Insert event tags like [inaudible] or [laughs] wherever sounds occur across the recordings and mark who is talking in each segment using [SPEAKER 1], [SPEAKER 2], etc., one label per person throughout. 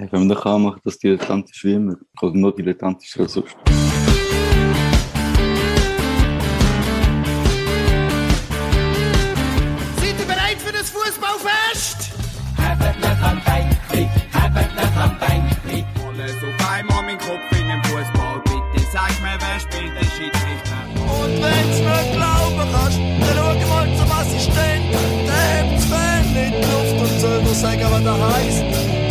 [SPEAKER 1] Ja, wenn man das kann, macht das dilettantisch wie immer. Oder nur dilettantisch als sonst.
[SPEAKER 2] Seid ihr bereit für das Fußballfest?
[SPEAKER 3] Habt noch am Bänkli, habt noch am Bänkli.
[SPEAKER 4] Alles auf einmal mein Kopf in den Fußball. Bitte sag mir, wer spielt den Schiedsrichter?
[SPEAKER 2] Und wenn's nicht glauben kannst, dann schau mal zum Assistent. Der hebt das Fan in die Luft und soll dir sagen, was der heisst.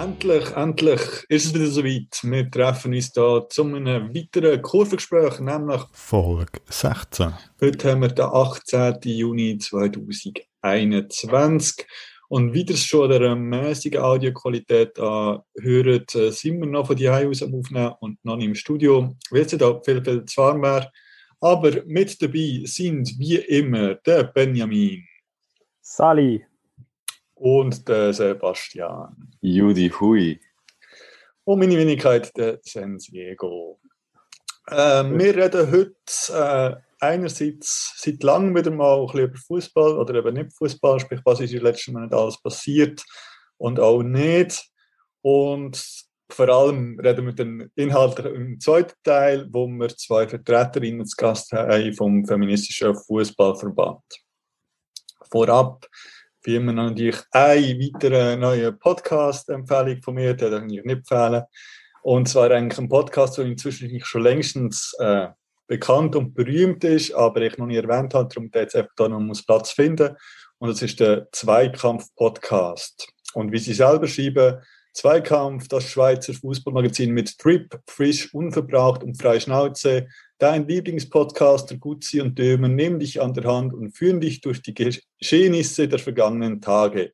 [SPEAKER 5] Endlich, endlich ist es wieder soweit. Wir treffen uns hier zu einem weiteren Kurvengespräch, nämlich
[SPEAKER 6] Folge 16.
[SPEAKER 5] heute haben wir den 18. Juni 2021. Und wie ihr es schon an der mäßigen Audioqualität an hört, äh, sind wir noch von die aus am Aufnehmen und noch nicht im Studio, weil es da viel, viel zu warm wäre. Aber mit dabei sind wie immer der Benjamin
[SPEAKER 7] Sali.
[SPEAKER 5] Und der Sebastian.
[SPEAKER 1] Judy Hui.
[SPEAKER 5] Und meine Wenigkeit, der Sensiego. Äh, wir reden heute äh, einerseits seit langem wieder mal ein bisschen über Fußball oder eben nicht Fußball, sprich, was ist in den letzten Monaten alles passiert und auch nicht. Und vor allem reden wir dann inhaltlich im zweiten Teil, wo wir zwei Vertreterinnen zu Gast haben vom feministischen Fußballverband. Vorab noch natürlich eine weitere neue Podcast-Empfehlung von mir, den ich nicht empfehlen. Und zwar eigentlich ein Podcast, der inzwischen schon längstens äh, bekannt und berühmt ist, aber ich noch nie erwähnt habe, darum der jetzt einfach da noch muss Platz finden. Und das ist der Zweikampf-Podcast. Und wie sie selber schreiben, Zweikampf, das Schweizer Fußballmagazin mit Trip, frisch, unverbraucht und frei Schnauze. Dein Lieblingspodcaster Gutzi und Dömer nehmen dich an der Hand und führen dich durch die Geschehnisse der vergangenen Tage.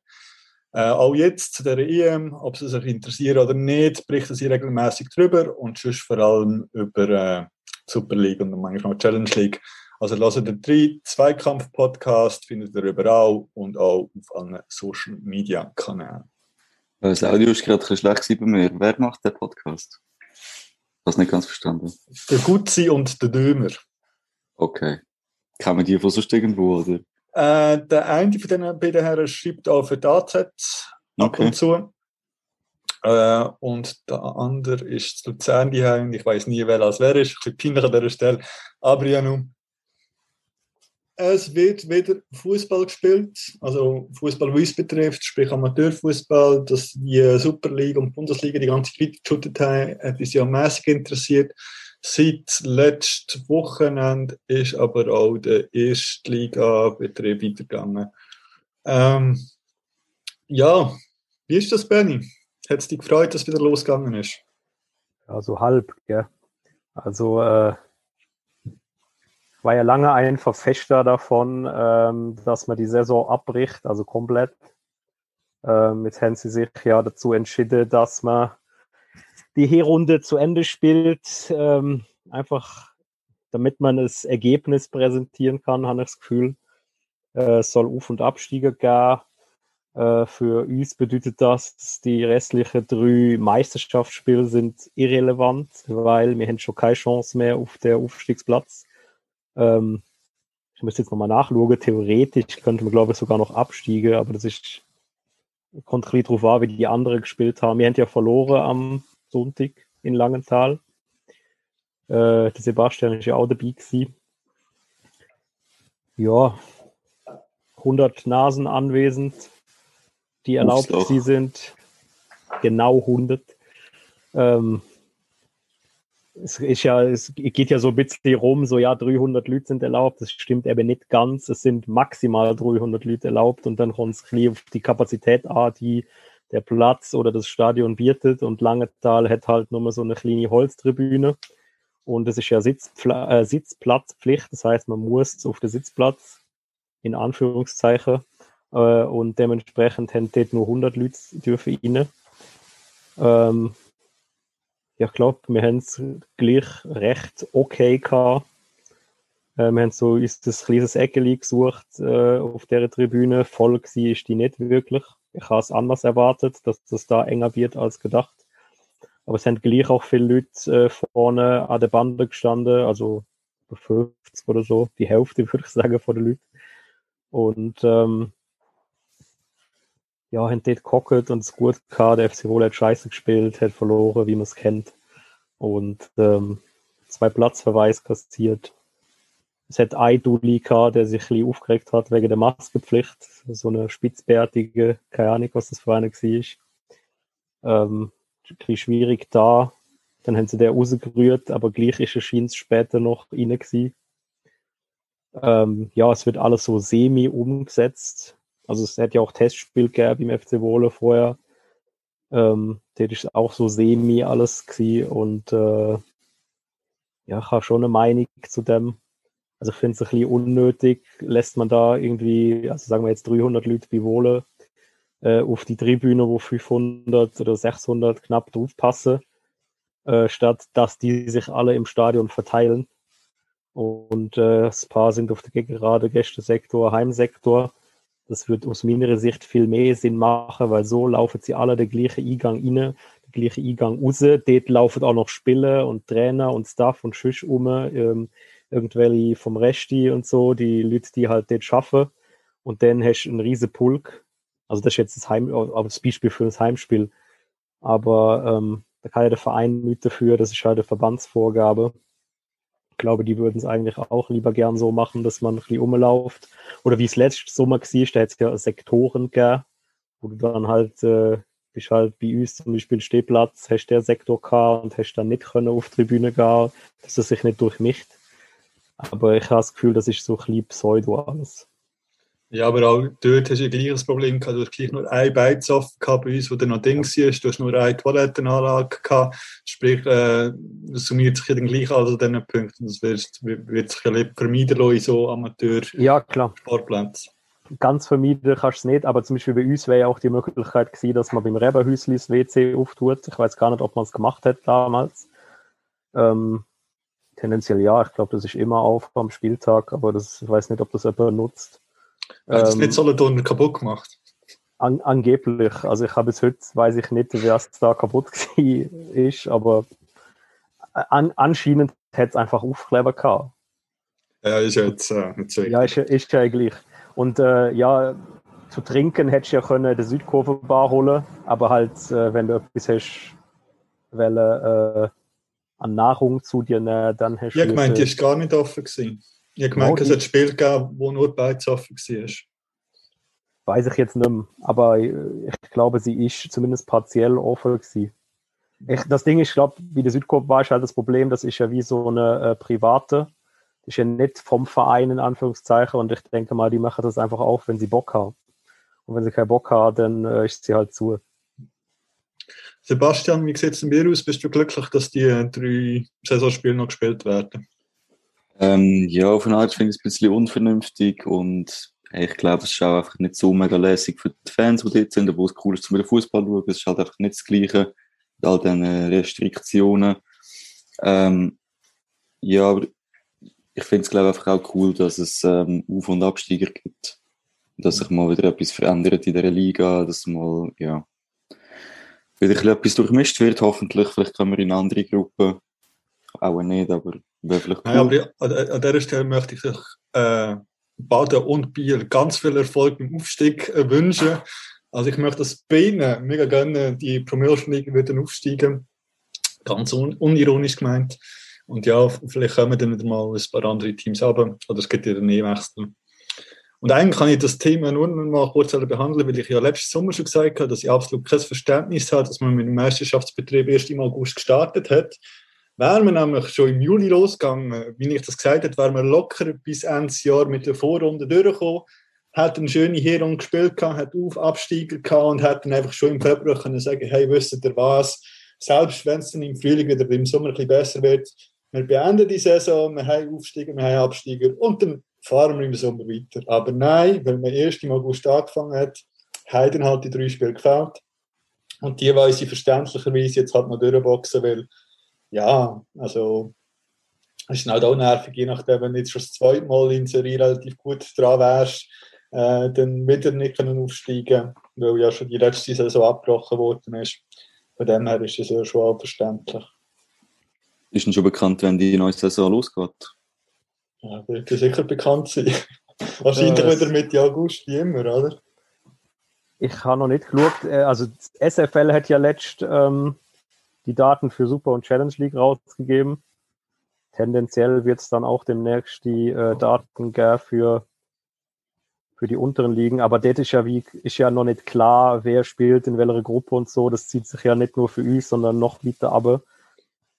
[SPEAKER 5] Äh, auch jetzt zu der EM, ob sie sich interessieren oder nicht, berichten sie regelmäßig drüber und sonst vor allem über äh, Super League und manchmal Challenge League. Also lasst den drei Zweikampf-Podcast, findet ihr überall und auch auf allen Social Media Kanälen.
[SPEAKER 1] Das Audio ist gerade ein schlecht bei mir. Wer macht den Podcast? Das nicht ganz verstanden.
[SPEAKER 5] Der Gutzi und der Dömer.
[SPEAKER 1] Okay. Kann man die von sonst irgendwo, oder?
[SPEAKER 5] Äh, der eine von den beiden Herren schreibt auch für die AZ ab
[SPEAKER 1] Okay.
[SPEAKER 5] und zu. Äh, und der andere ist zu Luzern daheim. Ich weiß nie, wer das wäre. Ist ein bisschen peinlich an dieser Stelle. Aber ja, nun. Es wird wieder Fußball gespielt, also Fußball, wie es betrifft, sprich Amateurfußball, dass die Super League und Bundesliga die ganze Zeit geshootet haben, hat uns ja mäßig interessiert. Seit letztem Wochenende ist aber auch der Erstliga-Betrieb weitergegangen. Ähm, ja, wie ist das, Benny? Hat es dich gefreut, dass es wieder losgegangen ist?
[SPEAKER 7] Ja, so halb, gell? Also, äh, war ja lange ein Verfechter davon, ähm, dass man die Saison abbricht, also komplett. Ähm, jetzt haben sie sich ja dazu entschieden, dass man die Hinrunde zu Ende spielt, ähm, einfach damit man das Ergebnis präsentieren kann, habe ich das Gefühl. Äh, soll Auf- und Abstiege geben. Äh, für uns bedeutet das, dass die restlichen drei Meisterschaftsspiele sind irrelevant, weil wir haben schon keine Chance mehr auf den Aufstiegsplatz. Ähm, ich müsste jetzt nochmal nachschauen. Theoretisch könnte man, glaube ich, sogar noch abstiegen, aber das ist bisschen drauf an, wie die anderen gespielt haben. Wir haben ja verloren am Sonntag in Langenthal. Äh, der Sebastian ist ja auch dabei gewesen. Ja, 100 Nasen anwesend, die erlaubt sie sind. Genau 100. Ähm, es ist ja, es geht ja so ein bisschen rum, so ja, 300 Leute sind erlaubt. Das stimmt eben nicht ganz. Es sind maximal 300 Leute erlaubt und dann kommt es auf die Kapazität an, die der Platz oder das Stadion bietet. Und Langenthal hat halt nur mal so eine kleine Holztribüne. Und es ist ja Sitzpla äh, Sitzplatzpflicht. Das heißt, man muss auf den Sitzplatz, in Anführungszeichen. Äh, und dementsprechend haben dort nur 100 Leute dürfen rein. Ähm, ich glaube, wir haben es gleich recht okay gehabt. Äh, wir haben so uns das kleines Eckeli gesucht äh, auf der Tribüne. Voll war ist die nicht wirklich. Ich habe es anders erwartet, dass das da enger wird als gedacht. Aber es sind gleich auch viele Leute äh, vorne an der Bande gestanden, also 50 oder so, die Hälfte [laughs] würde ich sagen von den Leuten. Und ähm, ja, haben dort gehockt und es gut gehabt. Der FC Wohl hat scheiße gespielt, hat verloren, wie man es kennt. Und ähm, zwei Platzverweis kassiert. Es hat ein Dudley gehabt, der sich ein bisschen aufgeregt hat wegen der Maskenpflicht. So eine spitzbärtige, keine Ahnung, was das für eine war. Ähm, ein schwierig da. Dann haben sie den rausgerührt, aber gleich ist er scheint später noch rein gewesen. Ähm, ja, es wird alles so semi umgesetzt. Also es hat ja auch Testspiel gegeben im FC Wohle vorher. Ähm, das ist auch so semi alles gewesen und äh, ja, ich habe schon eine Meinung zu dem. Also ich finde es ein bisschen unnötig, lässt man da irgendwie, also sagen wir jetzt 300 Leute bei Wohle äh, auf die Tribüne, wo 500 oder 600 knapp draufpassen, äh, statt dass die sich alle im Stadion verteilen. Und äh, das Paar sind auf der gerade Gästesektor, Heimsektor. Das wird aus meiner Sicht viel mehr Sinn machen, weil so laufen sie alle den gleichen Eingang rein, den gleichen Eingang raus. Dort laufen auch noch Spieler und Trainer und Staff und Schüsch um, ähm, irgendwelche vom Resti und so, die Leute, die halt dort schaffen. Und dann hast du einen riesen Pulk. Also das ist jetzt das, Heim, das Beispiel für das Heimspiel. Aber ähm, da kann ja der Verein nicht dafür, das ist halt eine Verbandsvorgabe. Ich glaube, die würden es eigentlich auch lieber gern so machen, dass man ein bisschen rumläuft. Oder wie es letztes Sommer war, da hat es ja Sektoren gegeben, wo du dann halt, äh, bist halt bei uns zum Beispiel Stehplatz, hast der Sektor gehabt und hast dann nicht können auf die Tribüne gehen, dass es sich nicht durchmischt. Aber ich habe das Gefühl, das ist so ein bisschen Pseudo alles.
[SPEAKER 5] Ja, aber auch dort hast du ja gleich das Problem gehabt. Du hast gleich nur ein Beizoff gehabt bei uns, wo du noch Dings siehst. Du hast nur eine Toilettenanlage gehabt. Sprich, äh, das summiert sich ja dann gleich an diesen Punkten. Das wird, wird sich ja vermeiden lassen so
[SPEAKER 7] Ja, klar.
[SPEAKER 5] Amateur-Sportplätzen.
[SPEAKER 7] Ganz vermeiden kannst du es nicht, aber zum Beispiel bei uns wäre ja auch die Möglichkeit gewesen, dass man beim Reberhäusli das WC auftut. Ich weiß gar nicht, ob man es gemacht hat damals. Ähm, tendenziell ja, ich glaube, das ist immer auf am Spieltag, aber das, ich weiß nicht, ob das jemand nutzt.
[SPEAKER 5] Hat das
[SPEAKER 7] Ähm,
[SPEAKER 5] nicht Solothurn kaputt gemacht?
[SPEAKER 7] An, angeblich. Also ich habe bis heute, weiß ich nicht, wer es da kaputt [laughs] ist, aber an, anscheinend hat es einfach Aufkleber gehabt.
[SPEAKER 5] Ja, ist ja jetzt äh, nicht so.
[SPEAKER 7] Ja, ist, ja- ist ja gleich. Und äh, ja, zu trinken hättest du ja können den Südkurvenbar holen, aber halt, äh, wenn du etwas hast, weil äh, an Nahrung zu dir nehmen, dann hast
[SPEAKER 5] Ich habe gemeint, die ist gar nicht offen gewesen. Ich habe
[SPEAKER 7] Oh,
[SPEAKER 5] es hat Spiel gegeben, wo nur beides offen war.
[SPEAKER 7] Weiß ich jetzt nicht mehr. Aber äh, ich glaube, sie ist zumindest partiell offen gewesen. Ich, das Ding ist, ich glaube, wie der Südkorb war, ist halt das Problem, das ist ja wie so eine äh, private. Das ist ja nicht vom Verein in Anführungszeichen und ich denke mal, die machen das einfach auch, wenn sie Bock haben. Und wenn sie keinen Bock haben, dann äh, ist sie halt zu.
[SPEAKER 5] Sebastian, wie sieht es denn bei dir aus? Bist du glücklich, dass die drei Saisonspiele noch gespielt werden?
[SPEAKER 1] Ähm, ja, eine Art finde ich es ein bisschen unvernünftig und ich glaube, es ist auch einfach nicht so mega lässig für die Fans, die dort sind, obwohl es cool ist, zum Fußball zu schauen. Es ist halt einfach nicht das Gleiche mit all diesen Restriktionen. Ähm, ja, aber ich finde es, glaube einfach auch cool, dass es ähm, Auf- und Absteiger gibt. Dass sich mal wieder etwas verändert in dieser Liga, dass mal, ja, wieder ein bisschen etwas durchmischt wird, hoffentlich. Vielleicht können wir in andere Gruppe. Auch nicht, aber wäre vielleicht cool.
[SPEAKER 5] Nein, aber ich- an, dieser Stelle möchte ich euch äh, Baden und Biel ganz viel Erfolg beim Aufstieg äh, wünschen. Also ich möchte, dass Beine mega gerne die Promotion League würden aufsteigen. Ganz un unironisch gemeint. Und ja, vielleicht kommen dann wieder mal ein paar andere Teams runter. Oder es gibt ja den Wechsel. Und eigentlich kann ich das Thema nur noch mal kurz behandeln, weil ich ja letzten Sommer schon gesagt habe, dass ich absolut kein Verständnis habe, dass man mit dem Meisterschaftsbetrieb erst im August gestartet hat. Wären wir nämlich schon im Juli losgegangen, wie ich das gesagt habe, wären wir locker bis Ende Jahr mit der Vorrunde durchgekommen, hat eine schöne Herrunde gespielt, gehabt, hat auf Absteiger gehabt und dann einfach schon im Februar können sagen, hey, wisst ihr was, selbst wenn es dann im Frühling oder im Sommer ein bisschen besser wird, wir beenden die Saison, wir haben Aufsteiger, wir haben Absteiger und dann fahren wir im Sommer weiter. Aber nein, weil man erst im August angefangen hat, haben dann halt die drei Spiele gefällt. Und die weiß ich verständlicherweise jetzt halt noch durchboxen, weil ja, also es ist halt auch nervig, je nachdem, wenn du jetzt schon das zweite Mal in Serie relativ gut dran wärst, äh, dann wieder nicht können aufsteigen weil ja schon die letzte Saison abgebrochen worden ist. Von dem her ist es ja schon auch verständlich.
[SPEAKER 1] Ist denn schon bekannt, wenn die neue Saison losgeht?
[SPEAKER 5] Ja, wird ja sicher bekannt sein. [laughs] Wahrscheinlich
[SPEAKER 7] Äh,
[SPEAKER 5] wieder Mitte August, wie immer, oder?
[SPEAKER 7] Ich habe noch nicht geschaut. äh, Also das SFL hat ja letzt ähm, die Daten für Super und Challenge League rausgegeben. Tendenziell wird es dann auch demnächst die äh, Daten für, für die unteren Ligen. Aber das ist ja, wie, ist ja noch nicht klar, wer spielt in welcher Gruppe und so. Das zieht sich ja nicht nur für uns, sondern noch weiter ab.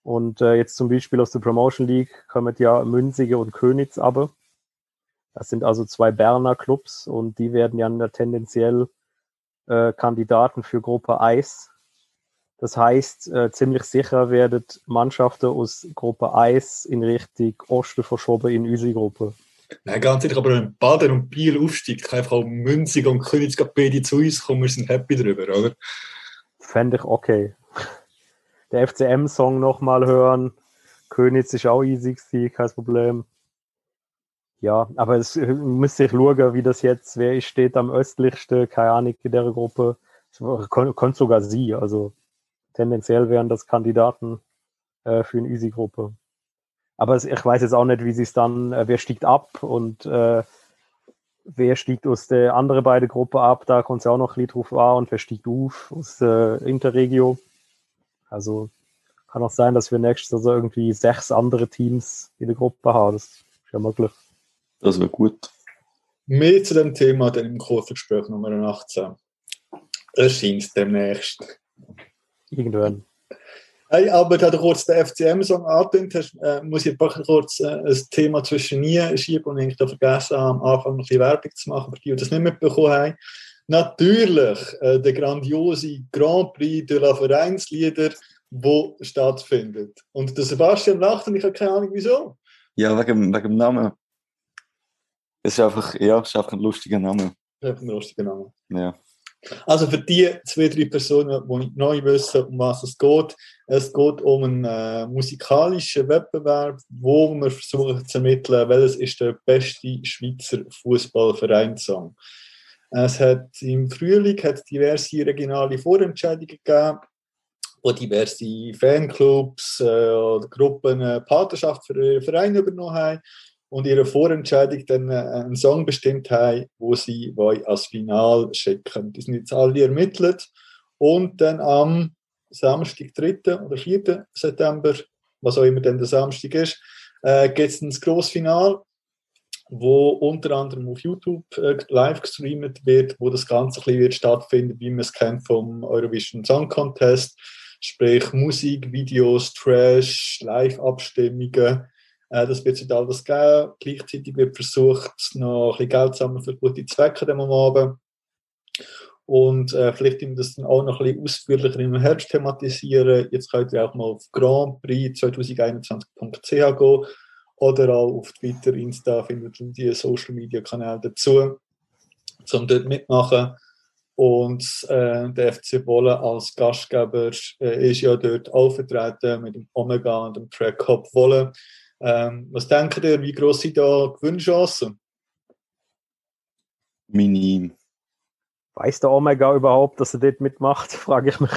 [SPEAKER 7] Und äh, jetzt zum Beispiel aus der Promotion League kommen ja Münzige und Königs ab. Das sind also zwei Berner Clubs und die werden ja tendenziell äh, Kandidaten für Gruppe Eis. Das heißt, äh, ziemlich sicher werden Mannschaften aus Gruppe Eis in Richtung Osten verschoben in unsere Gruppe.
[SPEAKER 5] Nein, ganz ehrlich, aber wenn Baden und Biel aufsteigt, kann einfach auch Münzig und Königsgard beide zu uns kommen, wir sind happy drüber, oder?
[SPEAKER 7] Fände ich okay. Der FCM-Song nochmal hören. Königs ist auch easy, gewesen, kein Problem. Ja, aber es äh, müsste ich schauen, wie das jetzt, wer steht am östlichsten, keine Ahnung, in der Gruppe. Könnte sogar sie, also tendenziell wären das Kandidaten äh, für eine Easy-Gruppe. Aber es, ich weiß jetzt auch nicht, wie sie es dann, äh, wer stiegt ab und äh, wer stiegt aus der anderen beiden Gruppe ab, da kommt es ja auch noch ein bisschen drauf an und wer stiegt auf aus äh, Interregio. Also kann auch sein, dass wir nächstes Jahr so irgendwie sechs andere Teams in der Gruppe haben. Das ist ja möglich.
[SPEAKER 1] Das wäre gut.
[SPEAKER 5] Mehr zu dem Thema dann im Kurvengespräch Nummer 18. Erscheint demnächst.
[SPEAKER 7] Irgendwann.
[SPEAKER 5] Hey, aber da du kurz den FCM-Song angetönt hast, äh, muss ich einfach kurz äh, ein Thema zwischen nie schieben und ich da vergessen habe, am Anfang noch ein bisschen Werbung zu machen, für die, die das nicht mitbekommen haben. Natürlich äh, der grandiose Grand Prix de la Vereinslieder, wo stattfindet. Und der Sebastian lacht und ich habe keine Ahnung wieso.
[SPEAKER 1] Ja, wegen, wegen dem Namen. Es ist einfach, ja, es ist einfach ein lustiger Name.
[SPEAKER 5] Ich habe einen lustigen Namen.
[SPEAKER 1] Ja.
[SPEAKER 5] Also für die zwei, drei Personen, die neu wissen, um was es geht, es geht um einen äh, musikalischen Wettbewerb, wo wir versuchen zu ermitteln, welches ist der beste Schweizer Fußballvereinssong. Es hat im Frühling hat diverse regionale Vorentscheidungen gegeben, wo diverse Fanclubs äh, oder Gruppen eine Patenschaft für ihren Verein übernommen haben und ihre Vorentscheidung dann äh, einen Song bestimmt haben, wo sie wollen als Final schicken. Die sind jetzt alle ermittelt und dann am Samstag, 3. oder 4. September, was auch immer dann der Samstag ist, äh, gibt es ein grosses wo unter anderem auf YouTube äh, live gestreamt wird, wo das Ganze ein bisschen wird stattfinden, wie man es kennt vom Eurovision Song Contest, sprich Musik, Videos, Trash, Live-Abstimmungen. Äh, das wird es alles geben. Gleichzeitig wird versucht, noch ein bisschen Geld zu sammeln für gute Zwecke am Abend. Und äh, vielleicht können wir das dann auch noch ein bisschen ausführlicher im Herbst thematisieren. Jetzt könnt ihr auch mal auf grandprix2021.ch gehen oder auch auf Twitter, Insta findet ihr die Social Media Kanäle dazu, um dort mitmachen. Und äh, der FC Wolle als Gastgeber äh, ist ja dort auch vertreten mit dem Omega und dem Track Hop Wolle. Ähm, was denkt ihr, wie groß sind da Gewinnchancen?
[SPEAKER 1] Minim.
[SPEAKER 7] Weiß der Omega überhaupt, dass er dort mitmacht, [laughs] frage ich mich.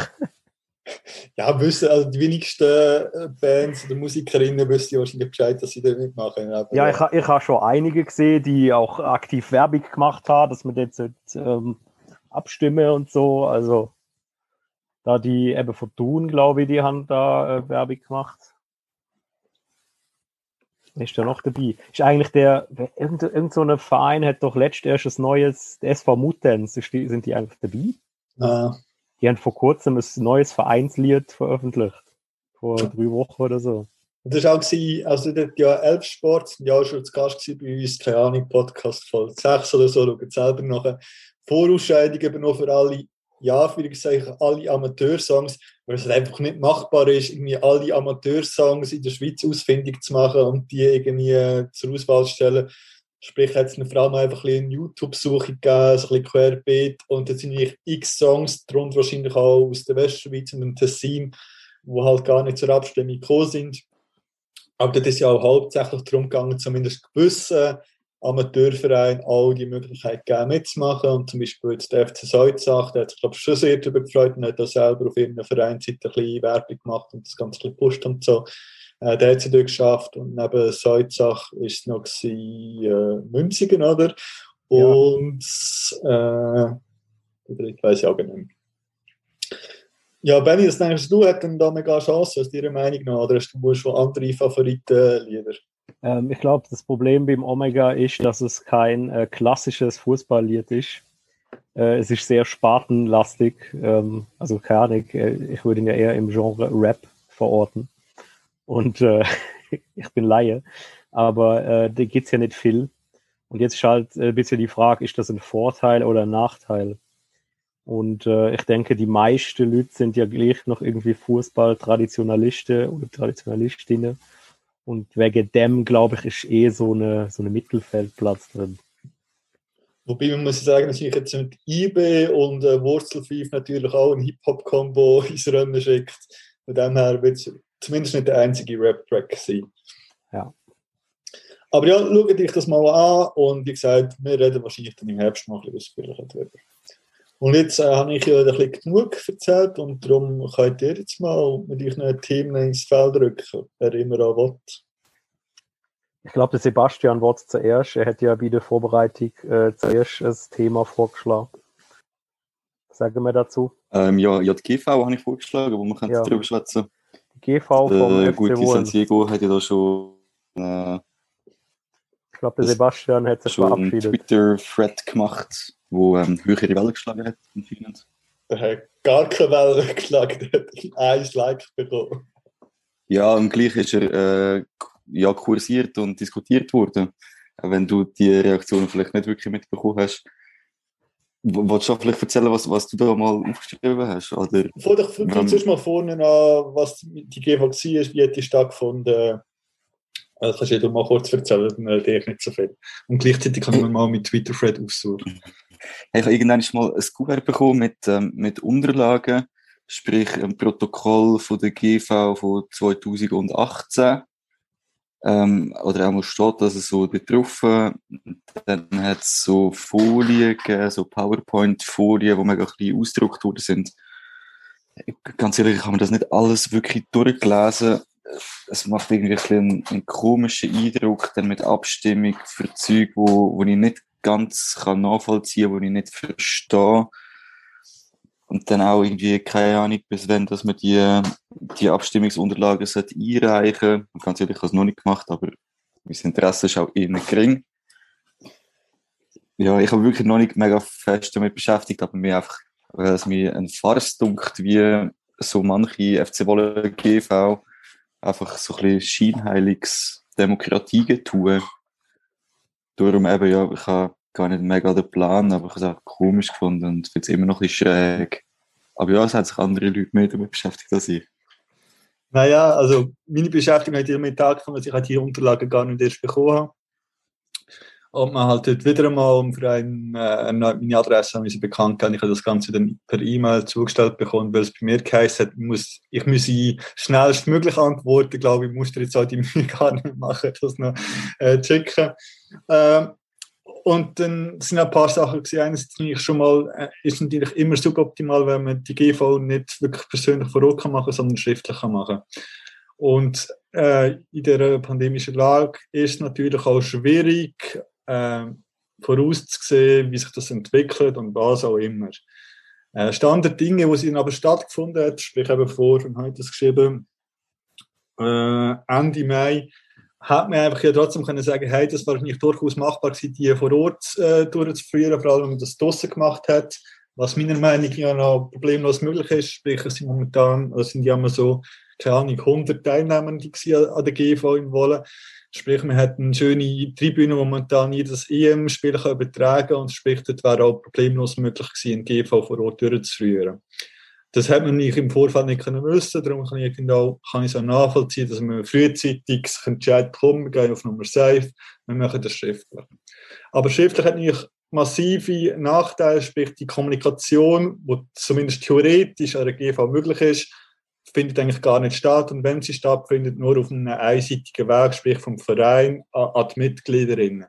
[SPEAKER 5] Ja, wissen, also die wenigsten äh, Bands oder Musikerinnen wissen ja wahrscheinlich Bescheid, dass sie da mitmachen. Aber,
[SPEAKER 7] Ja, ich, ich habe schon einige gesehen, die auch aktiv Werbung gemacht haben, dass man jetzt ähm, abstimme und so. Also da die eben von Thun, glaube ich, die haben da äh, Werbung gemacht. Ist da noch dabei? Ist eigentlich der, wer- irgend, so ein Verein hat doch letzt erst ein neues, der SV Mutens, sind die eigentlich dabei?
[SPEAKER 5] Ah,
[SPEAKER 7] Die haben vor kurzem ein neues Vereinslied veröffentlicht. Vor drei Wochen oder so.
[SPEAKER 5] Und das war auch, also dort ja Elfsport, sind ja auch schon zu Gast bei uns, keine Ahnung, Podcast Folge 6 oder so, schaut selber nachher. Vorausscheidung eben noch für alle, ja, für alle Amateursongs, weil es einfach nicht machbar ist, irgendwie alle Amateursongs in der Schweiz ausfindig zu machen und die irgendwie äh, zur Auswahl zu stellen. Sprich, hat es eine Frau einfach ein eine YouTube-Suche gegeben, ein bisschen querbeet und jetzt sind eigentlich x Songs, darunter wahrscheinlich auch aus der Westschweiz und dem Tessin, wo halt gar nicht zur Abstimmung gekommen sind. Aber das ist ja auch hauptsächlich darum gegangen, zumindest gewissen Amateurvereinen auch die Möglichkeit gegeben, mitzumachen. Und zum Beispiel jetzt der FC Salzach, der hat sich, glaube ich, schon sehr darüber gefreut und hat da selber auf irgendeiner Vereinsseite ein bisschen Werbung gemacht und das Ganze ein bisschen und so. Äh, der hat sie dort geschafft und neben Salzach ist es noch gewesen, äh, Münzigen, oder?
[SPEAKER 7] Ja.
[SPEAKER 5] Und äh, der dritte weiß ich auch nicht mehr. Ja, Benny, was denkst du, hat denn da mega Chance aus deiner Meinung nach? Oder hast du schon andere Favoritenlieder?
[SPEAKER 7] Ähm, ich glaube, das Problem beim Omega ist, dass es kein äh, klassisches Fußballlied ist. Äh, es ist sehr spartenlastig. Ähm, also keine Ahnung, äh, ich würde ihn ja eher im Genre Rap verorten. Und äh, [laughs] ich bin Laie. Aber äh, da geht es ja nicht viel. Und jetzt ist halt äh, ein bisschen die Frage, ist das ein Vorteil oder ein Nachteil? Und äh, ich denke, die meisten Leute sind ja gleich noch irgendwie Fußball-Traditionalisten oder Traditionalistinnen. Und wegen dem, glaube ich, ist eh so eine, so eine Mittelfeldplatz drin.
[SPEAKER 5] Wobei man muss sagen, dass ich jetzt mit IB und äh, Wurzelfief natürlich auch ein Hip-Hop-Kombo [laughs] ins Rennen schickt. Von dem her wird es zumindest nicht der einzige Rap-Track sein.
[SPEAKER 7] Ja.
[SPEAKER 5] Aber ja, schaut euch das mal an und wie gesagt, wir reden wahrscheinlich dann im Herbst noch ein bisschen ausführlicher darüber. Und jetzt äh, habe ich ja ein bisschen genug erzählt und darum könnt ihr jetzt mal mit euren Themen ins Feld rücken, wer immer auch will.
[SPEAKER 7] Ich glaube, der Sebastian wird zuerst. Er hat ja bei der Vorbereitung äh, zuerst ein Thema vorgeschlagen. Was sagen wir dazu?
[SPEAKER 1] Ähm, ja, ja, die GV habe ich vorgeschlagen, wo wir können
[SPEAKER 7] Ja.
[SPEAKER 1] darüber schwätzen.
[SPEAKER 7] Die GV vom
[SPEAKER 1] Der
[SPEAKER 7] FC
[SPEAKER 1] gute San
[SPEAKER 7] Wurms.
[SPEAKER 1] Diego hat ja da schon, äh,
[SPEAKER 7] glaube, der Sebastian hat sich
[SPEAKER 1] schon einen
[SPEAKER 7] verabschiedet.
[SPEAKER 1] Twitter-Thread gemacht, wo ähm, höhere Wellen geschlagen hat, anscheinend.
[SPEAKER 5] Der hat gar keine Welle geschlagen, der hat ein Like bekommen.
[SPEAKER 1] Ja, und gleich ist er äh, ja, kursiert und diskutiert worden. Auch wenn du die Reaktion vielleicht nicht wirklich mitbekommen hast. Wolltest du vielleicht erzählen, was, was du da mal aufgeschrieben hast? Oder?
[SPEAKER 5] Vor dich zuerst mal vorne an, was die GV war, wie hat die stattgefunden? Also kannst du dir mal kurz erzählen, dann rede ich nicht so viel. Und gleichzeitig kann man mal mit Twitter-Thread aussuchen.
[SPEAKER 1] Ich habe irgendwann mal ein Kuvert bekommen mit, ähm, mit Unterlagen, sprich ein Protokoll von der GV von 2018. Ähm, oder auch mal steht, dass es so betroffen. Dann hat es so Folien gegeben, so PowerPoint-Folien, die mega klein ausgedruckt worden sind. Ganz ehrlich, ich habe mir das nicht alles wirklich durchgelesen. Es macht irgendwie ein einen, komischen Eindruck, dann mit Abstimmung für Zeug, wo, wo ich nicht ganz kann nachvollziehen, wo ich nicht verstehe. Und dann auch irgendwie, keine Ahnung, bis wenn, dass man die, die Abstimmungsunterlagen sollte einreichen Und Ganz ehrlich, ich habe es noch nicht gemacht, aber mein Interesse ist auch eher gering. Ja, ich habe wirklich noch nicht mega fest damit beschäftigt, aber mir einfach, weil es mir ein Farce dunkt, wie so manche FC Wolle GV einfach so ein bisschen scheinheiliges Demokratie tun. Darum eben, ja, ich habe gar nicht mega den Plan, aber ich habe es auch komisch gefunden und finde es immer noch ein bisschen schräg. Aber ja, es hat sich andere Leute mehr damit beschäftigt als ich.
[SPEAKER 5] Naja, also meine Beschäftigung hat damit angefangen, dass ich halt die Unterlagen gar nicht erst bekommen habe. Und man halt dort wieder einmal für einen, äh, meine Adresse sie bekannt gegeben. Ich habe das Ganze dann per E-Mail zugestellt bekommen, weil es bei mir geheißen hat, ich muss, ich müsse schnellstmöglich antworten. Glaube, ich muss dir jetzt auch die [laughs] Mühe gar nicht machen, das noch äh, schicken. Ähm, und dann sind ein paar Sachen gewesen. Einerseits ich schon mal, äh, ist natürlich immer suboptimal, wenn man die GV nicht wirklich persönlich vor Ort kann machen, sondern schriftlich kann machen. Und äh, in der pandemischen Lage ist natürlich auch schwierig, äh, vorauszusehen, wie sich das entwickelt und was auch immer. Äh, Stand der Dinge, wo sie aber stattgefunden hat, sprich eben vor, und heute geschrieben, äh, Ende Mai, hat man einfach ja trotzdem können sagen, hey, das war nicht durchaus machbar die vor Ort äh, durchzuführen, vor allem wenn man das draussen gemacht hat, was meiner Meinung nach noch problemlos möglich ist, sprich es sind momentan, es sind ja immer so, keine Ahnung, 100 Teilnehmende an der GV in Wolle, sprich man hat eine schöne Tribüne, wo man dann jedes EM-Spiel übertragen und sprich, dort wäre auch problemlos möglich gewesen, eine GV vor Ort durchzuführen. Das hat man nicht im Vorfeld nicht können wissen, darum kann ich, genau, kann ich so nachvollziehen, dass man frühzeitig entscheidet, komm, wir gehen auf Nummer safe, wir machen das schriftlich. Aber schriftlich hat natürlich massive Nachteile, sprich die Kommunikation, die zumindest theoretisch an der GV möglich ist, findet eigentlich gar nicht statt und wenn sie stattfindet, nur auf einem einseitigen Weg, sprich vom Verein an, die Mitgliederinnen.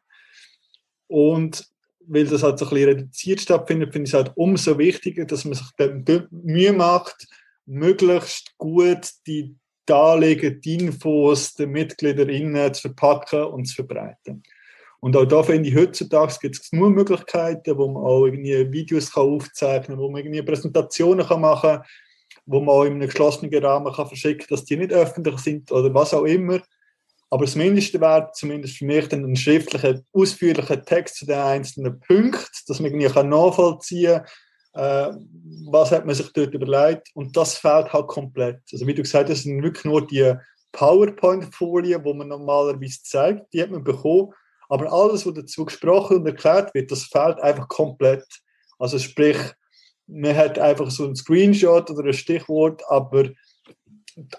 [SPEAKER 5] Und weil das halt so ein bisschen reduziert stattfindet, finde ich es halt umso wichtiger, dass man sich dann Mühe macht, möglichst gut die die Infos den MitgliederInnen zu verpacken und zu verbreiten. Und auch da finde ich, heutzutage gibt es nur Möglichkeiten, wo man auch irgendwie Videos kann aufzeichnen kann, wo man irgendwie Präsentationen kann machen kann, wo man auch in einem geschlossenen Rahmen kann verschicken kann, dass die nicht öffentlich sind oder was auch immer. Aber das Mindeste wäre zumindest für mich dann ein schriftlicher, ausführlicher Text zu den einzelnen Punkten, dass man irgendwie nachvollziehen kann, äh, was hat man sich dort überlegt. Und das fehlt halt komplett. Also wie du gesagt hast, sind wirklich nur die PowerPoint-Folien, die man normalerweise zeigt, die hat man bekommen. Aber alles, was dazu gesprochen und erklärt wird, das fehlt einfach komplett. Also sprich, man hat einfach so ein Screenshot oder ein Stichwort, aber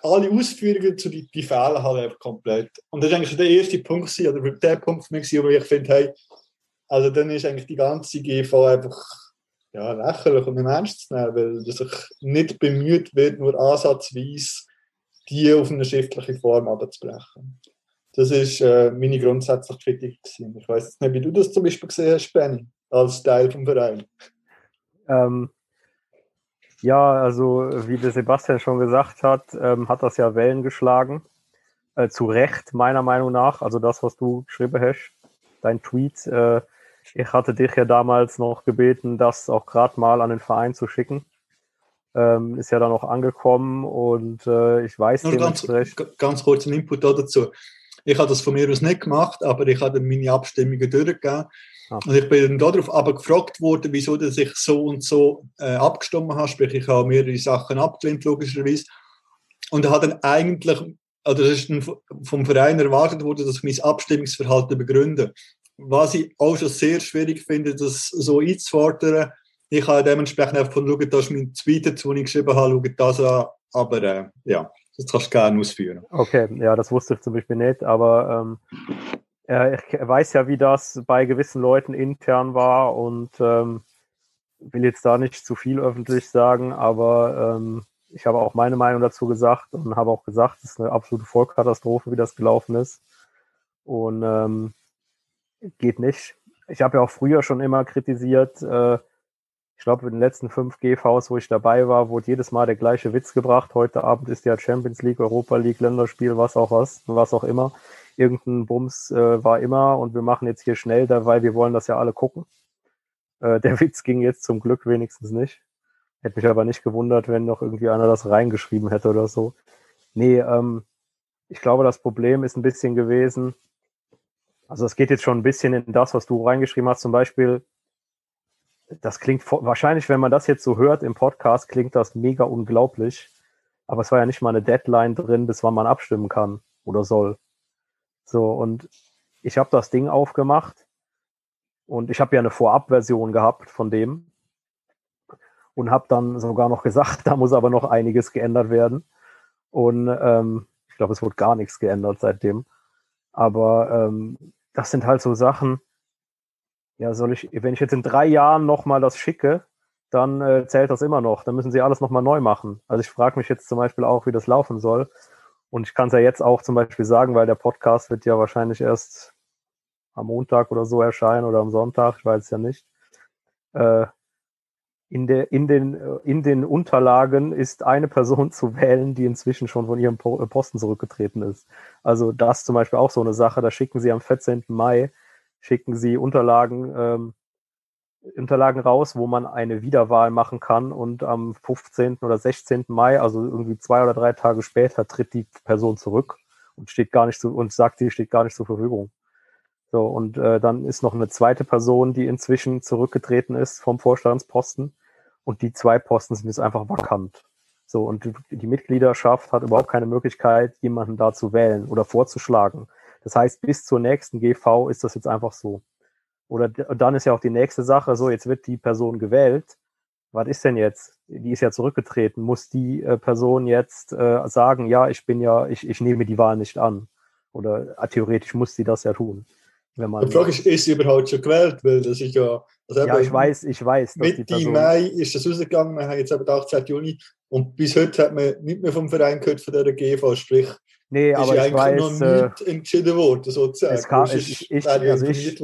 [SPEAKER 5] alle Ausführungen zu die, die fehlen halt einfach komplett. Und das ist eigentlich der erste Punkt oder der Punkt für mich, wo ich finde, hey, also dann ist eigentlich die ganze GV einfach ja, lächerlich und im Ernst zu nehmen, weil sich nicht bemüht wird, nur ansatzweise die auf eine schriftliche Form abzubrechen. Das ist äh, meine grundsätzliche Kritik. Gewesen. Ich weiß nicht, wie du das zum Beispiel gesehen hast, Benny, als Teil vom Verein.
[SPEAKER 7] Ähm, ja, also wie der Sebastian schon gesagt hat, ähm, hat das ja Wellen geschlagen. Äh, zu Recht, meiner Meinung nach. Also das, was du geschrieben hast, dein Tweet. Äh, ich hatte dich ja damals noch gebeten, das auch gerade mal an den Verein zu schicken. Ähm, ist ja dann auch angekommen und äh, ich weiß
[SPEAKER 5] Nur ganz, ganz kurz ein Input dazu. Ich habe das von mir aus nicht gemacht, aber ich habe meine Abstimmungen durchgegeben. Ah. Und ich bin dann darauf aber gefragt worden, wieso dass ich so und so äh, abgestimmt habe. Sprich, ich habe mehrere Sachen abgelehnt, logischerweise. Und hat dann eigentlich, also das ist dann vom Verein erwartet worden, dass ich mein Abstimmungsverhalten begründe. Was ich auch schon sehr schwierig finde, das so einzufordern. Ich habe dementsprechend einfach von schauen, dass mein Tweet, den ich geschrieben habe, schauen das an. Aber äh, ja, das kannst du gerne ausführen.
[SPEAKER 7] Okay, ja, das wusste ich zum Beispiel nicht, aber ähm, ja, ich weiß ja, wie das bei gewissen Leuten intern war und ähm, will jetzt da nicht zu viel öffentlich sagen, aber ähm, ich habe auch meine Meinung dazu gesagt und habe auch gesagt, es ist eine absolute Vollkatastrophe, wie das gelaufen ist. Und ähm, geht nicht. Ich habe ja auch früher schon immer kritisiert, äh, ich glaube, in den letzten fünf GVs, wo ich dabei war, wurde jedes Mal der gleiche Witz gebracht. Heute Abend ist ja Champions League, Europa League, Länderspiel, was auch was, was auch immer. Irgendein Bums äh, war immer und wir machen jetzt hier schnell, weil wir wollen das ja alle gucken. Äh, [laughs] der Witz ging jetzt zum Glück wenigstens nicht. Hätte mich aber nicht gewundert, wenn noch irgendwie einer das reingeschrieben hätte oder so. Nee, ähm, ich glaube, das Problem ist ein bisschen gewesen, also es geht jetzt schon ein bisschen in das, was du reingeschrieben hast, zum Beispiel, das klingt wahrscheinlich, wenn man das jetzt so hört im Podcast, klingt das mega unglaublich. Aber es war ja nicht mal eine Deadline drin, bis wann man abstimmen kann oder soll. So, und ich habe das Ding aufgemacht und ich habe ja eine Vorabversion gehabt von dem und habe dann sogar noch gesagt, [laughs] da muss aber noch einiges geändert werden. Und ähm, ich glaube, es wurde gar nichts geändert seitdem. Aber ähm, das sind halt so Sachen, ja, soll ich, wenn ich jetzt in drei Jahren nochmal das schicke, dann äh, zählt das immer noch. Dann müssen sie alles nochmal neu machen. Also ich frage mich jetzt zum Beispiel auch, wie das laufen soll. Und ich kann es ja jetzt auch zum Beispiel sagen, weil der Podcast wird ja wahrscheinlich erst am Montag oder so erscheinen oder am Sonntag, ich weiß es ja nicht. Äh, in, der, in, den, in den Unterlagen ist eine Person [laughs] zu wählen, die inzwischen schon von ihrem Posten zurückgetreten ist. Also das zum Beispiel auch so eine Sache. Da schicken sie am 14. Mai schicken sie Unterlagen, ähm, Unterlagen raus, wo man eine Wiederwahl machen kann und am 15. oder 16. Mai, also irgendwie zwei oder drei Tage später, tritt die Person zurück und steht gar nicht zu und sagt, sie steht gar nicht zur Verfügung. So, und äh, dann ist noch eine zweite Person, die inzwischen zurückgetreten ist vom Vorstandsposten. Und die zwei Posten sind jetzt einfach vakant. So, und die, die Mitgliederschaft hat überhaupt keine Möglichkeit, jemanden da zu wählen oder vorzuschlagen. Das heißt, bis zur nächsten GV ist das jetzt einfach so. Oder dann ist ja auch die nächste Sache so, jetzt wird die Person gewählt. Was ist denn jetzt? Die ist ja zurückgetreten. Muss die äh, Person jetzt äh, sagen, ja, ich bin ja, ich, ich nehme die Wahl nicht an? Oder äh, theoretisch muss sie das ja tun.
[SPEAKER 5] Wenn man, die Frage ist, ist sie überhaupt schon gewählt? Weil das ist ja.
[SPEAKER 7] Also ja, ich weiß, ich weiß.
[SPEAKER 5] Mitte Mai ist das rausgegangen, wir haben jetzt aber 18. Juni und bis heute hat man nicht mehr vom Verein gehört von der GV, sprich
[SPEAKER 7] Nee, aber ich weiß.
[SPEAKER 5] noch nicht äh, entschieden worden, sozusagen.
[SPEAKER 7] Es kam, ich, ich, also ich,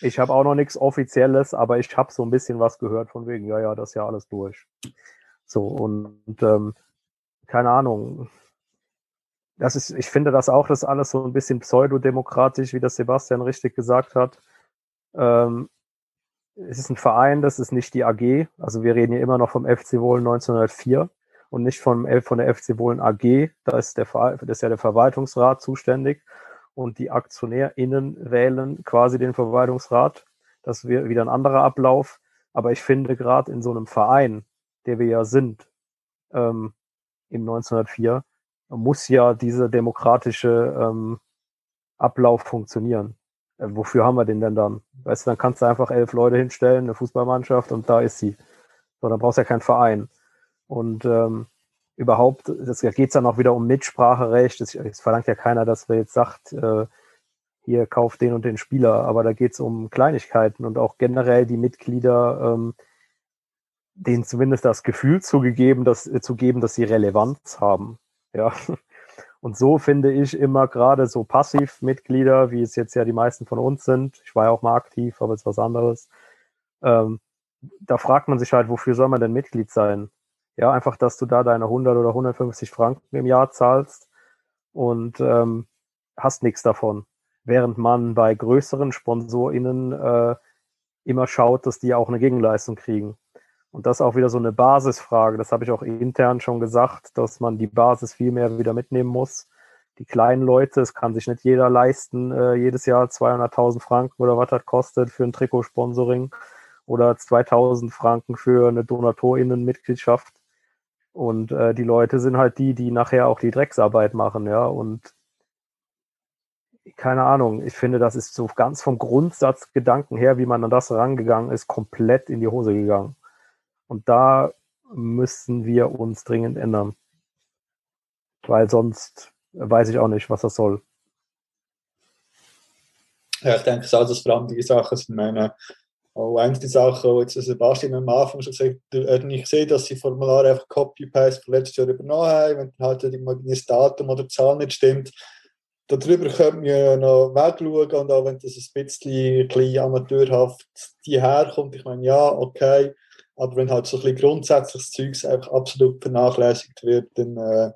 [SPEAKER 7] ich habe auch noch nichts Offizielles, aber ich habe so ein bisschen was gehört von wegen, ja, ja, das ist ja alles durch. So, und, ähm, keine Ahnung. das ist, ich finde das auch, das alles so ein bisschen pseudodemokratisch, wie das Sebastian richtig gesagt hat. Ähm, es ist ein Verein, das ist nicht die AG. Also wir reden hier immer noch vom FC Wohlen 1904 und nicht vom, L- von der FC Wohlen AG. Da ist, der, das ist ja der Verwaltungsrat zuständig und die AktionärInnen wählen quasi den Verwaltungsrat. Das wäre wieder ein anderer Ablauf. Aber ich finde gerade in so einem Verein, der wir ja sind, ähm, im 1904, muss ja dieser demokratische ähm, Ablauf funktionieren. Äh, wofür haben wir den denn dann? Weißt du, dann kannst du einfach elf Leute hinstellen, eine Fußballmannschaft und da ist sie. So, dann brauchst du ja keinen Verein. Und ähm, überhaupt, das geht es dann auch wieder um Mitspracherecht. Es, es verlangt ja keiner, dass wer jetzt sagt, äh, hier kauft den und den Spieler, aber da geht es um Kleinigkeiten und auch generell die Mitglieder, ähm, denen zumindest das Gefühl zugegeben, dass, äh, zu geben, dass sie Relevanz haben. Ja. [laughs] Und so finde ich immer gerade so Passivmitglieder, wie es jetzt ja die meisten von uns sind. Ich war ja auch mal aktiv, aber es ist was anderes. Ähm, da fragt man sich halt, wofür soll man denn Mitglied sein? Ja, einfach, dass du da deine 100 oder 150 Franken im Jahr zahlst und ähm, hast nichts davon. Während man bei größeren SponsorInnen äh, immer schaut, dass die auch eine Gegenleistung kriegen. Und das ist auch wieder so eine Basisfrage. Das habe ich auch intern schon gesagt, dass man die Basis viel mehr wieder mitnehmen muss. Die kleinen Leute, es kann sich nicht jeder leisten, äh, jedes Jahr 200.000 Franken oder was das kostet für ein Trikotsponsoring oder 2.000 Franken für eine DonatorInnen-Mitgliedschaft. Und äh, die Leute sind halt die, die nachher auch die Drecksarbeit machen, ja. Und keine Ahnung, ich finde, das ist so ganz vom Grundsatzgedanken her, wie man an das rangegangen ist, komplett in die Hose gegangen. Und da müssen wir uns dringend ändern. Weil sonst weiß ich auch nicht, was das soll.
[SPEAKER 5] Ja, ich denke, es auch, dass vor allem die Sachen meine, auch eine der Sachen, die Sebastian am Anfang schon gesagt hat, hat nicht gesehen, dass sie Formulare einfach Copy-Paste von letztes Jahr übernommen haben, wenn dann halt das Datum oder die Zahl nicht stimmt. Darüber könnte man ja noch wegschauen und auch wenn das ein bisschen, amateurhaft die herkommt, ich meine, ja, okay, aber wenn halt so ein bisschen grundsätzliches Zeugs einfach absolut vernachlässigt wird, dann äh,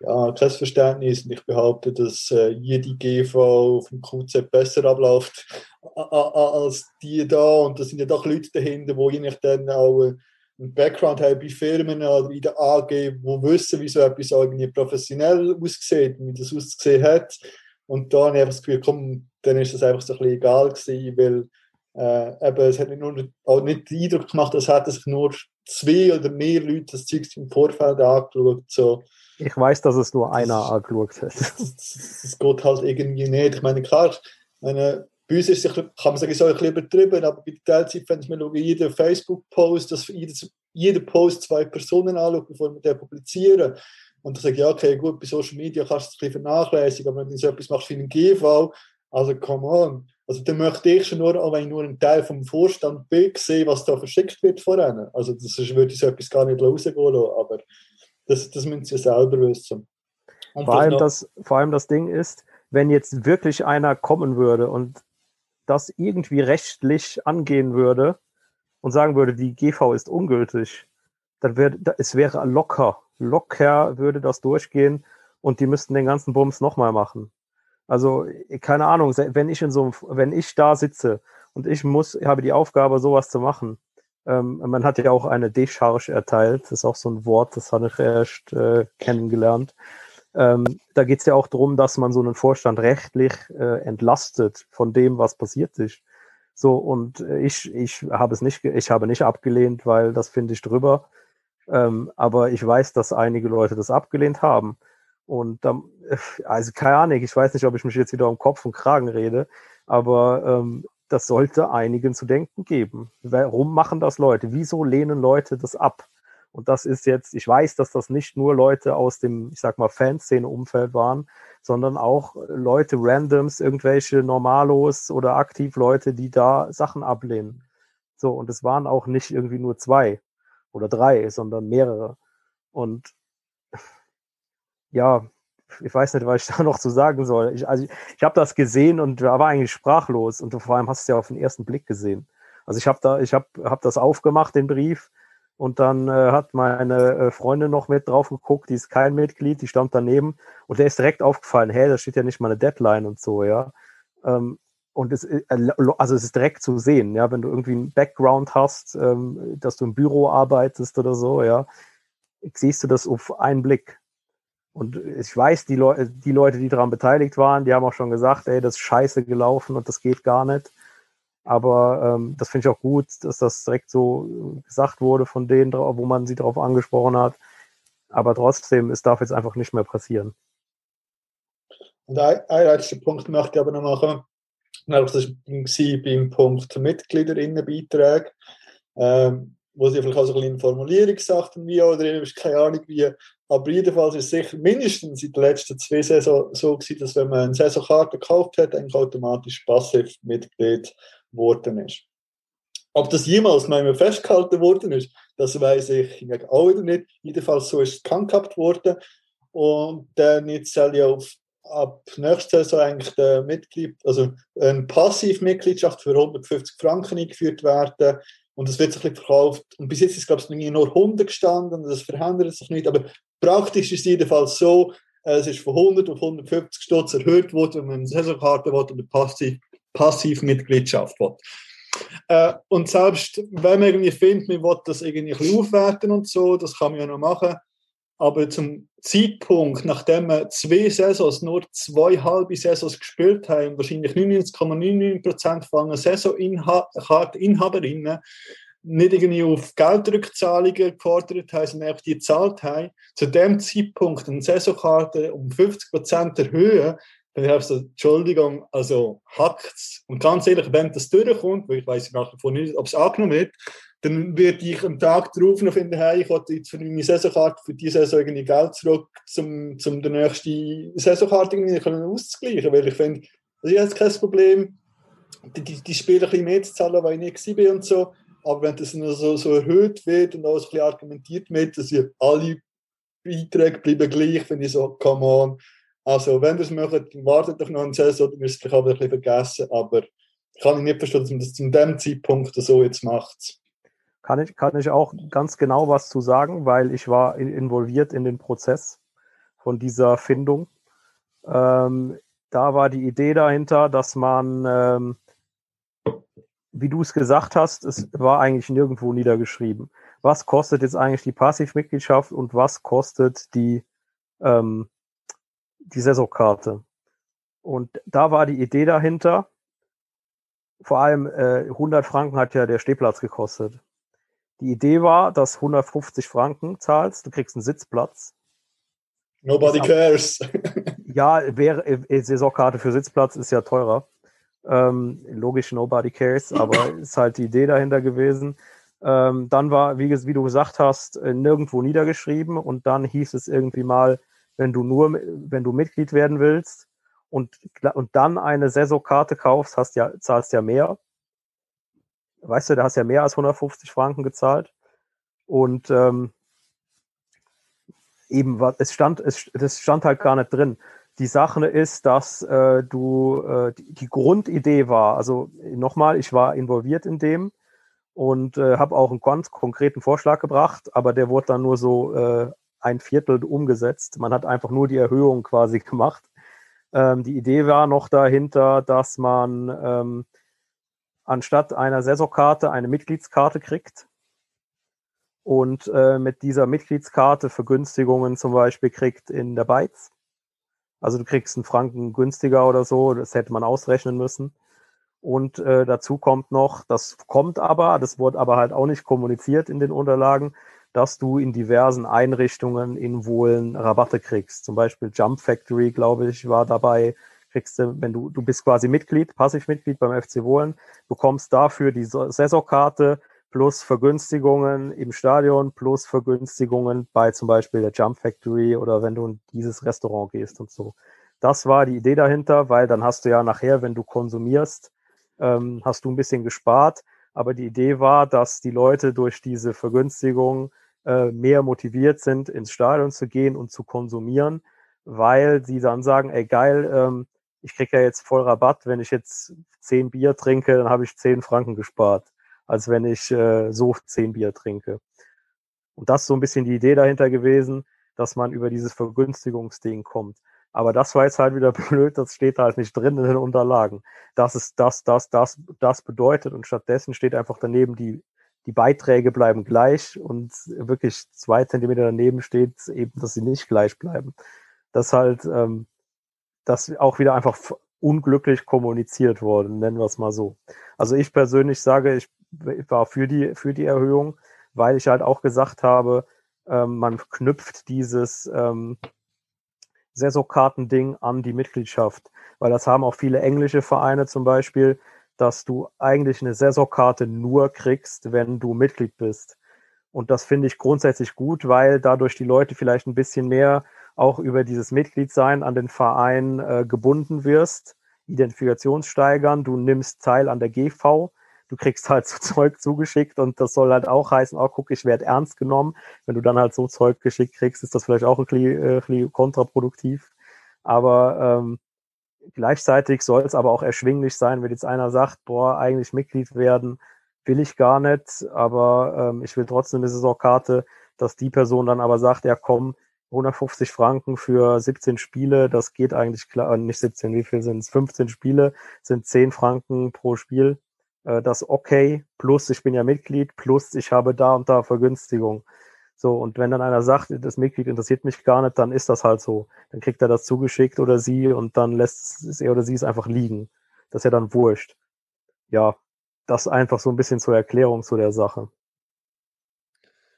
[SPEAKER 5] ja, kein Verständnis. Und ich behaupte, dass äh, jede GV auf dem QZ besser abläuft als die da. Und da sind ja doch Leute dahinter, die eigentlich dann auch einen Background haben bei Firmen oder in der AG, die wissen, wie so etwas irgendwie professionell aussieht, wie das ausgesehen hat. Und da habe ich einfach das Gefühl, komm, dann ist das einfach so ein bisschen egal gewesen, weil äh, eben, es hat nicht, nur, auch nicht den Eindruck gemacht, als hätten sich nur zwei oder mehr Leute das Zeug im Vorfeld angeschaut. So
[SPEAKER 7] Ich weiß, dass es nur einer angeschaut hat.
[SPEAKER 5] das, das, das geht halt irgendwie nicht. Ich meine, klar, meine, bei uns ist es, ein kann man sagen, so ein bisschen übertrieben, aber bei der Teilzeit, wenn ich mir schaue, jeden Facebook-Post, dass jedes, jeder Post zwei Personen anschaut, bevor wir den publizieren. Und ich sage, ja, okay, gut, bei Social Media kannst du es ein bisschen vernachlässigen, aber wenn du so etwas machst wie einen GV, also come on. Also dann möchte ich schon nur, auch wenn ich nur einen Teil vom Vorstand bin, sehen, was da verschickt wird von ihnen. Also das ist, würde ich so etwas gar nicht rausgehen lassen, aber das, das müssen sie selber wissen. Und
[SPEAKER 7] Vor allem,
[SPEAKER 5] noch-
[SPEAKER 7] das, vor allem das Ding ist, wenn jetzt wirklich einer kommen würde und das irgendwie rechtlich angehen würde und sagen würde, die GV ist ungültig, dann wäre es wäre locker, locker würde das durchgehen und die müssten den ganzen Bums nochmal machen. Also keine Ahnung, wenn ich in so wenn ich da sitze und ich muss, habe die Aufgabe, sowas zu machen. Ähm, man hat ja auch eine Decharge erteilt, das ist auch so ein Wort, das habe ich erst äh, kennengelernt. Ähm, da geht es ja auch darum, dass man so einen Vorstand rechtlich äh, entlastet von dem, was passiert ist. So, und äh, ich, ich habe es nicht, ich habe nicht abgelehnt, weil das finde ich drüber. Ähm, aber ich weiß, dass einige Leute das abgelehnt haben. Und dann, äh, also keine Ahnung, ich weiß nicht, ob ich mich jetzt wieder um Kopf und Kragen rede, aber ähm, das sollte einigen zu denken geben. Warum machen das Leute? Wieso lehnen Leute das ab? Und das ist jetzt, ich weiß, dass das nicht nur Leute aus dem, ich sag mal, Fanszene-Umfeld waren, sondern auch Leute, Randoms, irgendwelche Normalos oder Aktivleute, die da Sachen ablehnen. So, und es waren auch nicht irgendwie nur zwei oder drei, sondern mehrere. Und ja, ich weiß nicht, was ich [laughs] da noch zu sagen soll. Ich, also ich, ich habe das gesehen und war eigentlich sprachlos und vor allem hast du es ja auf den ersten Blick gesehen. Also ich habe da, ich habe hab das aufgemacht, den Brief, Und dann äh, hat meine äh, Freundin noch mit drauf geguckt, die ist kein Mitglied, die stand daneben und der ist direkt aufgefallen, hä, da steht ja nicht mal eine Deadline und so, ja. Ähm, und es, äh, also es ist direkt zu sehen, ja, wenn du irgendwie einen Background hast, ähm, dass du im Büro arbeitest oder so, ja, siehst du das auf einen Blick. Und ich weiß, die, Leu die Leute, die daran beteiligt waren, die haben auch schon gesagt, ey, das ist scheiße gelaufen und das geht gar nicht. Aber ähm, das finde ich auch gut, dass das direkt so gesagt wurde von denen, wo man sie darauf angesprochen hat. Aber trotzdem, es darf jetzt einfach nicht mehr passieren.
[SPEAKER 5] Und ein, ein letzter Punkt möchte ich aber noch machen. Das war beim Punkt Mitgliederinnenbeiträge, ähm, wo sie vielleicht auch so ein bisschen Formulierung gesagt haben, wie oder ist keine Ahnung wie. Aber jedenfalls ist es sicher mindestens in den letzten zwei Saison so gewesen, dass wenn man eine Saisonkarte gekauft hat, eigentlich automatisch passiv Mitglied geworden ist. Ob das jemals noch festgehalten worden ist, das weiß ich auch wieder nicht. Jedenfalls so ist es gehandhabt worden. Und dann jetzt soll ja auf, ab nächster Saison eigentlich der Mitglied, also eine Passivmitgliedschaft für 150 Franken eingeführt werden. Und das wird sich ein verkauft. Und bis jetzt ist, glaube ich, nur 100 gestanden. Das verändert sich nicht. Aber praktisch ist es jedenfalls so, es ist von 100 auf 150 Stutz erhöht worden, wenn man eine Saisonkarte will oder Passiv, Passivmitgliedschaft will. Äh, und selbst wenn man irgendwie findet, man will das irgendwie ein aufwerten und so, das kann man ja noch machen. Aber zum Zeitpunkt, nachdem wir zwei Saisons, nur zwei halbe Saisons gespielt haben, wahrscheinlich 99,99% von allen Saisonkarteninhaberinnen nicht irgendwie auf Geldrückzahlungen gefordert haben, sondern einfach die gezahlt haben, zu dem Zeitpunkt eine Saisonkarte um 50% erhöhen, dann habe ich so, Entschuldigung, also hackt's. Und ganz ehrlich, wenn das durchkommt, weil ich weiß nach wie vor nicht, ob es angenommen wird, dann werde ich am Tag darauf noch finden, hey, ich wollte jetzt für meine Saisonkarte für diese Saison irgendwie Geld zurück, um zum der nächste Saisonkarte irgendwie auszugleichen, weil ich finde, das ist jetzt kein Problem, die, die, die Spieler ein bisschen mehr zu zahlen, weil ich nicht war und so, aber wenn das nur so, so erhöht wird und auch so ein bisschen argumentiert wird, dass ihr alle Beiträge bleiben gleich, finde ich so, come on, also, wenn ihr es macht, wartet doch noch eine Saison, dann müsst ihr vielleicht ein bisschen vergessen. Aber ich kann nicht verstehen, dass man das zu dem Zeitpunkt so jetzt macht.
[SPEAKER 7] Kann ich, kann ich auch ganz genau was zu sagen, weil ich war involviert in den Prozess von dieser Findung. Ähm, da war die Idee dahinter, dass man, ähm, wie du es gesagt hast, es war eigentlich nirgendwo niedergeschrieben. Was kostet jetzt eigentlich die Passivmitgliedschaft und was kostet die ähm, die Saisonkarte. Und da war die Idee dahinter, vor allem äh, 100 Franken hat ja der Stehplatz gekostet. Die Idee war, dass 150 Franken zahlst, du kriegst einen Sitzplatz.
[SPEAKER 5] Nobody cares. [laughs]
[SPEAKER 7] ja, wäre äh, Saisonkarte für Sitzplatz ist ja teurer. Ähm, logisch, nobody cares, aber ist halt die Idee dahinter gewesen. Ähm, dann war, wie, wie, du gesagt hast, äh, nirgendwo niedergeschrieben und dann hieß es irgendwie mal, wenn du nur, wenn du Mitglied werden willst und, und dann eine Saisonkarte kaufst, hast ja, zahlst ja mehr. Weißt du, da hast ja mehr als 150 Franken gezahlt. Und ähm, eben, es stand, es, das stand halt gar nicht drin. Die Sache ist, dass äh, du äh, die, die Grundidee war, also nochmal, ich war involviert in dem und äh, habe auch einen ganz konkreten Vorschlag gebracht, aber der wurde dann nur so äh, ein Viertel umgesetzt. Man hat einfach nur die Erhöhung quasi [laughs] gemacht. Ähm, die Idee war noch dahinter, dass man ähm, anstatt einer Saisonkarte eine Mitgliedskarte kriegt und äh, mit dieser Mitgliedskarte Vergünstigungen zum Beispiel kriegt in der Bytes. Also du kriegst einen Franken günstiger oder so, das hätte man ausrechnen müssen. Und äh, dazu kommt noch, das kommt aber, das wurde aber halt auch nicht kommuniziert in den Unterlagen, dass du in diversen Einrichtungen in Wohlen Rabatte kriegst. Zum Beispiel Jump Factory, glaube ich, war dabei. Kriegst du, wenn du, du bist quasi Mitglied, Passivmitglied beim FC Wohlen, bekommst dafür die Saisonkarte plus Vergünstigungen im Stadion plus Vergünstigungen bei zum Beispiel der Jump Factory oder wenn du in dieses Restaurant gehst und so. Das war die Idee dahinter, weil dann hast du ja nachher, wenn du konsumierst, ähm, hast du ein bisschen gespart. Aber die Idee war, dass die Leute durch diese Vergünstigung äh, mehr motiviert sind, ins Stadion zu gehen und zu konsumieren, weil sie dann sagen, ey geil, ähm, ich kriege ja jetzt voll Rabatt, wenn ich jetzt zehn Bier trinke, dann habe ich zehn Franken gespart, als wenn ich äh, so zehn Bier trinke. Und das ist so ein bisschen die Idee dahinter gewesen, dass man über dieses Vergünstigungsding kommt. Aber das war jetzt halt wieder [laughs] blöd, das steht halt nicht drin in den Unterlagen. Das ist das, das, das, das bedeutet und stattdessen steht einfach daneben, die, die Beiträge bleiben gleich und wirklich zwei Zentimeter daneben steht eben, dass sie nicht gleich bleiben. Das halt, ähm, das auch wieder einfach unglücklich kommuniziert worden, nennen wir es mal so. Also ich persönlich sage, ich war für die, für die Erhöhung, weil ich halt auch gesagt habe, ähm, man knüpft dieses ähm, Saisonkartending an die Mitgliedschaft, weil das haben auch viele englische Vereine zum Beispiel, dass du eigentlich eine Saisonkarte nur kriegst, wenn du Mitglied bist. Und das finde ich grundsätzlich gut, weil dadurch die Leute vielleicht ein bisschen mehr auch über dieses Mitgliedsein an den Verein äh, gebunden wirst, Identifikationssteigern, du nimmst teil an der GV, du kriegst halt so [laughs] Zeug zugeschickt und das soll halt auch heißen, oh guck, ich werde ernst genommen. Wenn du dann halt so Zeug geschickt kriegst, ist das vielleicht auch ein bisschen, äh, kontraproduktiv. Aber ähm, gleichzeitig soll es aber auch erschwinglich sein, wenn jetzt einer sagt, boah, eigentlich Mitglied werden will ich gar nicht, aber ähm, ich will trotzdem eine Saisonkarte, dass die Person dann aber sagt, ja komm, 150 Franken für 17 Spiele, das geht eigentlich klar, äh, nicht 17, wie viel sind es? 15 Spiele, sind 10 Franken pro Spiel, äh, das okay, plus ich bin ja Mitglied, plus ich habe da und da Vergünstigung. So, und wenn dann einer sagt, das Mitglied interessiert mich gar nicht, dann ist das halt so. Dann kriegt er das zugeschickt oder sie und dann lässt es er oder sie es einfach liegen. Das ist ja dann wurscht. Ja, das einfach so ein bisschen zur Erklärung zu der Sache.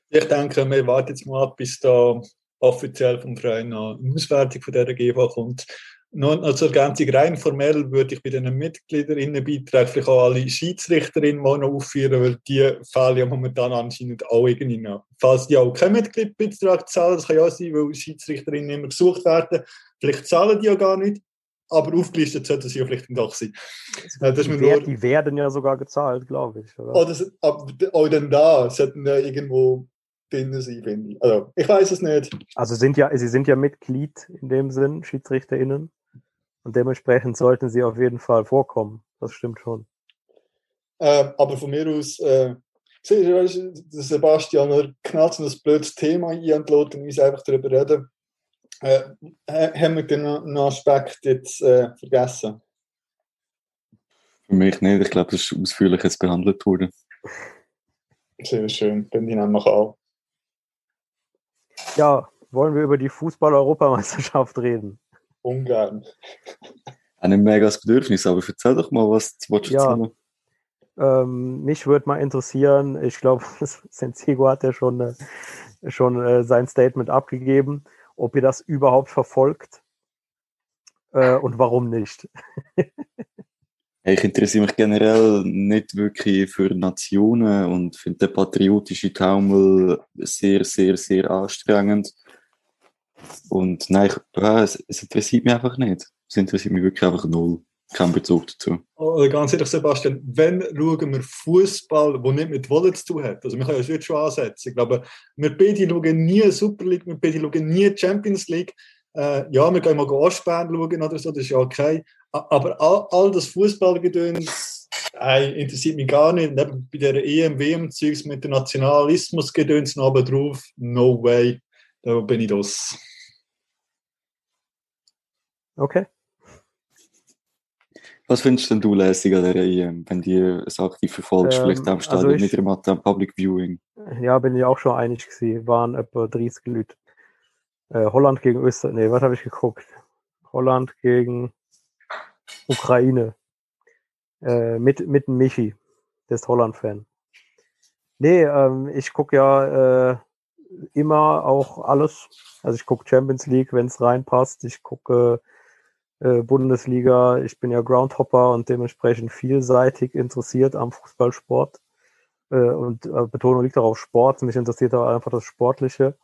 [SPEAKER 5] Ich denke, wir warten jetzt mal ab, bis da offiziell vom Verein eine Auswertung von dieser GV kommt. Noch als Ergänzung rein formell würde ich bei den Mitgliederinnenbeiträgen vielleicht auch alle Schiedsrichterinnen mal noch aufführen, weil die fehlen ja momentan anscheinend auch irgendwie noch. Falls die auch keinen Mitgliedbeitrag zahlen, das kann ja auch sein, weil Schiedsrichterinnen immer gesucht werden, vielleicht zahlen die ja gar nicht, aber aufgelistet sollten sie ja vielleicht doch sein. Das ist
[SPEAKER 7] Die, wer- die werden ja sogar gezahlt, glaube ich. Oder?
[SPEAKER 5] oder, auch dann da sollten ja irgendwo drin sein, finde ich. Also, ich weiß es nicht.
[SPEAKER 7] Also sind ja, sie sind ja Mitglied in dem Sinn, SchiedsrichterInnen. Und dementsprechend sollten sie auf jeden Fall vorkommen. Das stimmt schon.
[SPEAKER 5] Äh, aber von mir aus, äh, Sebastian er knallt ein blödes Thema ein und lässt uns einfach darüber reden. Äh, ha- haben wir den Aspekt jetzt äh, vergessen?
[SPEAKER 1] Für mich nicht. Ich glaube, das ist ausführlich jetzt behandelt worden.
[SPEAKER 5] Sehr schön, dann die nehmen wir an.
[SPEAKER 7] Ja, wollen wir über die Fußball-Europameisterschaft reden?
[SPEAKER 5] Ungern.
[SPEAKER 1] Auch nicht mega das Bedürfnis, aber erzähl doch mal, was du
[SPEAKER 7] Ja. Ähm, mich würde mal interessieren, ich glaube, [laughs] Sensigo hat ja schon, äh, schon äh, sein Statement abgegeben, ob ihr das überhaupt verfolgt äh, und warum nicht. [laughs]
[SPEAKER 1] Ich interessiere mich generell nicht wirklich für Nationen und finde den patriotischen Taumel sehr, sehr, sehr anstrengend. Und nein, ich, ja, es, es interessiert mich einfach nicht. Es interessiert mich wirklich einfach null. Kein Bezug dazu.
[SPEAKER 5] Oder ganz ehrlich, Sebastian, wenn schauen wir Fußball, der nicht mit Wollen zu tun hat? Also, wir können jetzt schon ansetzen. Ich glaube, wir beide schauen nie Super League, wir beide schauen nie Champions League. Äh, ja, wir können mal Ostbahn schauen oder so, das ist ja okay. Aber all, all das Fußballgedöns äh, interessiert mich gar nicht. Und eben bei der EM, WM-Zeugs mit dem Nationalismus-Gedöns noch drauf, no way. Da bin ich das.
[SPEAKER 7] Okay.
[SPEAKER 1] Was findest denn du lässig an der EM, wenn die es aktiv verfolgst?
[SPEAKER 7] Ähm,
[SPEAKER 1] vielleicht am
[SPEAKER 7] also
[SPEAKER 1] Stadion
[SPEAKER 7] ich-
[SPEAKER 1] mit dem am Public Viewing.
[SPEAKER 7] Ja, bin ich auch schon einig gewesen. Waren etwa 30 Leute. Äh, Holland gegen Österreich. Nee, was habe ich geguckt? Holland gegen Ukraine. Äh, mit, mit Michi. Der ist Holland-Fan. Nee, ähm, ich gucke ja äh, immer auch alles. Also ich gucke Champions League, wenn es reinpasst. Ich gucke äh, Bundesliga. Ich bin ja Groundhopper und dementsprechend vielseitig interessiert am Fußballsport äh, und äh, Betonung liegt auch auf Sport. Mich interessiert aber einfach das Sportliche.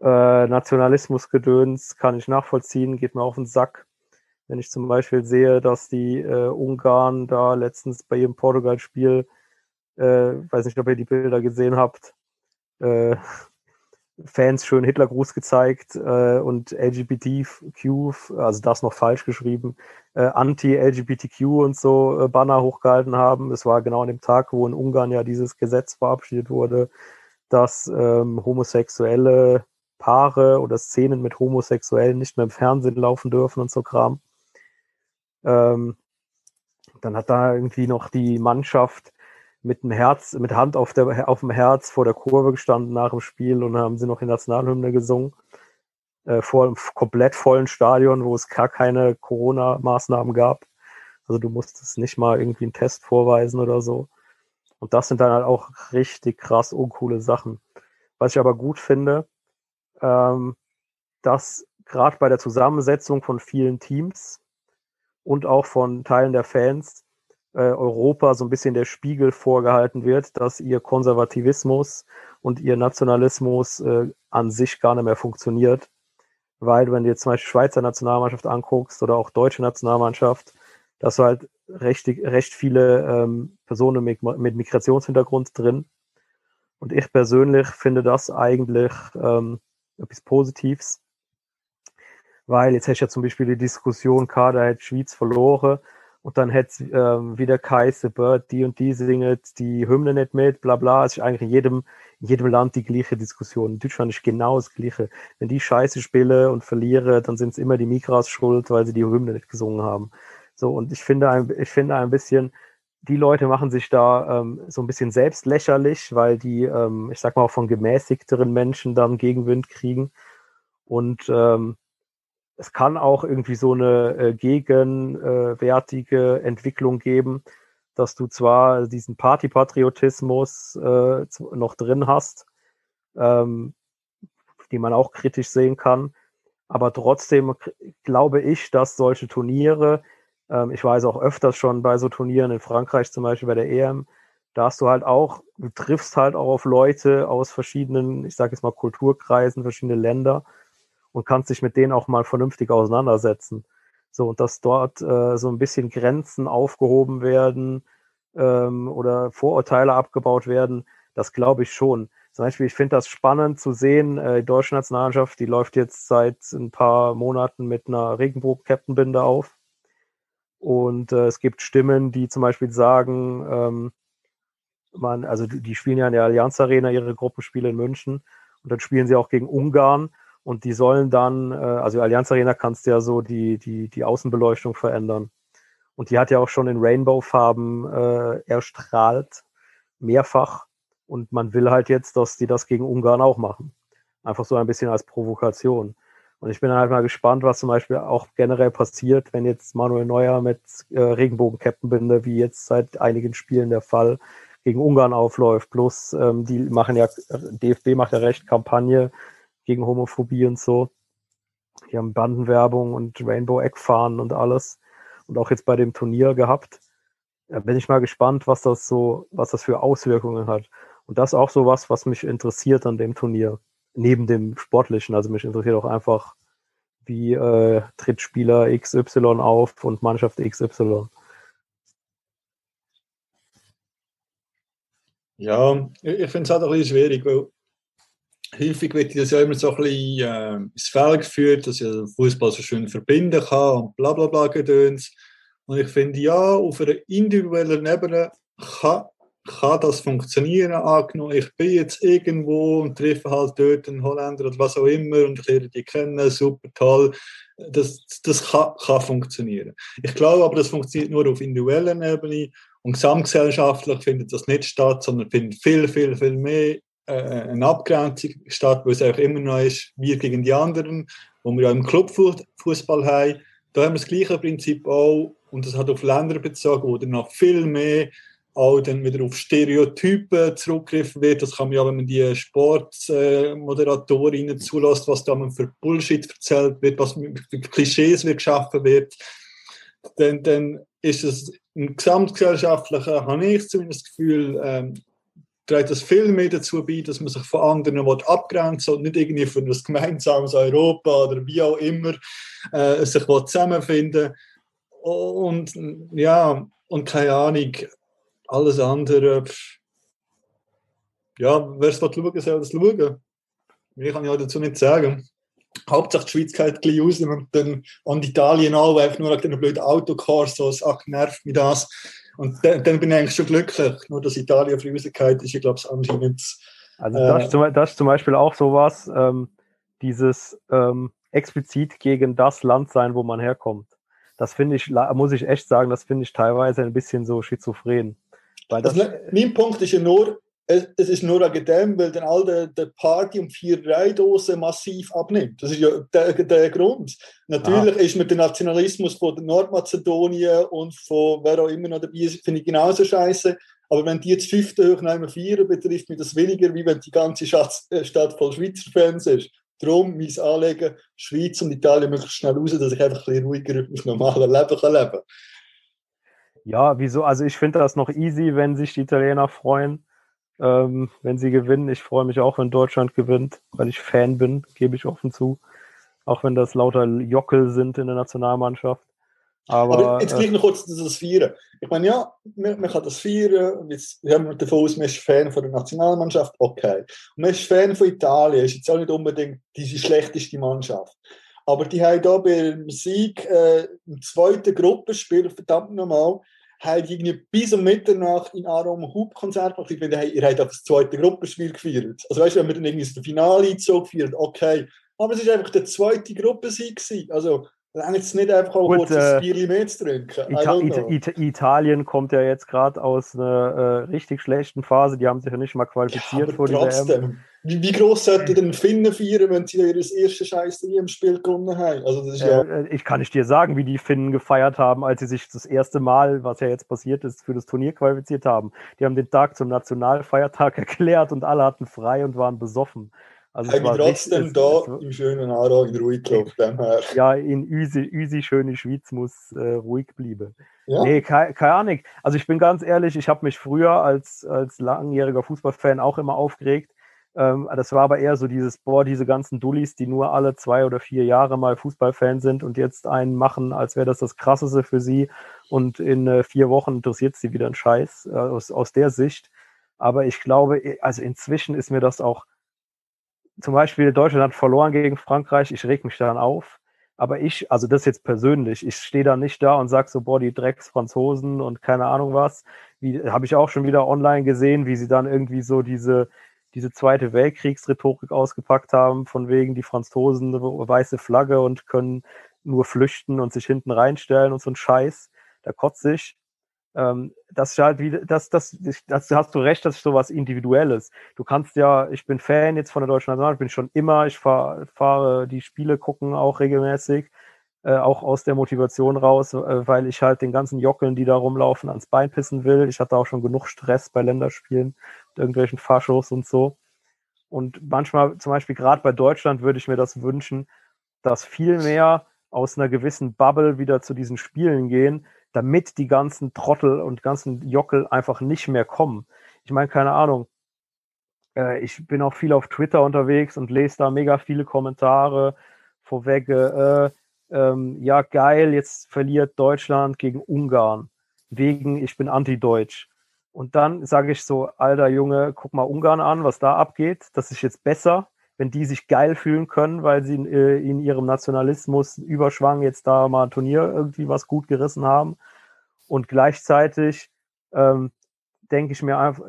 [SPEAKER 7] Äh, Nationalismusgedöns kann ich nachvollziehen, geht mir auf den Sack. Wenn ich zum Beispiel sehe, dass die äh, Ungarn da letztens bei ihrem Portugal-Spiel, äh, weiß nicht, ob ihr die Bilder gesehen habt, äh, Fans schön Hitlergruß gezeigt äh, und LGBTQ, also das noch falsch geschrieben, äh, Anti-LGBTQ und so äh, Banner hochgehalten haben. Es war genau an dem Tag, wo in Ungarn ja dieses Gesetz verabschiedet wurde, dass ähm, homosexuelle Paare oder Szenen mit Homosexuellen nicht mehr im Fernsehen laufen dürfen und so Kram. Ähm, dann hat da irgendwie noch die Mannschaft mit dem Herz, mit Hand auf, der, auf dem Herz vor der Kurve gestanden nach dem Spiel und haben sie noch die Nationalhymne gesungen. Äh, vor einem komplett vollen Stadion, wo es gar keine Corona-Maßnahmen gab. Also du musstest nicht mal irgendwie einen Test vorweisen oder so. Und das sind dann halt auch richtig krass uncoole Sachen. Was ich aber gut finde, ähm, dass gerade bei der Zusammensetzung von vielen Teams und auch von Teilen der Fans Europa so ein bisschen der Spiegel vorgehalten wird, dass ihr Konservativismus und ihr Nationalismus äh, an sich gar nicht mehr funktioniert. Weil wenn du jetzt zum Beispiel Schweizer Nationalmannschaft anguckst oder auch deutsche Nationalmannschaft, dass du halt recht, recht viele ähm, Personen mit, mit Migrationshintergrund drin. Und ich persönlich finde das eigentlich ähm, etwas Positives. Weil jetzt hätte ich ja zum Beispiel die Diskussion, Kader hätte Schweiz verloren und dann hätte ähm, wieder Kaiser Bird, die und die singet die Hymne nicht mit, bla bla. Es ist eigentlich in jedem, in jedem Land die gleiche Diskussion. In Deutschland ist genau das Gleiche. Wenn die Scheiße spielen und verlieren, dann sind es immer die Migras schuld, weil sie die Hymne nicht gesungen haben. So, und ich finde ein, ich finde ein bisschen, die Leute machen sich da ähm, so ein bisschen selbst lächerlich, weil die, ähm, ich sag mal, auch von gemäßigteren Menschen dann Gegenwind kriegen. Und ähm, es kann auch irgendwie so eine äh, gegenwärtige Entwicklung geben, dass du zwar diesen Partypatriotismus äh, noch drin hast, ähm, die man auch kritisch sehen kann, aber trotzdem glaube ich, dass solche Turniere, ähm, ich weiß auch öfters schon bei so Turnieren in Frankreich zum Beispiel bei der EM, da hast du halt auch, du triffst halt auch auf Leute aus verschiedenen, ich sage jetzt mal Kulturkreisen, verschiedene Länder und kannst dich mit denen auch mal vernünftig auseinandersetzen. So, und dass dort äh, so ein bisschen Grenzen aufgehoben werden ähm, oder Vorurteile abgebaut werden, das glaube ich schon. Zum Beispiel, ich finde das spannend zu sehen, äh, die deutsche Nationalmannschaft, die läuft jetzt seit ein paar Monaten mit einer Regenbogen-Captain-Binde auf. Und äh, es gibt Stimmen, die zum Beispiel sagen, ähm, man, also die, spielen ja in der Allianz Arena ihre Gruppenspiele in München und dann spielen sie auch gegen Ungarn und die sollen dann, äh, also Allianz Arena kannst du ja so die, die, die Außenbeleuchtung verändern. Und die hat ja auch schon in Rainbow-Farben äh, erstrahlt, mehrfach. Und man will halt jetzt, dass die das gegen Ungarn auch machen. Einfach so ein bisschen als Provokation. Und ich bin halt mal gespannt, was zum Beispiel auch generell passiert, wenn jetzt Manuel Neuer mit äh, Regenbogen-Captain-Binde, wie jetzt seit einigen Spielen der Fall, gegen Ungarn aufläuft. Plus, ähm, die machen ja, DFB macht ja recht Kampagne gegen Homophobie und so. Die haben Bandenwerbung und Rainbow-Eckfahnen und alles. Und auch jetzt bei dem Turnier gehabt. Da bin ich mal gespannt, was das so, was das für Auswirkungen hat. Und das ist auch so was, was mich interessiert an dem Turnier. Neben dem Sportlichen. Also mich interessiert auch einfach, wie äh, tritt Spieler XY auf und Mannschaft XY.
[SPEAKER 5] Ja, ich finde es halt ein bisschen schwierig, weil häufig wird das ja immer so ein bisschen äh, ins Feld geführt, dass ja Fußball so schön verbinden kann und bla bla bla gedöns. Und ich finde, ja, auf einer individuellen Ebene kann, kann das funktionieren, angenommen, ich bin jetzt irgendwo und treffe halt dort einen Holländer oder was auch immer und ich lerne die kennen, super toll. Das, das kann, kann funktionieren. Ich glaube aber, das funktioniert nur auf individueller Ebene und gesamtgesellschaftlich findet das nicht statt, sondern findet viel, viel, viel mehr äh, eine Abgrenzung statt, wo es auch immer noch ist, wir gegen die anderen, wo wir ja im Clubfußball haben. Da haben wir das gleiche Prinzip auch und das hat auf Länder bezogen, wo dann noch viel mehr auch dann wieder auf Stereotypen zurückgegriffen wird. Das kann man ja, wenn man die Sportmoderatorinnen zulässt, was da für Bullshit erzählt wird, was für Klischees wird geschaffen wird, dann, dann ist es im gesamtgesellschaftlichen, habe ich zumindest das Gefühl, ähm, trägt das viel mehr dazu bei, dass man sich von anderen abgrenzen und nicht irgendwie für ein gemeinsames Europa oder wie auch immer äh, sich zusammenfinden und ja, und keine Ahnung, alles andere, ja, wer es schauen soll das schauen. Ich kann ja dazu nicht sagen. Hauptsache die Schweiz geht gleich aus und Italien an, einfach nur wegen den blöden Autocars, so, ach, nervt mich das. Und dann, dann bin ich eigentlich schon glücklich. Nur, dass Italien für geht, ist, ich glaube, anscheinend
[SPEAKER 7] Also
[SPEAKER 5] Äh,
[SPEAKER 7] das, ist zum, das ist zum Beispiel auch sowas, ähm, dieses ähm, explizit gegen das Land sein, wo man herkommt. Das finde ich, muss ich echt sagen, das finde ich teilweise ein bisschen so schizophren. Weil das,
[SPEAKER 5] Also, mein Punkt ist ja nur, es, es ist nur wegen dem, weil dann all der, der Party- und Viererei-Dose massiv abnimmt. Das ist ja der, der Grund. Natürlich ist mit dem Nationalismus von Nordmazedonien und von wer auch immer noch dabei ist, finde ich genauso scheiße. Aber wenn die jetzt fünfte Hochheimer feiern, betrifft mich das weniger, wie wenn die ganze äh, Stadt voll Schweizer Fans ist. Darum mein Anlegen, Schweiz und Italien möglichst schnell raus, dass ich einfach ein bisschen ruhiger auf normalen Leben kann leben
[SPEAKER 7] ja, wieso? Also ich finde das noch easy, wenn sich die Italiener freuen, ähm, wenn sie gewinnen. Ich freue mich auch, wenn Deutschland gewinnt, weil ich Fan bin, gebe ich offen zu. Auch wenn das lauter Jockel sind in der Nationalmannschaft. Aber,
[SPEAKER 5] Aber jetzt
[SPEAKER 7] äh,
[SPEAKER 5] gleich noch kurz das Feiern. Ich meine, ja, man, man kann das feiern und jetzt haben wir davon aus, man ist Fan von der Nationalmannschaft, okay. Und man ist Fan von Italien, ist jetzt auch nicht unbedingt die schlechteste Mannschaft. Aber die haben da beim Sieg äh, im zweiten Gruppenspiel, verdammt nochmal, haben irgendwie bis um Mitternacht in Aarau Hubkonzert gemacht. Ich finde, hey, ihr habt auch das zweite Gruppenspiel gefeiert. Also weißt du, wenn wir dann irgendwie das Finale Einzug gefeiert, okay. Aber es ist einfach der zweite Gruppensieg. Also, Lange jetzt nicht einfach auch
[SPEAKER 7] Gut,
[SPEAKER 5] kurz ein
[SPEAKER 7] äh,
[SPEAKER 5] Bier mehr zu trinken.
[SPEAKER 7] Ita Ita. Ita Italien kommt ja jetzt gerade aus einer äh, richtig schlechten Phase. Die haben sich ja nicht mal qualifiziert
[SPEAKER 5] aber
[SPEAKER 7] vor dieser EM.
[SPEAKER 5] Wie, wie groß sollten denn Finnen feiern, wenn sie ihr erstes scheiß im Spiel gewonnen haben? Also das ist ja,
[SPEAKER 7] Äh, ich kann nicht dir sagen, wie die Finnen gefeiert haben, als sie sich das erste Mal, was ja jetzt passiert ist, für das Turnier qualifiziert haben. Die haben den Tag zum Nationalfeiertag [laughs] erklärt und alle hatten frei und waren besoffen. Also
[SPEAKER 5] wir
[SPEAKER 7] war
[SPEAKER 5] trotzdem
[SPEAKER 7] richtig-
[SPEAKER 5] da
[SPEAKER 7] es- es-
[SPEAKER 5] im schönen Aarau in Ruhe gelaufen. Dem her.
[SPEAKER 7] ja, in Üsi, Üsi schöne Schweiz muss äh, ruhig bleiben.
[SPEAKER 5] Ja?
[SPEAKER 7] Nee, keine, keine Ahnung. Also ich bin ganz ehrlich, ich habe mich früher als, als langjähriger Fußballfan auch immer aufgeregt. Ähm, das war aber eher so dieses, boah, diese ganzen Dullis, die nur alle zwei oder vier Jahre mal Fußballfan sind und jetzt einen machen, als wäre das das Krasseste für sie und in äh, vier Wochen interessiert sie wieder ein Scheiß äh, aus, aus der Sicht. Aber ich glaube, also inzwischen ist mir das auch, zum Beispiel Deutschland hat verloren gegen Frankreich, ich reg mich daran auf. Aber ich, also das jetzt persönlich, ich stehe da nicht da und sag so, boah, die Drecksfranzosen und keine Ahnung was. Habe ich auch schon wieder online gesehen, wie sie dann irgendwie so diese, diese zweite Weltkriegsrhetorik ausgepackt haben, von wegen die Franzosen weiße Flagge und können nur flüchten und sich hinten reinstellen und so ein Scheiß. Da kotze ich. Ähm, das ist halt wieder, das, das, das, hast du recht, das ist sowas Individuelles. Du kannst ja, ich bin Fan jetzt von der deutschen Nationalmannschaft, bin schon immer, ich fahr, fahre die Spiele gucken auch regelmäßig, äh, auch aus der Motivation raus, äh, weil ich halt den ganzen Jockeln, die da rumlaufen, ans Bein pissen will. Ich hatte auch schon genug Stress bei Länderspielen irgendwelchen Faschos und so. Und manchmal, zum Beispiel gerade bei Deutschland, würde ich mir das wünschen, dass viel mehr aus einer gewissen Bubble wieder zu diesen Spielen gehen, damit die ganzen Trottel und ganzen Jockel einfach nicht mehr kommen. Ich meine, keine Ahnung. Äh, ich bin auch viel auf Twitter unterwegs und lese da mega viele Kommentare vorweg. Äh, ähm, ja, geil, jetzt verliert Deutschland gegen Ungarn. Wegen, ich bin anti-deutsch. Und dann sage ich so, alter Junge, guck mal Ungarn an, was da abgeht. Das ist jetzt besser, wenn die sich geil fühlen können, weil sie in, äh, in ihrem Nationalismus Überschwang jetzt da mal ein Turnier irgendwie was gut gerissen haben. Und gleichzeitig ähm, denke ich mir einfach,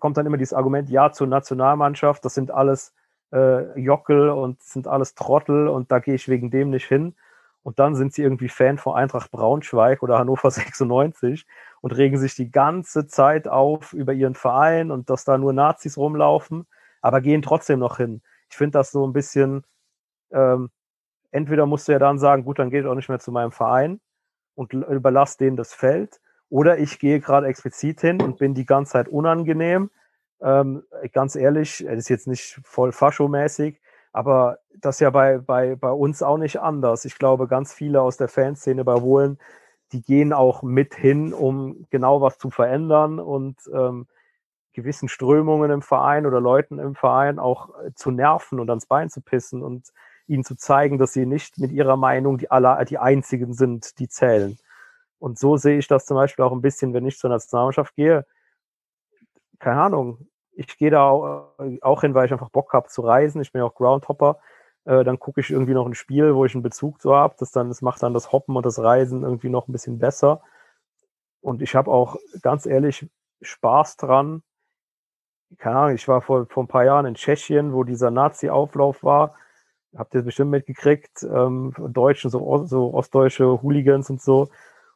[SPEAKER 7] kommt dann immer dieses Argument, ja, zur Nationalmannschaft, das sind alles äh, Jockel und sind alles Trottel und da gehe ich wegen dem nicht hin. Und dann sind sie irgendwie Fan von Eintracht Braunschweig oder Hannover [laughs] 96 und regen sich die ganze Zeit auf über ihren Verein und dass da nur Nazis rumlaufen, aber gehen trotzdem noch hin. Ich finde das so ein bisschen, ähm, entweder musst du ja dann sagen, gut, dann geht auch nicht mehr zu meinem Verein und überlass denen das Feld, oder ich gehe gerade explizit hin und bin die ganze Zeit unangenehm. Ähm, ganz ehrlich, das ist jetzt nicht voll faschomäßig, aber das ist ja bei, bei, bei uns auch nicht anders. Ich glaube, ganz viele aus der Fanszene bei Wohlen, die gehen auch mit hin, um genau was zu verändern und ähm, gewissen Strömungen im Verein oder Leuten im Verein auch äh, zu nerven und ans Bein zu pissen und ihnen zu zeigen, dass sie nicht mit ihrer Meinung die, aller, die einzigen sind, die zählen. Und so sehe ich das zum Beispiel auch ein bisschen, wenn ich zur Nationalmannschaft gehe. Keine Ahnung. Ich gehe da auch, auch hin, weil ich einfach Bock habe zu reisen. Ich bin ja auch Groundhopper. Äh, dann gucke ich irgendwie noch ein Spiel, wo ich einen Bezug zu habe. Das, das macht dann das Hoppen und das Reisen irgendwie noch ein bisschen besser. Und ich habe auch ganz ehrlich Spaß dran, keine Ahnung, ich war vor, vor ein paar Jahren in Tschechien, wo dieser Nazi-Auflauf war. Habt ihr bestimmt mitgekriegt, ähm, Deutschen, so, so ostdeutsche Hooligans und so.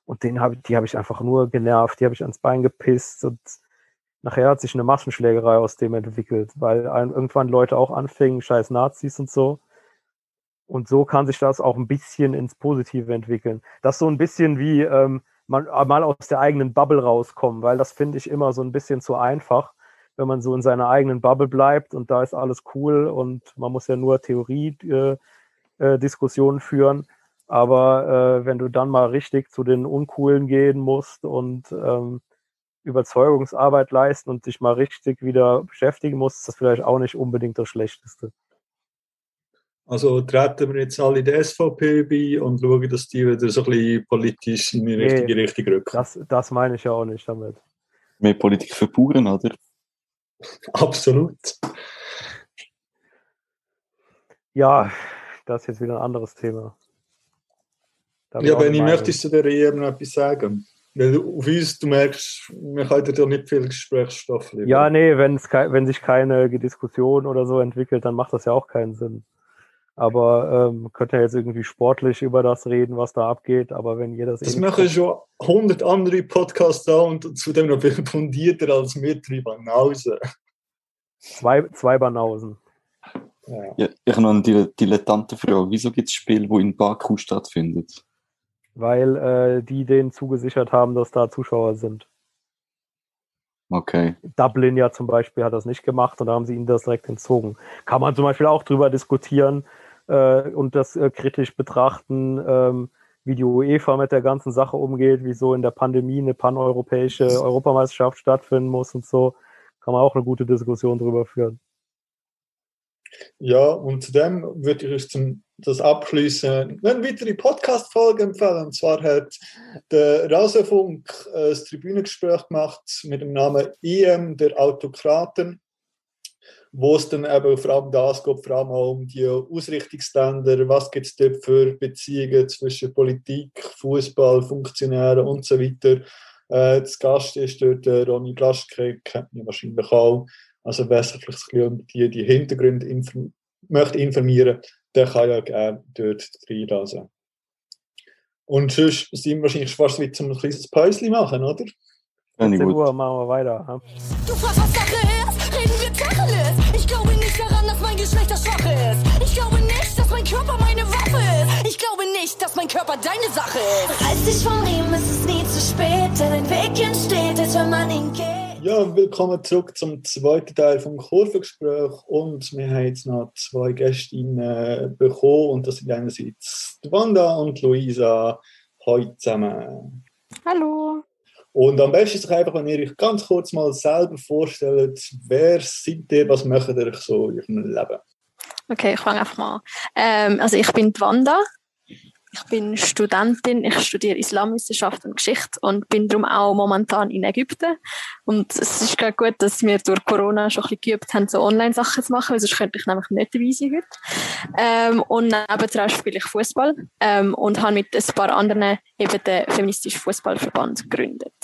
[SPEAKER 7] Und den hab, die habe ich einfach nur genervt, die habe ich ans Bein gepisst und nachher hat sich eine Massenschlägerei aus dem entwickelt, weil irgendwann Leute auch anfingen, scheiß Nazis und so. Und so kann sich das auch ein bisschen ins Positive entwickeln. Das so ein bisschen wie ähm, man, mal aus der eigenen Bubble rauskommen, weil das finde ich immer so ein bisschen zu einfach, wenn man so in seiner eigenen Bubble bleibt und da ist alles cool und man muss ja nur Theorie-Diskussionen äh, äh, führen. Aber äh, wenn du dann mal richtig zu den Uncoolen gehen musst und ähm, Überzeugungsarbeit leisten und dich mal richtig wieder beschäftigen musst, ist das vielleicht auch nicht unbedingt das Schlechteste.
[SPEAKER 5] Also treten wir jetzt alle in der SVP bei und schauen, dass die wieder so ein bisschen politisch in die
[SPEAKER 7] Nee.
[SPEAKER 5] richtige Richtung rücken.
[SPEAKER 7] Das, das meine ich ja auch nicht damit.
[SPEAKER 1] Mehr Politik für Bauern, oder?
[SPEAKER 5] Absolut.
[SPEAKER 7] Ja, das ist jetzt wieder ein anderes Thema. Da
[SPEAKER 5] Ja, Benni, möchtest du der EM noch etwas sagen? Weil du- auf uns, du merkst, wir können dir nicht viel Gesprächsstoff liefern.
[SPEAKER 7] Ja, nee, wenn, es kei- wenn sich keine Diskussion oder so entwickelt, dann macht das ja auch keinen Sinn. Aber ähm, könnt ja jetzt irgendwie sportlich über das reden, was da abgeht, aber wenn ihr das,
[SPEAKER 5] Das machen schon 100 andere Podcasts da und zudem noch viel fundierter als wir drei Banausen.
[SPEAKER 7] zwei, zwei Banausen.
[SPEAKER 5] Ja.
[SPEAKER 1] Ja, ich habe noch eine dile- dilettante Frage. Wieso gibt es Spiele, wo in Baku stattfindet?
[SPEAKER 7] Weil äh, die denen zugesichert haben, dass da Zuschauer sind.
[SPEAKER 1] Okay.
[SPEAKER 7] Dublin ja zum Beispiel hat das nicht gemacht und da haben sie ihnen das direkt entzogen. Kann man zum Beispiel auch drüber diskutieren äh, und das äh, kritisch betrachten, ähm, wie die UEFA mit der ganzen Sache umgeht, wieso in der Pandemie eine paneuropäische Europameisterschaft stattfinden muss und so. Kann man auch eine gute Diskussion drüber führen.
[SPEAKER 5] Ja, und zudem würde ich zum das abschließen eine weitere Podcast-Folge empfehlen. Und zwar hat der Rasenfunk äh, das Tribünengespräch gemacht mit dem Namen IM der Autokraten, wo es dann eben vor allem das geht, vor allem auch um die Ausrichtungsländer, was gibt es dort für Beziehungen zwischen Politik, Fußball, Funktionären und so weiter. Äh, das Gast ist dort äh, Ronny Blaschke, kennt ihr wahrscheinlich auch. Also wer sich vielleicht ein bisschen um die, die Hintergründe inform möchte informieren, der kann ja gerne dort reinlassen. Und sonst sind wir wahrscheinlich fast wie zum ein kleines Päuschen machen, oder?
[SPEAKER 1] Ich
[SPEAKER 7] 10
[SPEAKER 1] gut.
[SPEAKER 7] Uhr machen wir weiter. Ja?
[SPEAKER 8] Du fragst, was Sache ist, reden wir Tacheles. Ich glaube nicht daran, dass mein Geschlecht das Schwache ist. Ich glaube nicht, dass mein Körper meine Waffe ist. Ich glaube nicht, dass mein Körper deine Sache ist. Reiß dich vom Riemen, es ist nie zu spät, denn ein Weg entsteht, als wenn man ihn geht.
[SPEAKER 5] Ja, willkommen zurück zum zweiten Teil vom Kurvengespräch. Und wir haben jetzt noch zwei Gästinnen äh, bekommen. Und das sind einerseits Wanda und Luisa. Heute zusammen.
[SPEAKER 9] Hallo.
[SPEAKER 5] Und am besten ist es einfach, wenn ihr euch ganz kurz mal selber vorstellt, wer seid ihr, was macht ihr so in eurem Leben?
[SPEAKER 9] Okay, ich fange einfach mal an. Ähm, also ich bin die Wanda. Ich bin Studentin. Ich studiere Islamwissenschaft und Geschichte und bin darum auch momentan in Ägypten. Und es ist gerade gut, dass wir durch Corona schon ein bisschen geübt haben, so Online-Sachen zu machen, weil sonst könnte ich nämlich nicht dabei sein heute. Ähm, und nebendran spiele ich Fußball ähm, und habe mit ein paar anderen eben den feministischen Fußballverband gegründet.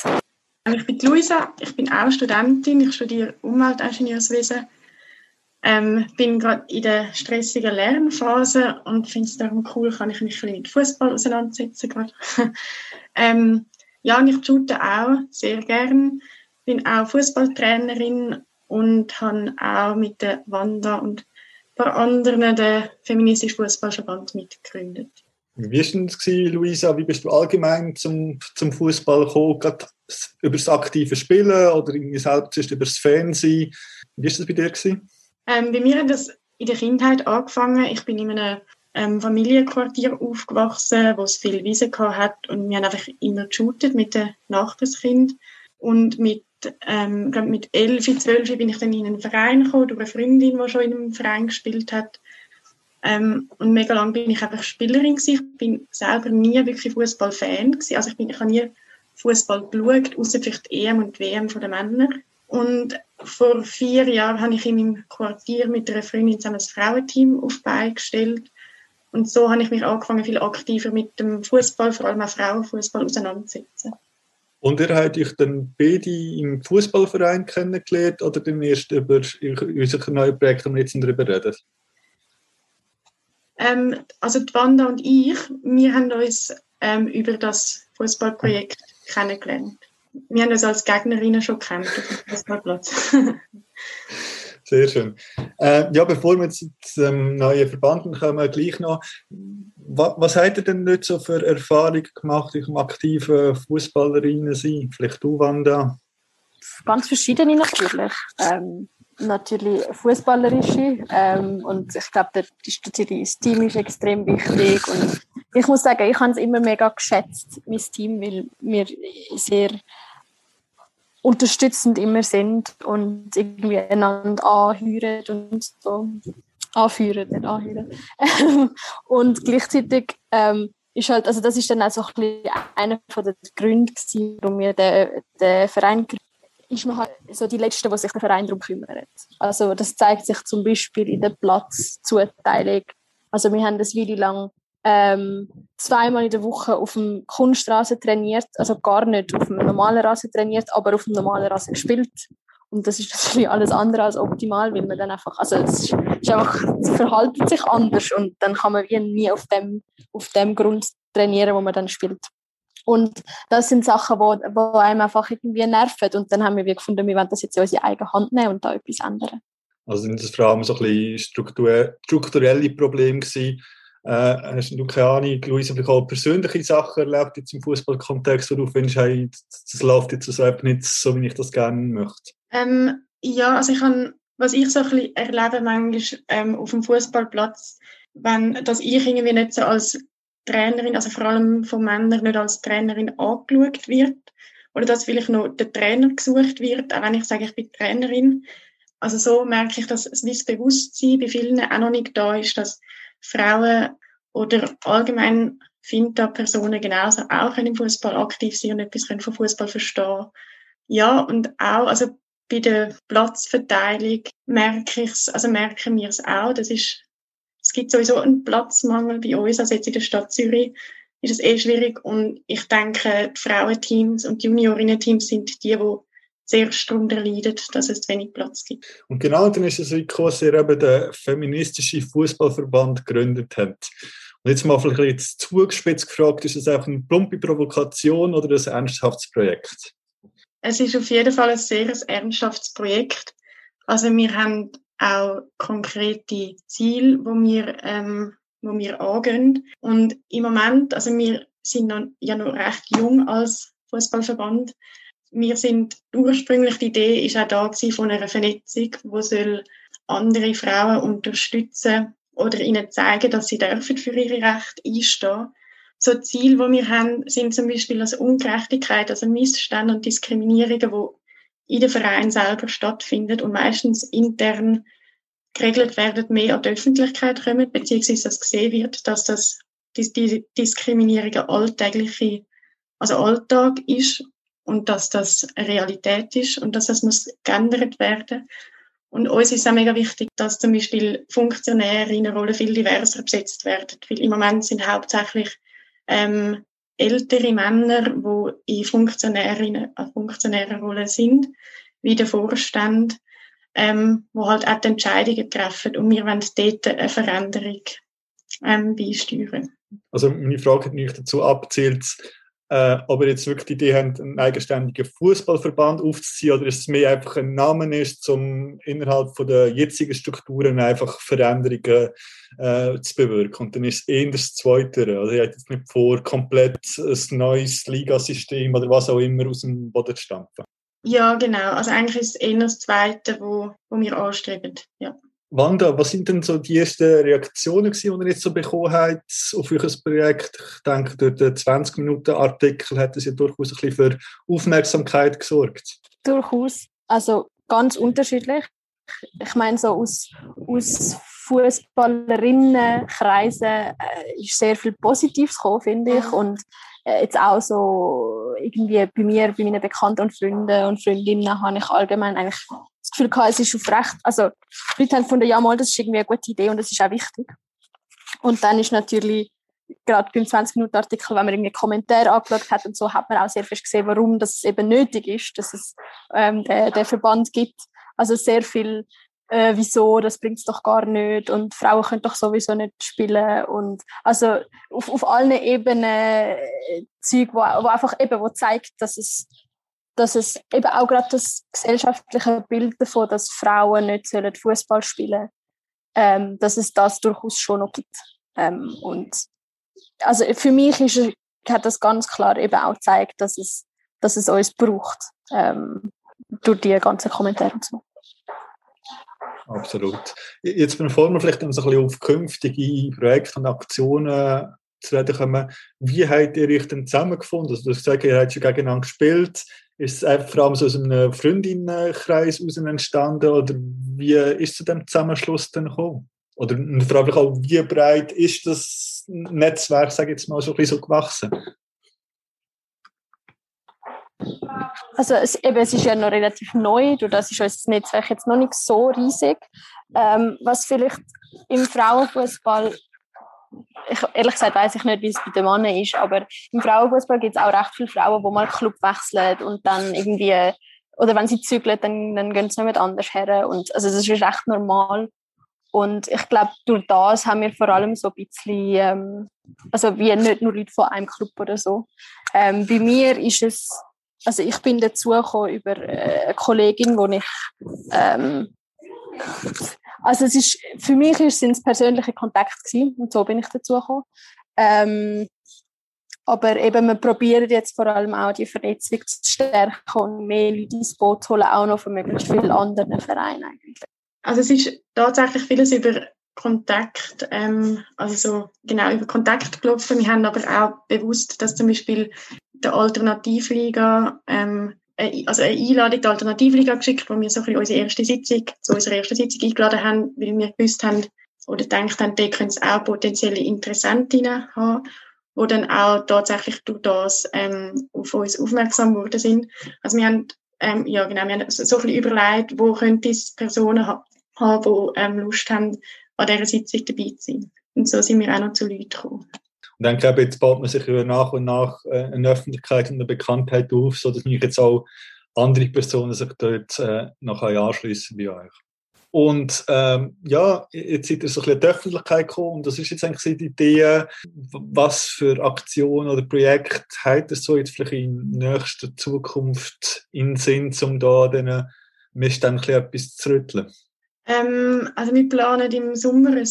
[SPEAKER 10] Ich bin Luisa, ich bin auch Studentin, ich studiere Umweltingenieurswesen. Ähm, bin gerade in der stressigen Lernphase und finde es darum cool, kann ich mich mit Fußball auseinandersetzen gerade. [laughs] ähm, ja, und ich shoote auch sehr gern, bin auch Fußballtrainerin und habe auch mit der Wanda und ein paar anderen den feministischen Fußballverband mitgegründet.
[SPEAKER 5] Wie war gewesen, Luisa? Wie bist du allgemein zum, zum Fußball gekommen? Gerade über das aktive Spielen oder irgendwie selbst über das Fernsehen? Wie war das bei dir? Gewesen?
[SPEAKER 10] Ähm, bei mir hat das in der Kindheit angefangen. Ich bin in einem ähm, Familienquartier aufgewachsen, wo es viel gehabt hat und wir haben einfach immer geshootet mit den Nachbarskind und mit ähm, mit 11, 12 bin ich dann in einen Verein gekommen, durch eine Freundin, die schon in einem Verein gespielt hat. Ähm, und mega lang bin ich einfach Spielerin gewesen. Ich bin selber nie wirklich Fußballfan. Also ich bin, ich habe nie Fußball geschaut, außer vielleicht die EM und WM von den Männern. Und vor vier Jahren habe ich in meinem Quartier mit einer Freundin zusammen ein Frauenteam auf die Beine gestellt. Und so habe ich mich angefangen, viel aktiver mit dem Fußball, vor allem auch Frauenfußball, auseinanderzusetzen.
[SPEAKER 5] Und ihr habt euch dann beide im Fußballverein kennengelernt oder dann erst über unser neues Projekt, das wir jetzt darüber reden?
[SPEAKER 10] Ähm, also die Wanda und ich, wir haben uns ähm, über das Fußballprojekt kennengelernt. Wir haben uns als Gegnerinnen schon kennt auf dem Fußballplatz.
[SPEAKER 5] Sehr schön. Äh, ja, bevor wir zu dem neuen Verband kommen, gleich noch, was, was habt ihr denn nicht so für Erfahrungen gemacht im aktiven Fußballerinnen sein? Vielleicht du, Wanda?
[SPEAKER 9] Ganz verschiedene natürlich. Ähm, natürlich fußballerische ähm, und ich glaube, das Team ist extrem wichtig und ich muss sagen, ich habe es immer mega geschätzt, mein Team, weil wir sehr unterstützend immer sind und irgendwie einander anhören und so anführen, nicht anhören. [laughs] und gleichzeitig ähm, ist halt, also das ist dann auch so ein bisschen einer von den Gründen warum wir den, den Verein ist man halt so die Letzte, die sich der Verein darum kümmert. Also das zeigt sich zum Beispiel in der Platzzuteilung. Also wir haben das Weile lang ähm, zweimal in der Woche auf dem Kunststraße trainiert, also gar nicht auf dem normalen Rasen trainiert, aber auf dem normalen Rasen gespielt. Und das ist natürlich alles andere als optimal, weil man dann einfach, also es ist, einfach, es verhaltet sich anders und dann kann man wie nie auf dem, auf dem Grund trainieren, wo man dann spielt. Und das sind Sachen, wo, wo einem einfach irgendwie nerven. Und dann haben wir gefunden, wir wollen das jetzt in unsere eigene Hand nehmen und da etwas ändern.
[SPEAKER 5] Also sind das vor allem so ein bisschen strukturelle Probleme gewesen. Äh, hast du keine Ahnung, Luisa, vielleicht auch persönliche Sachen erlebt jetzt im Fußballkontext, wo du findest, hey, das läuft jetzt so nicht so, wie ich das gerne möchte?
[SPEAKER 10] Ähm, ja, also ich kann, was ich so ein bisschen erlebe manchmal ähm, auf dem Fußballplatz, wenn, dass ich irgendwie nicht so als Trainerin, also vor allem von Männern nicht als Trainerin angeschaut wird oder dass vielleicht noch der Trainer gesucht wird, auch wenn ich sage, ich bin Trainerin. Also so merke ich, dass das Bewusstsein bei vielen auch noch nicht da ist, dass Frauen oder allgemein Finta-Personen genauso auch im Fußball aktiv sein und etwas von Fußball verstehen. Ja, und auch, also bei der Platzverteilung merke ich es, also merken wir es auch, das ist es gibt sowieso einen Platzmangel bei uns, also jetzt in der Stadt Zürich ist es eh schwierig und ich denke, die Frauenteams und Juniorinnen-Teams sind die, die sehr darunter leiden, dass es wenig Platz gibt.
[SPEAKER 5] Und genau dann ist es gekommen, dass ihr eben den feministischen Fußballverband gegründet hat. Und jetzt mal vielleicht jetzt zugespitzt gefragt, ist es einfach eine plumpe Provokation oder ein ernsthaftes Projekt?
[SPEAKER 10] Es ist auf jeden Fall ein sehr ernsthaftes Projekt. Also wir haben auch konkrete Ziele, wo wir, ähm, wo wir angehen. Und im Moment, also wir sind noch, ja noch recht jung als Fußballverband. Wir sind ursprünglich die Idee ist auch da von einer Vernetzung, wo soll andere Frauen unterstützen oder ihnen zeigen, dass sie dürfen für ihre Rechte einstehen. So Ziele, die wir haben, sind zum Beispiel also Ungerechtigkeit, also Missstände und Diskriminierungen, wo in den Verein selber stattfindet und meistens intern geregelt werden, mehr an die Öffentlichkeit kommen, beziehungsweise dass gesehen wird, dass das die, die Diskriminierung alltägliche, also Alltag ist und dass das Realität ist und dass das muss geändert werden. Und uns ist auch mega wichtig, dass zum Beispiel Funktionäre in einer Rolle viel diverser besetzt werden, weil im Moment sind hauptsächlich ähm, ältere Männer, die in Funktionärinnen, äh, funktionären Rollen sind, wie der Vorstand, ähm, wo halt auch die Entscheidungen treffen und wir wollen dort eine Veränderung ähm, beisteuern.
[SPEAKER 5] Also meine Frage hat mich dazu abzielt, äh, ob ihr jetzt wirklich die Idee habt, einen eigenständigen Fußballverband aufzuziehen oder ist es mehr einfach ein Name ist, um innerhalb von der jetzigen Strukturen einfach Veränderungen äh, zu bewirken. Und dann ist es eher das Zweite. Also ihr habt jetzt nicht vor, komplett ein neues Ligasystem oder was auch immer aus dem Boden zu stampfen.
[SPEAKER 10] Ja, genau. Also eigentlich ist es eher das Zweite, wo, wo wir anstreben. Ja.
[SPEAKER 5] Wanda, was sind denn so die ersten Reaktionen, die ihr jetzt so bekommen habt auf euer Projekt? Ich denke, durch den 20-Minuten-Artikel hat es ja durchaus ein bisschen für Aufmerksamkeit gesorgt.
[SPEAKER 9] Durchaus. Also ganz unterschiedlich. Ich meine, so aus, aus Fußballerinnenkreisen äh, ist sehr viel Positives gekommen, finde ich. Und äh, jetzt auch so irgendwie bei mir, bei meinen Bekannten und Freunden und Freundinnen habe ich allgemein eigentlich das Gefühl gehabt, es ist auf Recht. Also, die Leute haben gefunden, ja, mal, das ist irgendwie eine gute Idee und das ist auch wichtig. Und dann ist natürlich gerade beim 20-Minuten-Artikel, wenn man irgendwie Kommentare angeschaut hat und so, hat man auch sehr fest gesehen, warum das eben nötig ist, dass es ähm, den, den Verband gibt. Also sehr viel, äh, wieso, das bringt es doch gar nicht und Frauen können doch sowieso nicht spielen und also auf, auf allen Ebenen äh, Zeug, wo, wo einfach eben, wo zeigt, dass es dass es eben auch gerade das gesellschaftliche Bild davon, dass Frauen nicht Fußball spielen, ähm, dass es das durchaus schon noch gibt. Ähm, und also für mich ist, hat das ganz klar eben auch gezeigt, dass es, dass es uns braucht ähm, durch die ganzen Kommentare und so.
[SPEAKER 5] Absolut. Jetzt bevor wir vielleicht ein bisschen auf künftige Projekte und Aktionen zu reden kommen, wie habt ihr euch denn zusammengefunden? Also du hast gesagt, ihr habt schon gegeneinander gespielt. Ist es vor allem so aus einem Freundinnenkreis heraus entstanden oder wie ist zu dem Zusammenschluss denn gekommen? Oder vor allem auch, wie breit ist das Netzwerk, sage ich jetzt mal, so ein bisschen so gewachsen?
[SPEAKER 9] Also es, eben, es ist ja noch relativ neu, durch das ist unser Netzwerk jetzt noch nicht so riesig. Ähm, was vielleicht im Frauenfußball ich, ehrlich gesagt weiß ich nicht, wie es bei den Männern ist, aber im Frauenfußball gibt es auch recht viele Frauen, die mal Club wechseln und dann irgendwie, oder wenn sie zügeln, dann, dann gehen sie nicht anders her. Und, also das ist recht normal. Und ich glaube, durch das haben wir vor allem so ein bisschen, ähm, also wie nicht nur Leute von einem Club oder so. Ähm, bei mir ist es, also ich bin dazu gekommen über äh, eine Kollegin, wo ich ähm, also es ist, für mich sind es persönliche Kontakte gewesen, und so bin ich dazu gekommen. Ähm, aber eben, wir probieren jetzt vor allem auch die Vernetzung zu stärken und mehr Leute ins Boot zu holen, auch noch von möglichst vielen anderen Vereinen eigentlich.
[SPEAKER 10] Also es ist tatsächlich vieles über Kontakt, ähm, also so genau über Kontakt gelaufen. Wir haben aber auch bewusst, dass zum Beispiel der Alternativliga ähm, also eine Einladung der Alternativliga geschickt, wo wir so ein unsere erste Sitzung, zu unserer ersten Sitzung eingeladen haben, weil wir gewusst haben oder gedacht haben, da können es auch potenzielle Interessentinnen haben, die dann auch tatsächlich durch das ähm, auf uns aufmerksam geworden sind. Also wir haben, ähm, ja genau, wir haben so, so ein bisschen überlegt, wo könnte es Personen ha haben, die ähm, Lust haben, an dieser Sitzung dabei zu sein. Und so sind wir auch noch zu Leuten gekommen.
[SPEAKER 5] Und dann glaube ich, jetzt baut man sich nach und nach äh, eine Öffentlichkeit und eine Bekanntheit auf, sodass mich jetzt auch andere Personen sich dort äh, noch anschließen bei euch. Und ähm, ja, jetzt seid ihr so ein bisschen in die Öffentlichkeit gekommen und das ist jetzt eigentlich die Idee, was für Aktionen oder Projekte habt ihr so jetzt vielleicht in nächster Zukunft in Sinn, um da diesen Missständen etwas zu rütteln?
[SPEAKER 10] Ähm, also wir planen im Sommer ein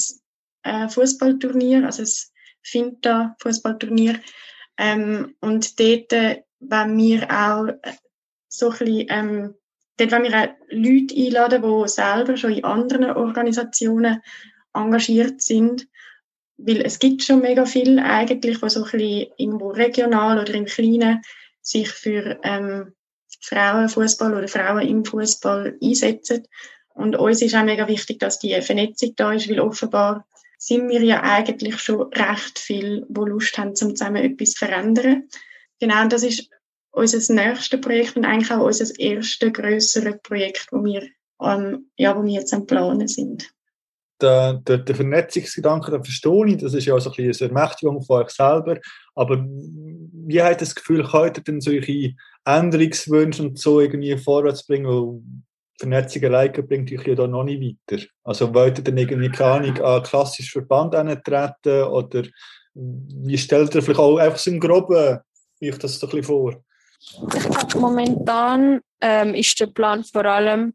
[SPEAKER 10] äh, Fußballturnier, also ein Finta Fußballturnier. Ähm, und dort äh, wenn wir auch so ein bisschen, ähm, dort wollen wir auch Leute einladen, die selber schon in anderen Organisationen engagiert sind. Weil es gibt schon mega viel eigentlich, die so ein bisschen irgendwo regional oder im Kleinen sich für ähm, Frauenfußball oder Frauen im Fußball einsetzen. Und uns ist auch mega wichtig, dass die Vernetzung da ist, weil offenbar sind wir ja eigentlich schon recht viel, wo Lust haben, zum zusammen etwas zu verändern. Genau, das ist unser nächstes Projekt und eigentlich auch unser erstes grösseres Projekt, wo wir, ähm, ja, wo wir jetzt am Planen sind.
[SPEAKER 5] Der, der, der Vernetzungsgedanke, den verstehe ich, das ist ja so ein bisschen eine Ermächtigung von euch selber, aber wie ihr das Gefühl, könnt ihr denn solche Änderungswünsche und so irgendwie vorwärts bringen, Vernetzung alleine bringt euch ja da noch nicht weiter. Also wollt ihr dann irgendwie, keine Ahnung, an klassischen Verband treten oder wie stellt ihr vielleicht auch einfach so im Groben euch das so ein bisschen vor?
[SPEAKER 9] Ich glaube, momentan ähm, ist der Plan vor allem,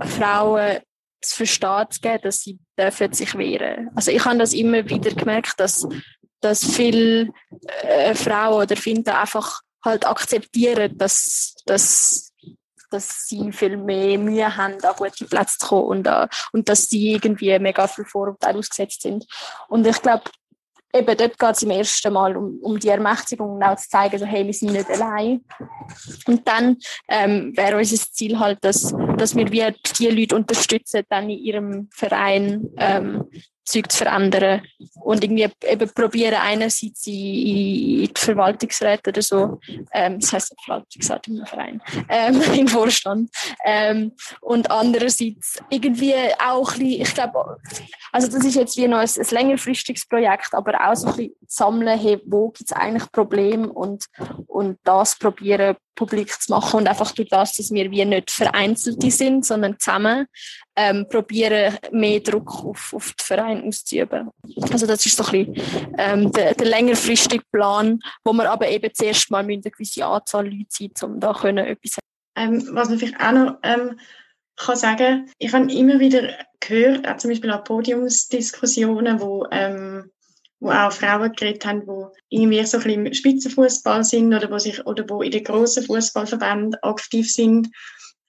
[SPEAKER 9] Frauen zu verstehen zu geben, dass sie dürfen sich wehren. Also ich habe das immer wieder gemerkt, dass, dass viele äh, Frauen oder Finden einfach halt akzeptieren, dass, dass dass sie viel mehr Mühe haben, an gute Plätze zu kommen und, uh, und dass sie irgendwie mega viel Vorurteile ausgesetzt sind. Und ich glaube, eben dort geht es im ersten Mal um, um die Ermächtigung und auch zu zeigen, so, hey, wir sind nicht allein. Und dann ähm, wäre unser Ziel halt, dass, dass wir wie die Leute unterstützen, dann in ihrem Verein ähm, Zeug zu verändern und irgendwie eben probieren einerseits in, die Verwaltungsräte oder so, ähm, das heißt Verwaltungsrat im Verein, ähm, [laughs] im Vorstand ähm, und andererseits irgendwie auch ein bisschen, ich glaube, also das ist jetzt wie noch ein, ein längerfristiges Projekt, aber auch so ein bisschen sammeln, hey, wo gibt es eigentlich Probleme und, und das probieren publik zu machen und einfach durch das, dass wir wie nicht Vereinzelte sind, sondern zusammen ähm, probieren, mehr Druck auf, auf den Verein auszuüben. Also das ist so ein bisschen ähm, der, der längerfristige Plan, wo wir aber eben zuerst mal eine gewisse Anzahl Leute sind, um da können etwas
[SPEAKER 10] ähm, Was man vielleicht auch noch ähm, kann sagen, ich habe immer wieder gehört, auch zum Beispiel an Podiumsdiskussionen, wo ähm, wo auch Frauen geredet haben, die irgendwie so ein bisschen im Spitzenfußball sind oder wo sich oder wo in den grossen Fußballverbänden aktiv sind,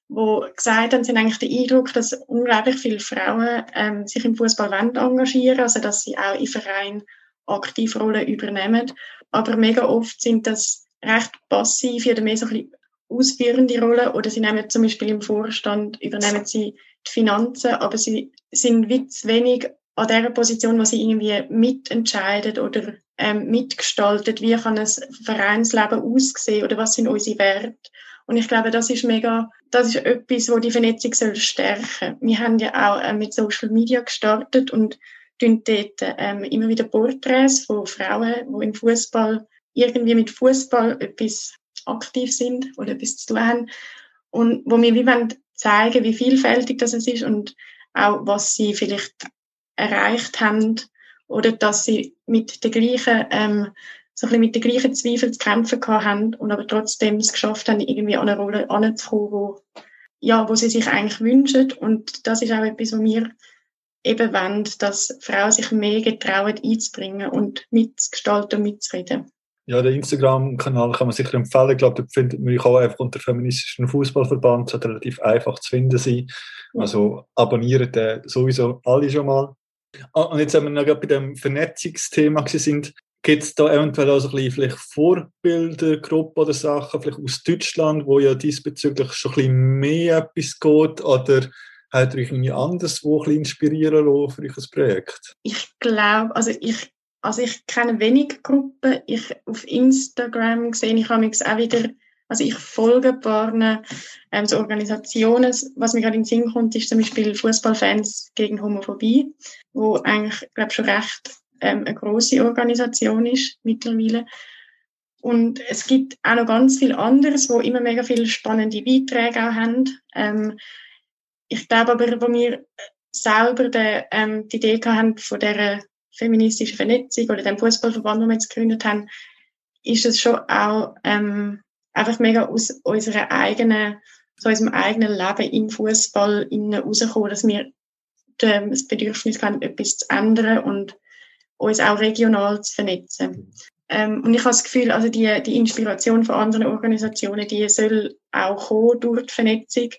[SPEAKER 10] wo gesagt haben, sie haben eigentlich den Eindruck, dass unglaublich viele Frauen ähm, sich im Fußball engagieren, also dass sie auch im Verein aktiv Rollen übernehmen, aber mega oft sind das recht passiv oder mehr so ein bisschen ausführende Rollen oder sie nehmen zum Beispiel im Vorstand übernehmen sie die Finanzen, aber sie sind wie zu wenig an der Position, wo sie irgendwie mitentscheidet oder ähm, mitgestaltet, wie kann ein Vereinsleben aussehen oder was sind unsere Werte. Und ich glaube, das ist mega, das ist etwas, wo die Vernetzung soll stärken. Wir haben ja auch äh, mit Social Media gestartet und tun dort ähm, immer wieder Porträts von Frauen, die im Fußball irgendwie mit Fußball etwas aktiv sind oder etwas zu tun haben und wo wir wie wollen zeigen, wie vielfältig das ist und auch was sie vielleicht erreicht haben oder dass sie mit der gleichen, ähm, so ein bisschen mit den gleichen Zweifeln zu kämpfen haben und aber trotzdem es geschafft haben, irgendwie an eine Rolle anzukommen, wo, ja, wo sie sich eigentlich wünschen. Und das ist auch etwas, was wir eben wollen, dass Frauen sich mehr getrauen einzubringen und mitzugestalten und mitzureden.
[SPEAKER 5] Ja, der Instagram-Kanal kann man sicher empfehlen. Ich glaube, da findet man auch einfach unter feministischen Fußballverband. Es hat relativ einfach zu finden sein. Also abonnieren den sowieso alle schon mal. Ah, und jetzt, wenn wir noch bei dem Vernetzungsthema sind, gibt es da eventuell auch so ein bisschen vielleicht Vorbildergruppen oder Sachen, vielleicht aus Deutschland, wo ja diesbezüglich schon ein bisschen mehr etwas geht, oder hat euch irgendwie anders wo ein bisschen inspirieren lassen für euch ein Projekt?
[SPEAKER 10] Ich glaube, also ich, also ich kenne wenig Gruppen. Ich, auf Instagram sehe ich auch wieder also ich folge ein paar ähm, so Organisationen. Was mir gerade in den Sinn kommt, ist zum Beispiel Fußballfans gegen Homophobie, wo eigentlich, glaube schon recht ähm, eine große Organisation ist mittlerweile. Und es gibt auch noch ganz viel anderes, wo immer mega viele spannende Beiträge auch haben. Ähm, ich glaube aber, wo wir selber de, ähm, die Idee haben von der feministischen Vernetzung oder dem Fußballverband, den wir jetzt gegründet haben, ist es schon auch ähm, einfach mega aus unserer eigenen, so unserem eigenen Leben im Fußball rauskommen, dass wir das Bedürfnis haben, etwas zu ändern und uns auch regional zu vernetzen. Ähm, und ich habe das Gefühl, also die, die Inspiration von anderen Organisationen, die soll auch kommen durch die Vernetzung.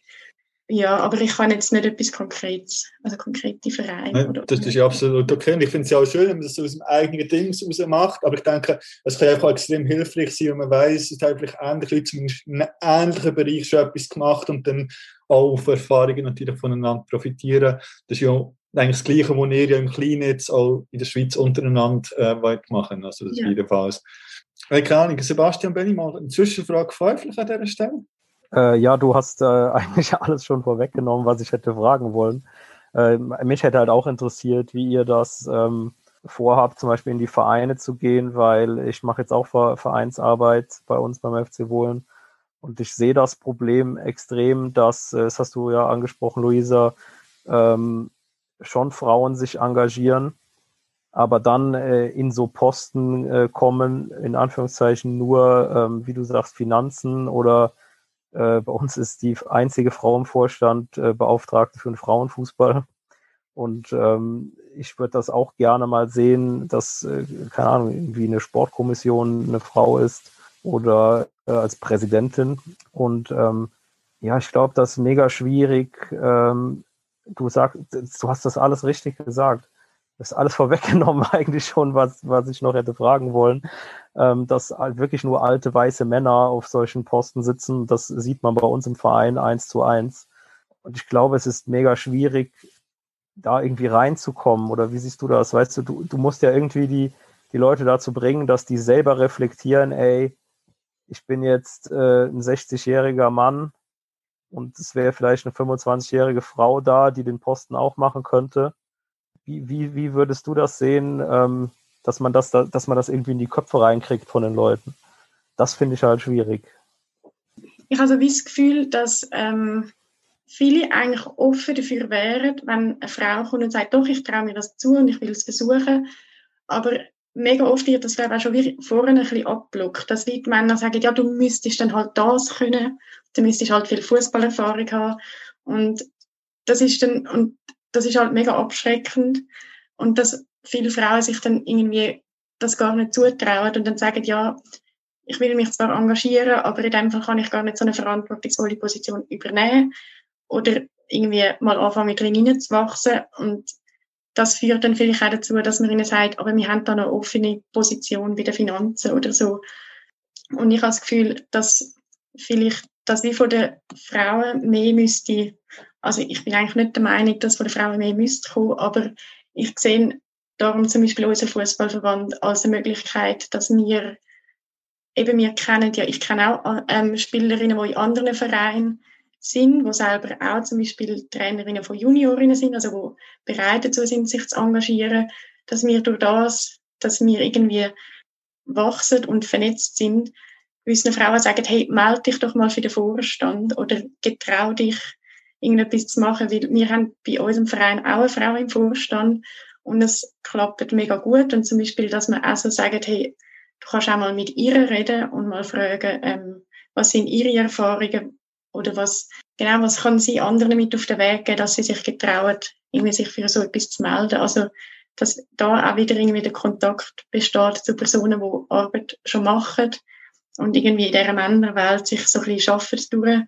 [SPEAKER 10] Ja, aber ich kann jetzt nicht etwas Konkretes, also konkrete Vereine.
[SPEAKER 5] Ja, das ist ja absolut okay. Und ich finde es ja auch schön, wenn man das aus dem eigenen Ding raus macht. Aber ich denke, es kann einfach extrem hilfreich sein, wenn man weiß, es hat vielleicht ähnliche Leute zumindest in einem ähnlichen Bereich schon etwas gemacht und dann auch auf Erfahrungen natürlich voneinander profitieren. Das ist ja eigentlich das Gleiche, was ihr ja im Kleinen jetzt auch in der Schweiz untereinander äh, machen. Also das ja. jedenfalls. Äh, keine Ahnung, Sebastian Benni, mal eine Zwischenfrage vielleicht an dieser Stelle.
[SPEAKER 7] Äh, ja, du hast äh, [laughs] eigentlich alles schon vorweggenommen, was ich hätte fragen wollen. Äh, mich hätte halt auch interessiert, wie ihr das ähm, vorhabt, zum Beispiel in die Vereine zu gehen, weil ich mache jetzt auch Vereinsarbeit bei uns beim FC Wohlen und ich sehe das Problem extrem, dass, äh, das hast du ja angesprochen, Luisa, ähm, schon Frauen sich engagieren, aber dann äh, in so Posten äh, kommen, in Anführungszeichen nur, ähm, wie du sagst, Finanzen oder äh, bei uns ist die einzige Frau im Vorstand äh, Beauftragte für den Frauenfußball. Und ähm, ich würde das auch gerne mal sehen, dass, äh, keine Ahnung, irgendwie eine Sportkommission eine Frau ist oder äh, als Präsidentin. Und ähm, ja, ich glaube, das ist mega schwierig. Ähm, du sagst, du hast das alles richtig gesagt. Das ist alles [laughs] vorweggenommen eigentlich schon, was, was ich noch hätte fragen wollen ähm, dass wirklich nur alte weiße Männer auf solchen Posten sitzen. Das sieht man bei uns im Verein eins zu eins. Und ich glaube, es ist mega schwierig, da irgendwie reinzukommen? Oder wie siehst du das? Weißt du, du, du musst ja irgendwie die, die Leute dazu bringen, dass die selber reflektieren, ey, ich bin jetzt äh, ein 60-jähriger Mann und es wäre vielleicht eine 25-jährige Frau da, die den Posten auch machen könnte. Wie, wie, wie würdest du das sehen, ähm, dass man das, dass man das irgendwie in die Köpfe reinkriegt von den Leuten? Das finde ich halt schwierig.
[SPEAKER 10] Ich habe so wie das Gefühl, dass ähm, viele eigentlich offen dafür wären, wenn eine Frau kommt und sagt, doch, ich traue mir das zu und ich will es versuchen. Aber mega oft wird das auch schon vorne ein bisschen abblockt, dass die Männer sagen, ja, du müsstest dann halt das können, du müsstest halt viel Fußballerfahrung haben. Und das ist dann und das ist halt mega abschreckend. Und dass viele Frauen sich dann irgendwie das gar nicht zutrauen und dann sagen, ja, ich will mich zwar engagieren, aber in dem Fall kann ich gar nicht so eine verantwortungsvolle Position übernehmen oder irgendwie mal anfangen drin hineinzuwachsen. Und das führt dann vielleicht auch dazu, dass man ihnen sagt, aber wir haben da eine offene Position bei den Finanzen oder so. Und ich habe das Gefühl, dass vielleicht, dass wie von den Frauen mehr müsste, also ich bin eigentlich nicht der Meinung, dass von den Frauen mehr müsste kommen, aber ich sehe darum zum Beispiel unseren Fußballverband als eine Möglichkeit, dass wir eben wir kennen ja, ich kenne auch ähm, Spielerinnen, die in anderen Vereinen sind, wo selber auch zum Beispiel Trainerinnen von Juniorinnen sind, also wo bereit dazu sind, sich zu engagieren, dass wir durch das, dass wir irgendwie wachsen und vernetzt sind, unseren Frauen sagen, hey, melde dich doch mal für den Vorstand oder getrau dich, irgendetwas zu machen, weil wir haben bei unserem Verein auch eine Frau im Vorstand und es klappt mega gut und zum Beispiel, dass man auch so sagt, hey, du kannst auch mal mit ihr reden und mal fragen, ähm, was sind ihre Erfahrungen, oder was, genau, was kann sie anderen mit auf den Weg geben, dass sie sich getrauen, irgendwie sich für so etwas zu melden. Also, dass da auch wieder irgendwie der Kontakt besteht zu Personen, die Arbeit schon machen und irgendwie in dieser Männerwelt sich so ein bisschen schaffen, durch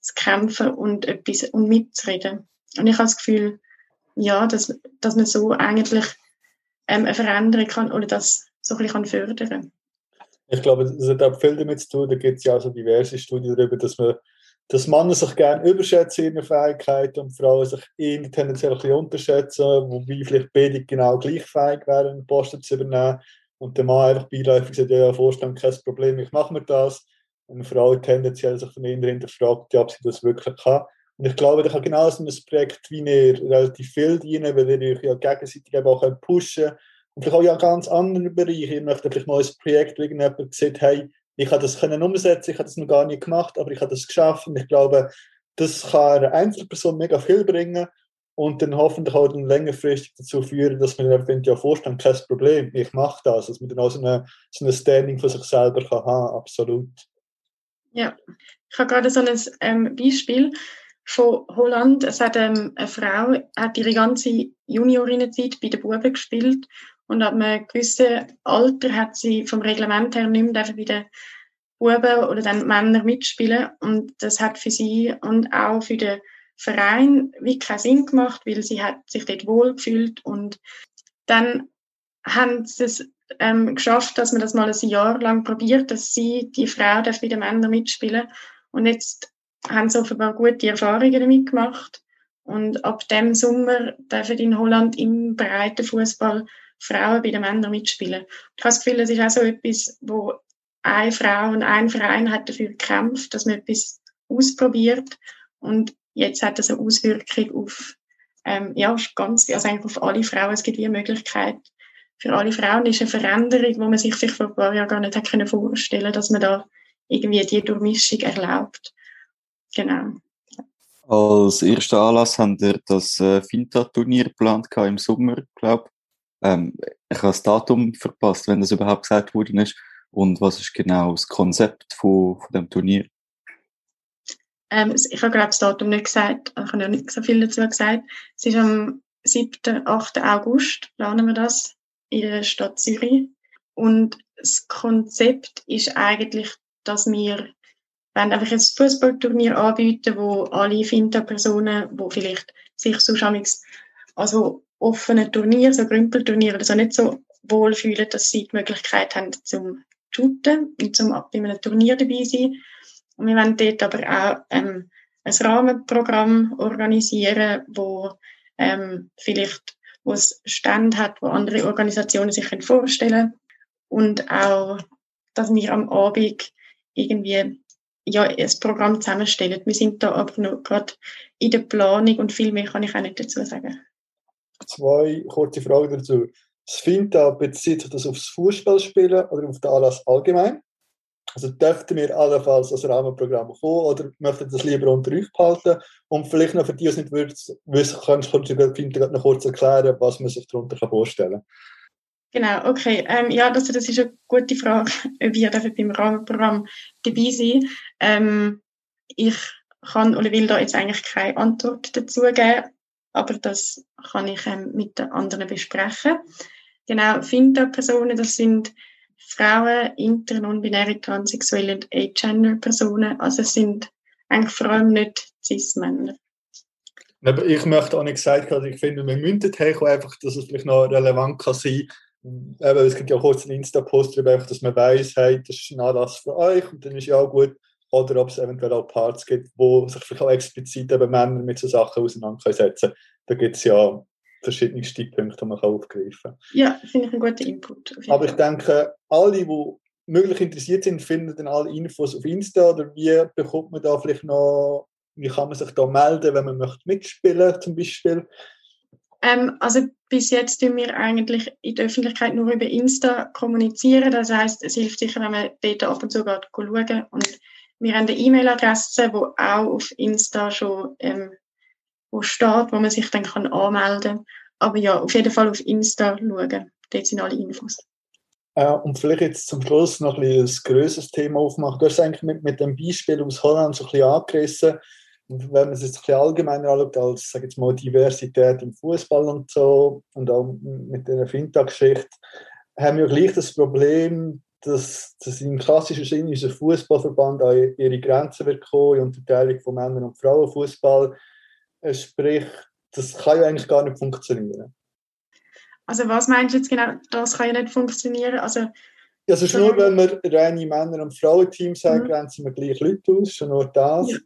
[SPEAKER 10] zu kämpfen und etwas und mitzureden. Und ich habe das Gefühl, ja, dass, dass man so eigentlich ähm, eine Veränderung kann oder das so ein bisschen fördern kann.
[SPEAKER 5] Ich glaube, das hat auch viel damit zu tun, da gibt es ja auch so diverse Studien darüber, dass man dass Männer sich gerne überschätzen in ihren Fähigkeiten und Frauen sich irgendwie tendenziell ein bisschen unterschätzen, wobei vielleicht beide genau gleich fähig wären, Posten zu übernehmen. Und der Mann einfach beiläufig sagt, ja, Vorstand, kein Problem, ich mache mir das. Und eine Frau tendenziell sich dann eher hinterfragt, ob sie das wirklich kann. Und ich glaube, da kann genau so ein Projekt wie ihr relativ viel dienen, weil ihr euch ja gegenseitig eben auch pushen könnt. Und vielleicht auch ja ganz andere Bereiche. Ihr möchtet vielleicht mal ein Projekt, wo irgendjemand sieht, hey, ich habe das können umsetzen, ich habe das noch gar nicht gemacht, aber ich habe das geschafft und ich glaube, das kann einer Einzelperson mega viel bringen und dann hoffentlich auch dann längerfristig dazu führen, dass man dann ja vorstellt, kein Problem, ich mache das, dass man dann auch so eine, so eine Standing von sich selber kann haben, absolut.
[SPEAKER 10] Ja, ich habe gerade so ein ähm, Beispiel von Holland. Es hat ähm, eine Frau, hat ihre ganze Juniorinnenzeit bei den Buben gespielt und ab einem gewissen Alter hat sie vom Reglement her nicht mehr bei den Buben oder den Männern mitspielen. Und das hat für sie und auch für den Verein wie keinen Sinn gemacht, weil sie hat sich dort wohl gefühlt. Und dann haben sie es ähm, geschafft, dass man das mal ein Jahr lang probiert, dass sie, die Frau, darf den Männern mitspielen. Und jetzt haben sie offenbar gute Erfahrungen damit gemacht. Und ab dem Sommer dürfen in Holland im breiten Fußball Frauen bei den Männern mitspielen. Ich habe das Gefühl, es ist auch so etwas, wo eine Frau und ein Verein hat dafür gekämpft, dass man etwas ausprobiert und jetzt hat das eine Auswirkung auf ähm, ja, ganz, also eigentlich auf alle Frauen. Es gibt wie Möglichkeit für alle Frauen. Ist eine Veränderung, wo man sich vielleicht vor ein paar Jahren gar nicht vorstellen können, dass man da irgendwie die Durchmischung erlaubt. Genau.
[SPEAKER 1] Als erster Anlass haben wir das äh, Finta-Turnier geplant im Sommer, glaube ähm, ich habe das Datum verpasst, wenn das überhaupt gesagt worden ist. Und was ist genau das Konzept von, von dem Turnier?
[SPEAKER 10] Ähm, ich habe gerade das Datum nicht gesagt, ich habe ja nicht so viel dazu gesagt. Es ist am 7., 8. August, planen wir das, in der Stadt Zürich. Und das Konzept ist eigentlich, dass wir wenn einfach ein Fußballturnier anbieten, wo alle Finta-Personen, die vielleicht sich so also offenen Turnier, so Grümpelturnier oder so nicht so wohlfühlen, dass sie die Möglichkeit haben zum Shooten und zum bei einem Turnier dabei sein. Und wir wollen dort aber auch ähm, ein Rahmenprogramm organisieren, wo ähm, vielleicht, wo es Stände hat, wo andere Organisationen sich können vorstellen und auch, dass wir am Abend irgendwie ja, ein Programm zusammenstellen. Wir sind da aber noch gerade in der Planung und viel mehr kann ich auch nicht dazu sagen.
[SPEAKER 5] Zwei kurze Fragen dazu. Das Finta bezieht sich das aufs Fußballspielen oder auf den Anlass allgemein? Also dürften wir allenfalls als Rahmenprogramm kommen oder möchten das lieber unter euch behalten? Und vielleicht noch für die, die es nicht wissen, kannst du noch kurz erklären, was man sich darunter vorstellen kann.
[SPEAKER 10] Genau, okay. Ähm, ja, das, das ist eine gute Frage, [laughs] ob ihr beim Rahmenprogramm dabei sein ähm, Ich kann oder will da jetzt eigentlich keine Antwort dazu geben, aber das kann ich ähm, mit den anderen besprechen. Genau, Finta-Personen, das sind Frauen, inter, non-binäre, transsexuelle und agender-Personen. Also es sind eigentlich vor allem nicht Cis-Männer.
[SPEAKER 5] Ich möchte auch nicht sagen, also ich finde, wir müssen einfach, dass es vielleicht noch relevant kann sein Eben, es gibt ja kurz einen Insta-Post darüber, dass man weiß, hey, das ist ein Anlass für euch und dann ist ja auch gut. Oder ob es eventuell auch Parts gibt, wo sich vielleicht auch explizit eben Männer mit so Sachen auseinandersetzen können. Da gibt es ja verschiedene Stichpunkte, die man aufgreifen kann.
[SPEAKER 10] Ja, finde ich einen guten Input.
[SPEAKER 5] Aber ich denke, alle, die möglich interessiert sind, finden dann alle Infos auf Insta oder wie bekommt man da vielleicht noch, wie kann man sich da melden, wenn man möchte mitspielen zum Beispiel?
[SPEAKER 10] Ähm, also bis jetzt tun wir eigentlich in der Öffentlichkeit nur über Insta kommunizieren. Das heißt, es hilft sicher, wenn man dort ab und zu geht, schauen. Und wir haben eine E-Mail-Adresse, wo auch auf Insta schon ähm, wo steht, wo man sich dann kann anmelden kann. Aber ja, auf jeden Fall auf Insta schauen. Dort sind alle Infos.
[SPEAKER 5] Äh, und vielleicht jetzt zum Schluss noch ein, ein größeres Thema aufmachen. Du hast eigentlich mit, mit dem Beispiel aus Holland so ein bisschen angerissen. Wenn man es jetzt ein bisschen allgemeiner anschaut, als sag jetzt mal, Diversität im Fußball und so, und auch mit der Fintech-Geschichte, haben wir gleich das Problem, dass, dass im klassischen Sinne unser Fußballverband an ihre Grenzen wird kommen, die Unterteilung von Männern und Frauenfußball. Sprich, das kann ja eigentlich gar nicht funktionieren.
[SPEAKER 10] Also was meinst du jetzt genau, das kann ja nicht funktionieren? Also,
[SPEAKER 5] also schon nur, wenn wir reine Männer- und Frauenteams haben, mhm. grenzen wir gleich Leute aus, schon nur das. Ja.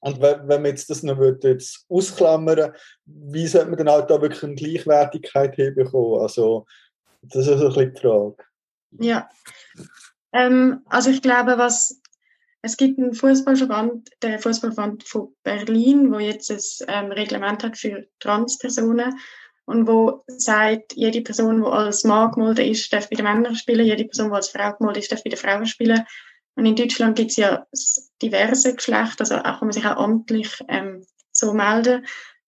[SPEAKER 5] Und wenn, wenn man jetzt das noch jetzt ausklammern wie sollte man dann halt da wirklich eine Gleichwertigkeit hinbekommen? Also, das ist ein bisschen die Frage.
[SPEAKER 10] Ja. Ähm, also ich glaube, was es gibt einen Fußballverband, der Fußballverband von Berlin, wo jetzt ein ähm, Reglement hat für Transpersonen und wo sagt, jede Person, die als Mann gemolden ist, darf bei den Männern spielen, jede Person, die als Frau gemolden ist, darf bei den Frauen spielen. Und in Deutschland gibt es ja diverse Geschlechter, also auch kann man sich auch amtlich ähm, so melden.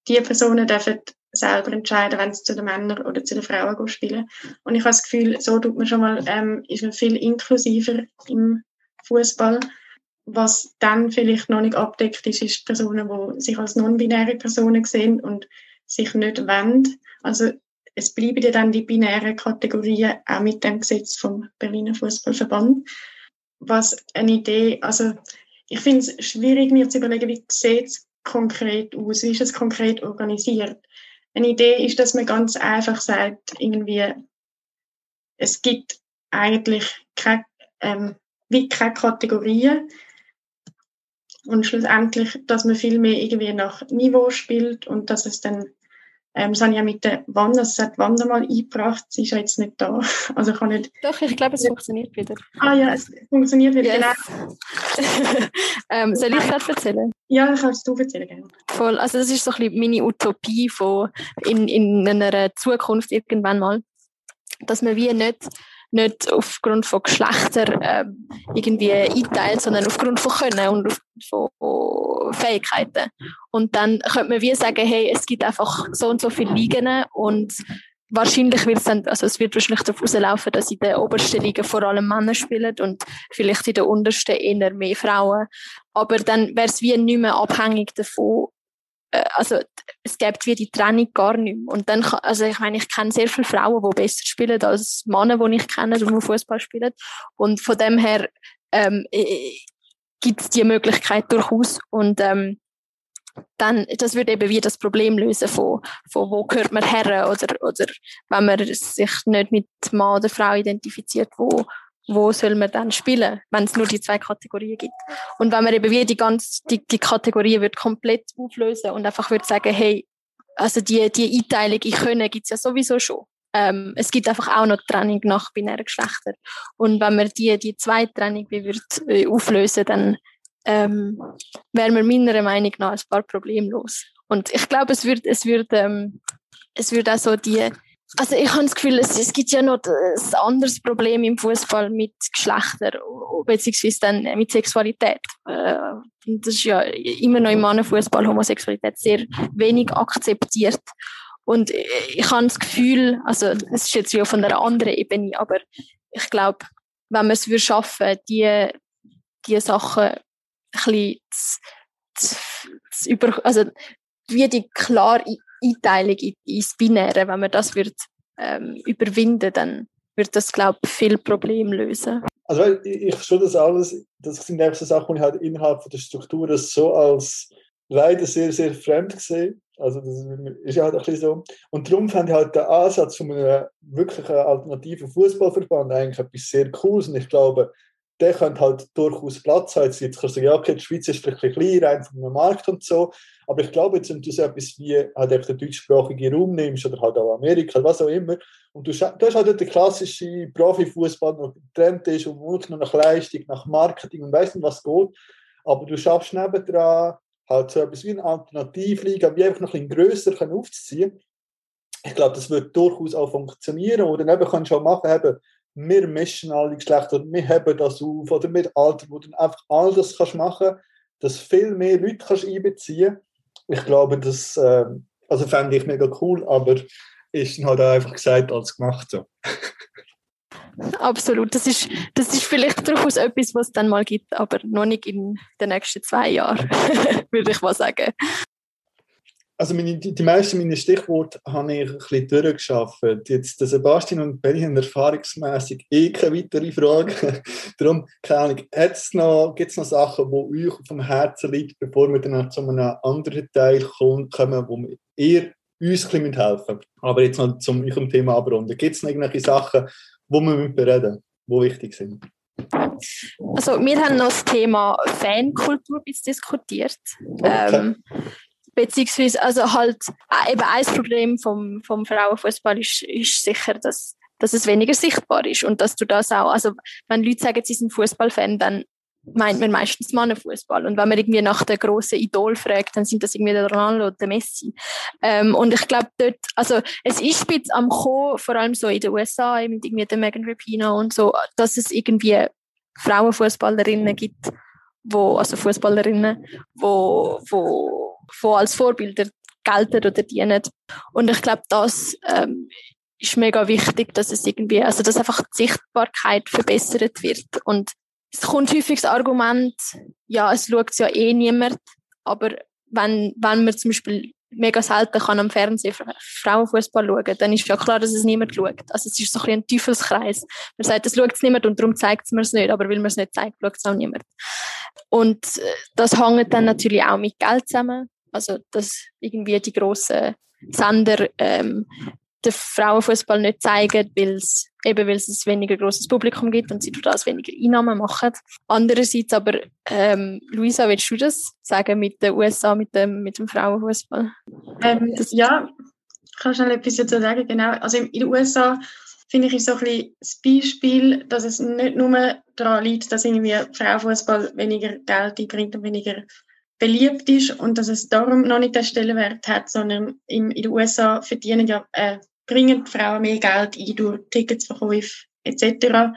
[SPEAKER 10] Die Personen dürfen selber entscheiden, wenn sie zu den Männern oder zu den Frauen spielen. Und ich habe das Gefühl, so tut man schon mal, ähm, ist man viel inklusiver im Fußball. Was dann vielleicht noch nicht abdeckt ist, ist Personen, die sich als non-binäre Personen sehen und sich nicht wenden. Also es bleiben ja dann die binären Kategorien auch mit dem Gesetz vom Berliner Fußballverband was eine Idee, also ich finde es schwierig, mir zu überlegen, wie sieht es konkret aus, wie ist es konkret organisiert. Eine Idee ist, dass man ganz einfach sagt, irgendwie, es gibt eigentlich keine, ähm, wie keine Kategorien und schlussendlich, dass man viel mehr irgendwie nach Niveau spielt und dass es dann ähm, das habe ich ja mit der Wanda, das hat Wanda mal eingebracht, sie ist ja jetzt nicht da. [laughs] Also kann nicht...
[SPEAKER 9] Doch, ich glaube, es funktioniert wieder.
[SPEAKER 10] Ah ja, es funktioniert wieder, yes.
[SPEAKER 9] genau. [laughs] ähm, soll ich das erzählen?
[SPEAKER 10] Ja, kannst du erzählen, gerne.
[SPEAKER 9] Voll, also das ist so ein bisschen meine Utopie von in, in einer Zukunft irgendwann mal, dass man wie nicht nicht aufgrund von Geschlechter äh, irgendwie einteilt, sondern aufgrund von Können und von Fähigkeiten. Und dann könnte man wie sagen, hey, es gibt einfach so und so viele Ligen und wahrscheinlich wird es dann, also es wird wahrscheinlich darauf rauslaufen, dass in der obersten Liga vor allem Männer spielen und vielleicht in der untersten eher mehr Frauen. Aber dann wäre es wie nicht mehr abhängig davon, also es gibt wie die Trennung gar nicht mehr. Und dann, also ich meine, ich kenne sehr viele Frauen, die besser spielen als Männer, die ich kenne, die Fußball spielen. Und von dem her ähm, gibt es die Möglichkeit durchaus. Und ähm, dann, das würde eben wie das Problem lösen von, von wo gehört man her oder, oder wenn man sich nicht mit Mann oder Frau identifiziert, wo, wo soll man dann spielen, wenn es nur die zwei Kategorien gibt. Und wenn man eben wie die ganze, die, die Kategorien wird komplett auflösen und einfach würde sagen, hey, also die, die Einteilung in Können gibt es ja sowieso schon. Ähm, es gibt einfach auch noch Trennung nach binären Geschlechtern. Und wenn man die, die zweite Trennung wie wird, äh, auflösen, dann ähm, wären wir meiner Meinung nach ein paar problemlos. Und ich glaube, es wird, es wird, ähm, es wird auch so die, also ich habe das Gefühl, es, es gibt ja noch ein anderes Problem im Fußball mit Geschlechtern, beziehungsweise dann mit Sexualität. Äh, das ist ja immer noch im Mannenfußball Homosexualität sehr wenig akzeptiert. Und ich habe das Gefühl, also es ist jetzt ja von einer anderen Ebene, aber ich glaube, wenn wir es würde schaffen, die, die Sachen ein bisschen zu, zu, über, also wie die klare Einteilung ins Binäre, wenn man das wird, ähm, überwinden, dann wird das, glaube ich, viel Problem lösen.
[SPEAKER 5] Also ich, ich das alles, das sind einfach so Sachen, die ich halt innerhalb der Struktur so als leider sehr, sehr fremd gesehen. Also das ist ja halt ein bisschen so. Und darum fand ich halt den Ansatz von einem wirklichen alternativen Fußballverband eigentlich etwas sehr Cooles. Und ich glaube, der könnte halt durchaus Platz haben. Jetzt kannst du sagen, ja, okay, die Schweiz ist vielleicht ein klein, rein vom Markt und so. Aber ich glaube, jetzt, wenn du so etwas wie halt den deutschsprachigen Raum nimmst oder halt auch Amerika, was auch immer, und du, du hast halt den klassischen Profifußball, der getrennt ist und wirklich nur nach Leistung, nach Marketing und weiss nicht, was geht. Aber du schaffst nebendran halt so etwas wie eine Alternativliga, wie einfach noch ein bisschen grösser aufzuziehen. Ich glaube, das wird durchaus auch funktionieren. Oder eben kannst du auch machen, eben, wir mischen alle Geschlechter, wir haben das auf, oder mit Alter, wo du einfach all das kannst machen, dass viel mehr Leute kannst einbeziehen. Ich glaube, das äh, also fände ich mega cool, aber ist halt auch einfach gesagt als gemacht so.
[SPEAKER 9] Absolut. Das ist, das ist vielleicht durchaus etwas, was es dann mal gibt, aber noch nicht in den nächsten zwei Jahren, [laughs] würde ich mal sagen.
[SPEAKER 5] Also meine, die, die meisten meiner Stichworte habe ich ein bisschen durchgeschafft. Jetzt der Sebastian und Benny haben erfahrungsmässig eh keine weitere Frage. [laughs] Darum, keine Ahnung, gibt es noch Sachen, die euch auf dem Herzen liegen, bevor wir dann zu einem anderen Teil kommen, wo ihr uns ein bisschen helfen Aber jetzt noch zum eurem Thema abrunden. Gibt es noch irgendwelche Sachen, die wir bereden die wichtig sind?
[SPEAKER 9] Also wir haben noch das Thema Fankultur diskutiert. Okay. Ähm, beziehungsweise also halt äh, eben ein Problem vom, vom Frauenfußball ist, ist sicher, dass, dass es weniger sichtbar ist und dass du das auch, also wenn Leute sagen, sie sind Fußballfan, dann meint man meistens Mannenfußball. Und wenn man irgendwie nach der großen Idol fragt, dann sind das irgendwie der Ronaldo oder der Messi. Ähm, und ich glaube dort, also es ist ein bisschen am Kommen, vor allem so in den USA, mit irgendwie der Megan Rapinoe und so, dass es irgendwie Frauenfußballerinnen gibt, wo, also Fußballerinnen, wo, wo, wo als Vorbilder gelten oder dienen. Und ich glaube, das ähm, ist mega wichtig, dass es irgendwie, also dass einfach die Sichtbarkeit verbessert wird. Und es kommt häufig das Argument, ja, es schaut ja eh niemand, aber wenn, wenn man zum Beispiel mega selten kann am Fernsehen Frauenfußball schauen, dann ist ja klar, dass es niemand schaut. Also es ist so ein, ein Teufelskreis. Man sagt, es schaut es niemand und darum zeigt es mir es nicht, aber weil man es nicht zeigt, schaut es auch niemand. Und äh, das hängt dann natürlich auch mit Geld zusammen. Also dass irgendwie die grossen Sender ähm, den Frauenfußball nicht zeigen, weil es eben weil es ein weniger großes Publikum gibt und sie durch das weniger Einnahmen machen. Andererseits aber, ähm, Luisa, willst du das sagen mit den USA, mit dem, mit dem Frauenfußball?
[SPEAKER 10] Ähm, ja, ich kann schnell etwas dazu sagen. Genau. Also in den USA finde ich ist so ein bisschen das Beispiel, dass es nicht nur daran liegt, dass irgendwie Frauenfußball weniger Geld einbringt und weniger beliebt ist und dass es darum noch nicht den Stellenwert hat, sondern in, in den USA verdienen ja äh, bringen die Frauen mehr Geld ein durch Ticketsverkäufe etc.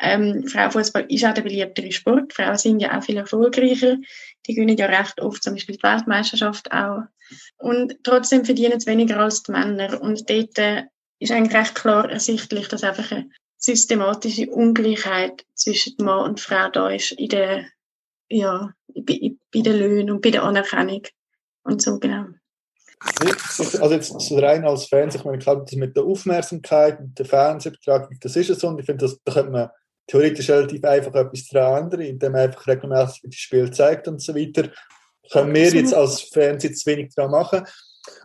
[SPEAKER 10] Ähm, Frauenfußball ist auch der beliebtere Sport. Frauen sind ja auch viel erfolgreicher. Die gewinnen ja recht oft zum Beispiel die Weltmeisterschaft auch. Und trotzdem verdienen sie weniger als die Männer. Und dort äh, ist eigentlich recht klar ersichtlich, dass einfach eine systematische Ungleichheit zwischen Mann und Frau da ist in der, ja, bei, bei den Löhnen und bei der Anerkennung. Und so, genau.
[SPEAKER 5] Also jetzt rein als Fans, ich meine, klar, das mit der Aufmerksamkeit, mit der Fernsehbetrag, das ist es so. Und ich finde, da könnte man theoretisch relativ einfach etwas daran ändern, indem man einfach regelmäßig das Spiel zeigt und so weiter. Können wir jetzt als Fans jetzt wenig daran machen.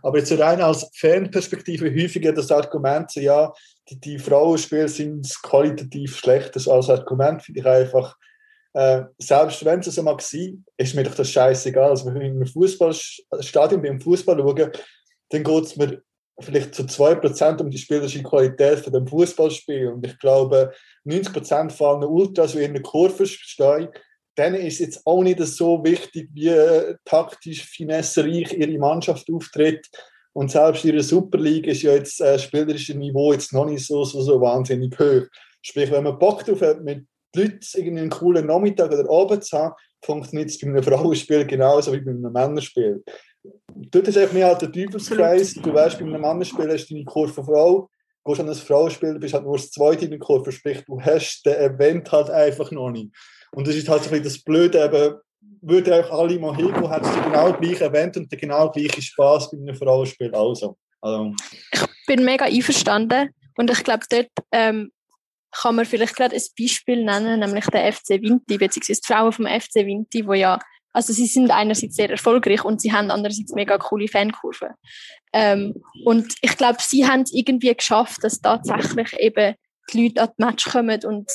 [SPEAKER 5] Aber jetzt so rein als Fanperspektive häufiger das Argument, so, ja, die, die Frauenspiele sind qualitativ schlecht. Das als Argument finde ich einfach, äh, selbst wenn es so mal war, ist mir doch das scheißegal. Also, wenn wir im Fußballstadion beim Fußball schauen, dann geht es mir vielleicht zu 2% um die spielerische Qualität von dem Fußballspiel. Und ich glaube, 90% fallen Ultras, wie in der Kurve stehen, denen ist jetzt auch nicht so wichtig, wie äh, taktisch finessereich ihre Mannschaft auftritt. Und selbst ihre Superliga ist ja jetzt äh, spielerische Niveau jetzt noch nicht so, so, so wahnsinnig hoch. Sprich, wenn man Bock drauf hat, mit Leuten irgendwie einen coolen Nachmittag oder Abend zu haben, funktioniert es bei einem Frauenspiel genauso wie bei einem Männerspiel. Dort ist einfach mehr halt der Teufelskreis. Du weißt, bei einem Männerspiel hast du deine Kurve Frau, gehst an ein Frauenspiel, bist halt nur das zweite in der Kurve, sprich, du hast den Event halt einfach noch nicht. Und das ist halt so ein bisschen das Blöde, eben, würde einfach alle mal hingehen, hättest du genau das gleiche Event und den genau gleichen Spaß bei einem Frauenspiel also. also.
[SPEAKER 9] Ich bin mega einverstanden und ich glaube, dort ähm, kann man vielleicht gerade ein Beispiel nennen, nämlich der FC Vinti, beziehungsweise die Frauen vom FC Vinti, wo ja, also sie sind einerseits sehr erfolgreich und sie haben andererseits mega coole Fankurven. Ähm, und ich glaube, sie haben es irgendwie geschafft, dass tatsächlich eben die Leute an die Match kommen und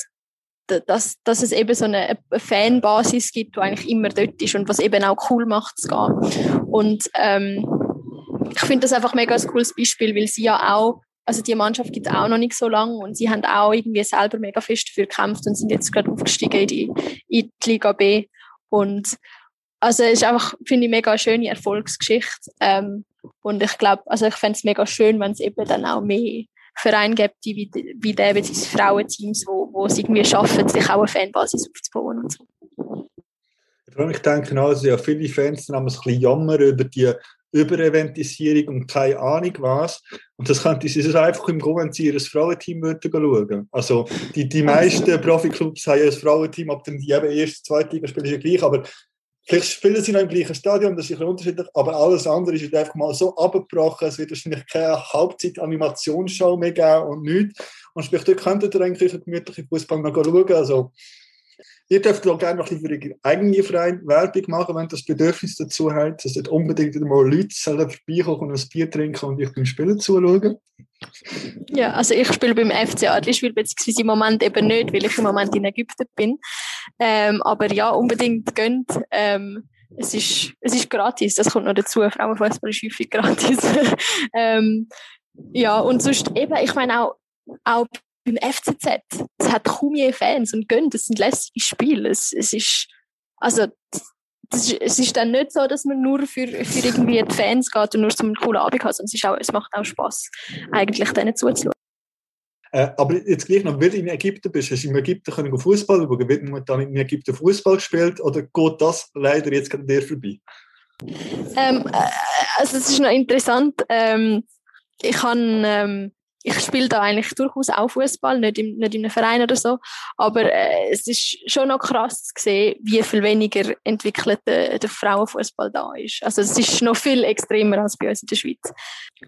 [SPEAKER 9] dass, dass es eben so eine, eine Fanbasis gibt, die eigentlich immer dort ist und was eben auch cool macht zu gehen. Und ähm, ich finde das einfach mega ein cooles Beispiel, weil sie ja auch, also die Mannschaft gibt es auch noch nicht so lange und sie haben auch irgendwie selber mega fest dafür gekämpft und sind jetzt gerade aufgestiegen in die, in die Liga B. Und also es ist einfach, finde ich, mega schöne Erfolgsgeschichte. Ähm, und ich glaube, also ich fände es mega schön, wenn es eben dann auch mehr Vereine gibt, wie, wie der, beziehungsweise Frauenteams, wo, wo es irgendwie schaffen, sich auch eine Fanbasis aufzubauen und so.
[SPEAKER 5] Ich denke dass ja viele Fans dann ein bisschen jammern über die Übereventisierung und keine Ahnung was. Und das könnte sie einfach im Go, wenn sie ihr Frauenteam würden schauen. Also die, die meisten Profiklubs haben ein Frauenteam, ob dann die eben erste, zweite Liga spielen, ist ja gleich, aber Vielleicht spielen sie noch im gleichen Stadion, das ist ein unterschiedlich, aber alles andere ist einfach mal so abgebrochen. Es wird wahrscheinlich keine Halbzeit-Animationsshow mehr geben und nichts. Und sprich, dort könntet ihr eigentlich einen gemütlichen Fußball noch schauen. Also, ihr dürft auch gerne noch für eure eigene Verein Werbung machen, wenn das Bedürfnis dazu habt, dass dort unbedingt mal Leute sollen vorbeikommen und ein Bier trinken und euch beim Spielen zuschauen.
[SPEAKER 9] Ja, also ich spiele beim FC Adliswil, beziehungsweise im Moment eben nicht, weil ich im Moment in Ägypten bin. Ähm, aber ja, unbedingt gönnt. Ähm, es ist, es ist gratis, das kommt noch dazu. Frauenfußball ist häufig [laughs] gratis. ähm, ja, und sonst eben, ich meine auch, auch beim FCZ, es hat kaum je Fans und gönnt, es sind lässige Spiele. Es, es ist, also, das es ist dann nicht so, dass man nur für, für irgendwie die Fans geht und nur so einen coolen Abend hat, sondern es, ist auch, es macht auch Spaß, eigentlich denen zuzuschauen.
[SPEAKER 5] Äh, aber jetzt gleich noch, weil du in Ägypten bist, hast du in Ägypten können Fußball schauen, wird momentan in Ägypten Fußball gespielt oder geht das leider jetzt gerade dir vorbei?
[SPEAKER 9] Ähm, äh, also es ist noch interessant. Ähm, ich kann ähm, ich spiele da eigentlich durchaus auch Fußball, nicht, im, nicht in einem Verein oder so, aber äh, es ist schon noch krass zu sehen, wie viel weniger entwickelt der, der Frauenfußball da ist. Also es ist noch viel extremer als bei uns in der Schweiz.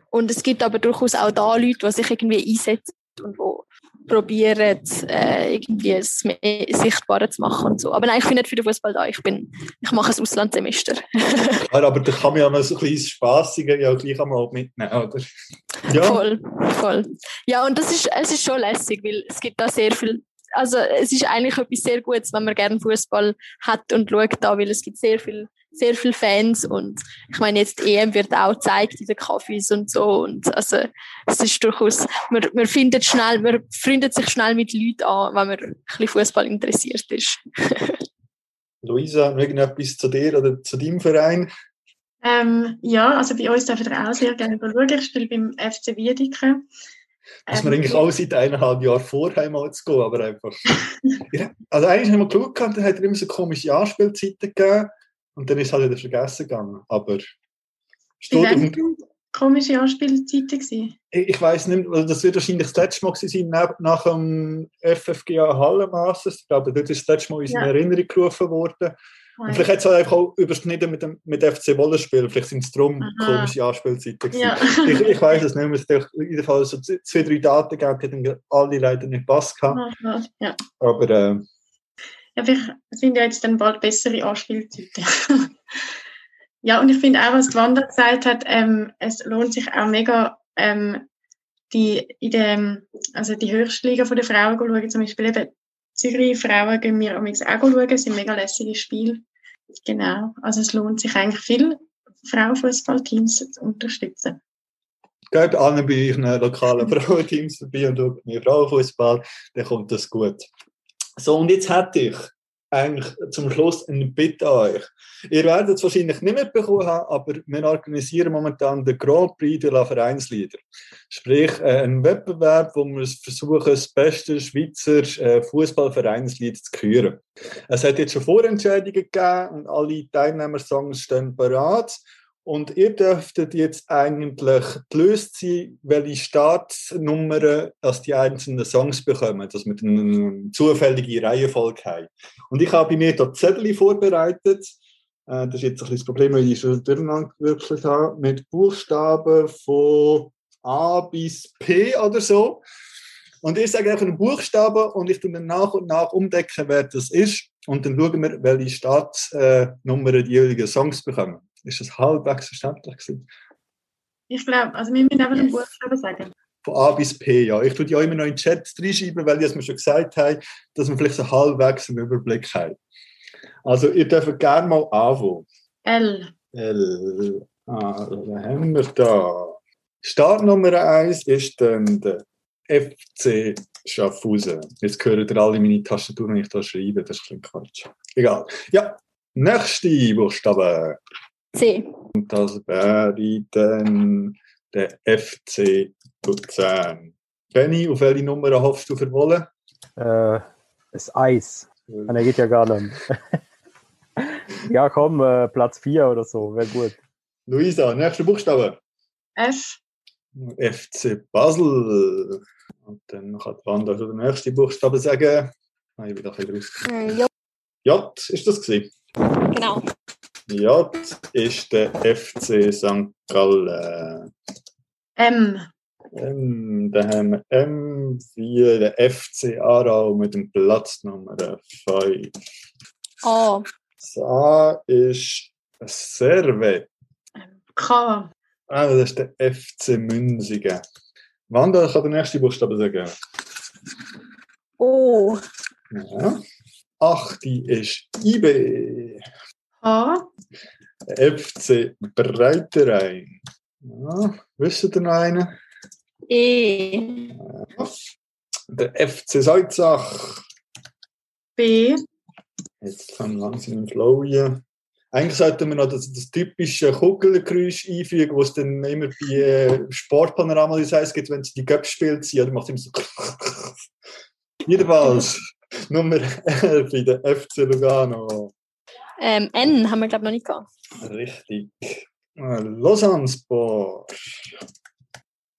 [SPEAKER 9] Und es gibt aber durchaus auch da Leute, die sich irgendwie einsetzen und wo probieren, äh, irgendwie es mehr sichtbarer zu machen und so. Aber nein, ich bin nicht für den Fußball da. Ich, bin, ich mache ein Auslandssemester. [laughs]
[SPEAKER 5] ja, aber da kann man ja noch so ein kleines Spaßiger ja gleich einmal mitnehmen, oder?
[SPEAKER 9] Ja. Voll, voll. Ja, und das ist, es ist schon lässig, weil es gibt da sehr viel also es ist eigentlich etwas sehr Gutes, wenn man gerne Fußball hat und schaut da, weil es gibt sehr viel sehr viele Fans und ich meine jetzt die EM wird auch gezeigt in den Cafés und so und also es ist durchaus, man, man findet schnell, man freundet sich schnell mit Leuten an, wenn man ein bisschen Fußball interessiert ist. [laughs]
[SPEAKER 5] Luisa, irgendetwas zu dir oder zu deinem Verein?
[SPEAKER 10] Ähm, ja, also bei uns dürfen wir auch sehr gerne schauen. Ich spiele beim FC Wiedeke.
[SPEAKER 5] Dass ähm, wir eigentlich auch seit eineinhalb Jahren vorher mal zu gehen, aber einfach. [laughs] also eigentlich haben wir geschaut, dann hat er immer so komische Anspielzeiten gegeben und dann ist es halt wieder vergessen gegangen. Aber
[SPEAKER 10] steht komische Anspielzeiten gewesen?
[SPEAKER 5] Ich, ich weiß nicht, also das wird wahrscheinlich das letzte Mal sein nach, nach dem FFGA Hallenmasters. Ich glaube, dort ist das letzte Mal in ja. Erinnerung gerufen worden. Und vielleicht hat es halt einfach auch überschnitten mit dem mit FC Wollenspiel. Vielleicht sind es darum Aha. komische Anspielzeiten. Ja. Ich, ich weiß es nicht mehr. Es hat in jedem Fall so zwei, drei Daten gegeben, die dann alle leider nicht passt Ja. Aber äh,
[SPEAKER 10] ja, ich finde ja jetzt dann bald bessere Anspielzeiten. [laughs] ja, und ich finde auch, was die Wanda gesagt hat, ähm, es lohnt sich auch mega, ähm, die, in dem, also die Höchstliga von der Frauen zu schauen. Zum Beispiel eben Zürich Frauen gehen wir auch schauen, das sind mega lässige Spiele. Genau, also es lohnt sich eigentlich viel, Frauenfußballteams zu unterstützen.
[SPEAKER 5] Geht an bei euren lokalen [laughs] Frauenteams vorbei und schaut mir Frauenfußball, dann kommt das gut. So, und jetzt hätte ich eigentlich zum Schluss eine Bitte an euch. Ihr werdet es wahrscheinlich nicht mitbekommen haben, aber wir organisieren momentan den Grand Prix de la Vereinslieder. Sprich, äh, einen Wettbewerb, wo wir versuchen, das beste Schweizer äh, Fußballvereinslied zu küren. Es hat jetzt schon Vorentscheidungen gegeben und alle Teilnehmersongs stehen bereit. Und ihr dürftet jetzt eigentlich gelöst sein, welche Startnummern als die einzelnen Songs bekommen, dass wir eine zufällige Reihenfolge haben. Und ich habe bei mir dort Zettel vorbereitet. Äh, Das ist jetzt ein bisschen das Problem, weil ich schon durcheinander gewürfelt habe, mit Buchstaben von A bis P oder so. Und ich sage einfach einen Buchstaben und ich tue dann nach und nach umdecken, wer das ist. Und dann schauen wir, welche Startnummern die jeweiligen Songs bekommen. Ist das halbwegs verständlich gewesen?
[SPEAKER 10] Ich glaube, also wir müssen einfach einen Buchstaben sagen.
[SPEAKER 5] Von A bis P, ja. Ich tue die auch immer noch in den Chat reinschreiben, weil die es mir schon gesagt haben, dass wir vielleicht so halbwegs einen Überblick haben. Also, ihr dürft gerne mal anfangen.
[SPEAKER 10] L.
[SPEAKER 5] L. Ah, was haben wir da? Startnummer 1 ist dann der FC Schaffhausen. Jetzt hören ihr alle meine Tastatur, wenn ich da schreibe. Das ist ein Quatsch. Egal. Ja, nächste Buchstabe.
[SPEAKER 9] C.
[SPEAKER 5] Und das wäre dann der FC Luzern. Benny, auf welche Nummer hoffst du für Wolle?
[SPEAKER 7] Äh, das Eis. Ah, der geht ja gar nicht. [laughs] ja, komm, äh, Platz 4 oder so, wäre gut.
[SPEAKER 5] Luisa, nächster Buchstabe.
[SPEAKER 10] F.
[SPEAKER 5] FC Basel. Und dann kann die Wanda schon den nächsten Buchstaben sagen. Ah, ich bin da ein bisschen raus.
[SPEAKER 9] Hm, ja,
[SPEAKER 5] J, ist das gewesen?
[SPEAKER 9] genau.
[SPEAKER 5] J ist der FC St. Gallen.
[SPEAKER 10] M.
[SPEAKER 5] M, dann haben wir M wie der FC Aarau mit dem Platz Nummer 5.
[SPEAKER 9] A.
[SPEAKER 5] Das A ist Servet.
[SPEAKER 10] K.
[SPEAKER 5] Ah, das ist der FC Münzigen. Wanda kann den nächsten Buchstaben sagen.
[SPEAKER 9] O.
[SPEAKER 5] Ja. Achte ist IB.
[SPEAKER 10] H.
[SPEAKER 5] FC Breiterein. Ja. Wisst ihr noch einen?
[SPEAKER 9] E.
[SPEAKER 5] Der FC Salzach.
[SPEAKER 10] B.
[SPEAKER 5] Jetzt kommen wir langsam im Flow hier. Eigentlich sollten wir noch das, das typische Kugelgeräusch einfügen, was es dann immer bei äh, Sportpanorama heißt, gibt, wenn sie die Göpp spielt, sie macht immer so. [laughs] Jedenfalls [laughs] Nummer 11 in der FC Lugano.
[SPEAKER 9] Ähm, N haben wir, glaube ich, noch nicht gehabt.
[SPEAKER 5] Richtig. Äh, Lausanne Sport.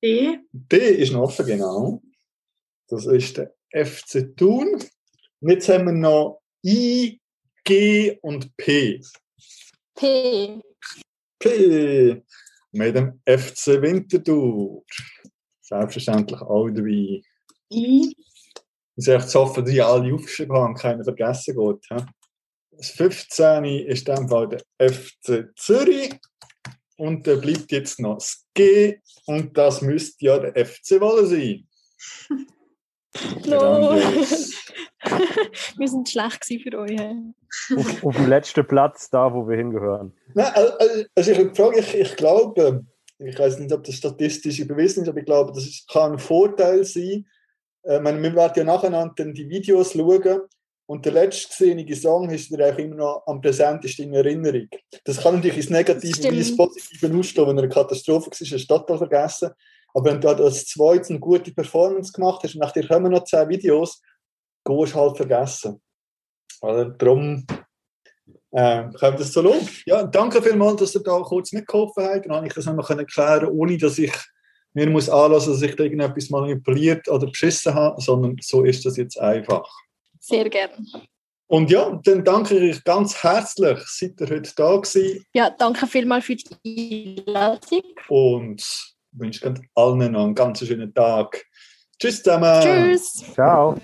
[SPEAKER 10] D.
[SPEAKER 5] D ist noch offen, genau. Das ist der FC Thun. Und jetzt haben wir noch I, G und P.
[SPEAKER 9] P.
[SPEAKER 5] P. Mit dem FC Winterthur. Selbstverständlich auch dabei.
[SPEAKER 10] I.
[SPEAKER 5] Hoffen, dass ich alle aufgeschrieben habe und keiner vergessen geht. Das 15. ist in dem Fall der FC Zürich. Und da bleibt jetzt noch das G. Und das müsste ja der FC Wolle sein. [laughs]
[SPEAKER 9] No. Wir sind schlecht gewesen für euch.
[SPEAKER 7] Auf, auf dem letzten Platz, da wo wir hingehören.
[SPEAKER 5] Nein, also, also ich frage, ich, ich glaube, ich weiß nicht, ob das statistisch überwiesen ist, aber ich glaube, das ist- kann ein Vorteil sein. Äh, Ich meine, wir werden ja nacheinander dann die Videos schauen und der letzte gesehene Song ist dir auch immer noch am präsentesten in Erinnerung. Das kann natürlich ins Negative wie ins Positive ausstehen, wenn er eine Katastrophe war, ist, hast du total vergessen. Aber wenn du halt als zweites eine gute Performance gemacht hast und nach dir kommen noch zehn Videos, gehst du halt vergessen. Also darum äh, kommt das so los. Ja, danke vielmals, dass ihr da kurz mitgeholfen habt. Dann habe ich das noch können klären, ohne dass ich mir muss anlassen, dass ich da irgendetwas manipuliert oder beschissen habe, sondern so ist das jetzt einfach.
[SPEAKER 9] Sehr gerne.
[SPEAKER 5] Und ja, dann danke ich euch ganz herzlich, seid ihr heute da gewesen
[SPEAKER 9] Ja, danke vielmals für die Einladung.
[SPEAKER 5] und wünsche allen noch einen ganz schönen Tag. Tschüss zusammen.
[SPEAKER 9] Tschüss.
[SPEAKER 7] Ciao.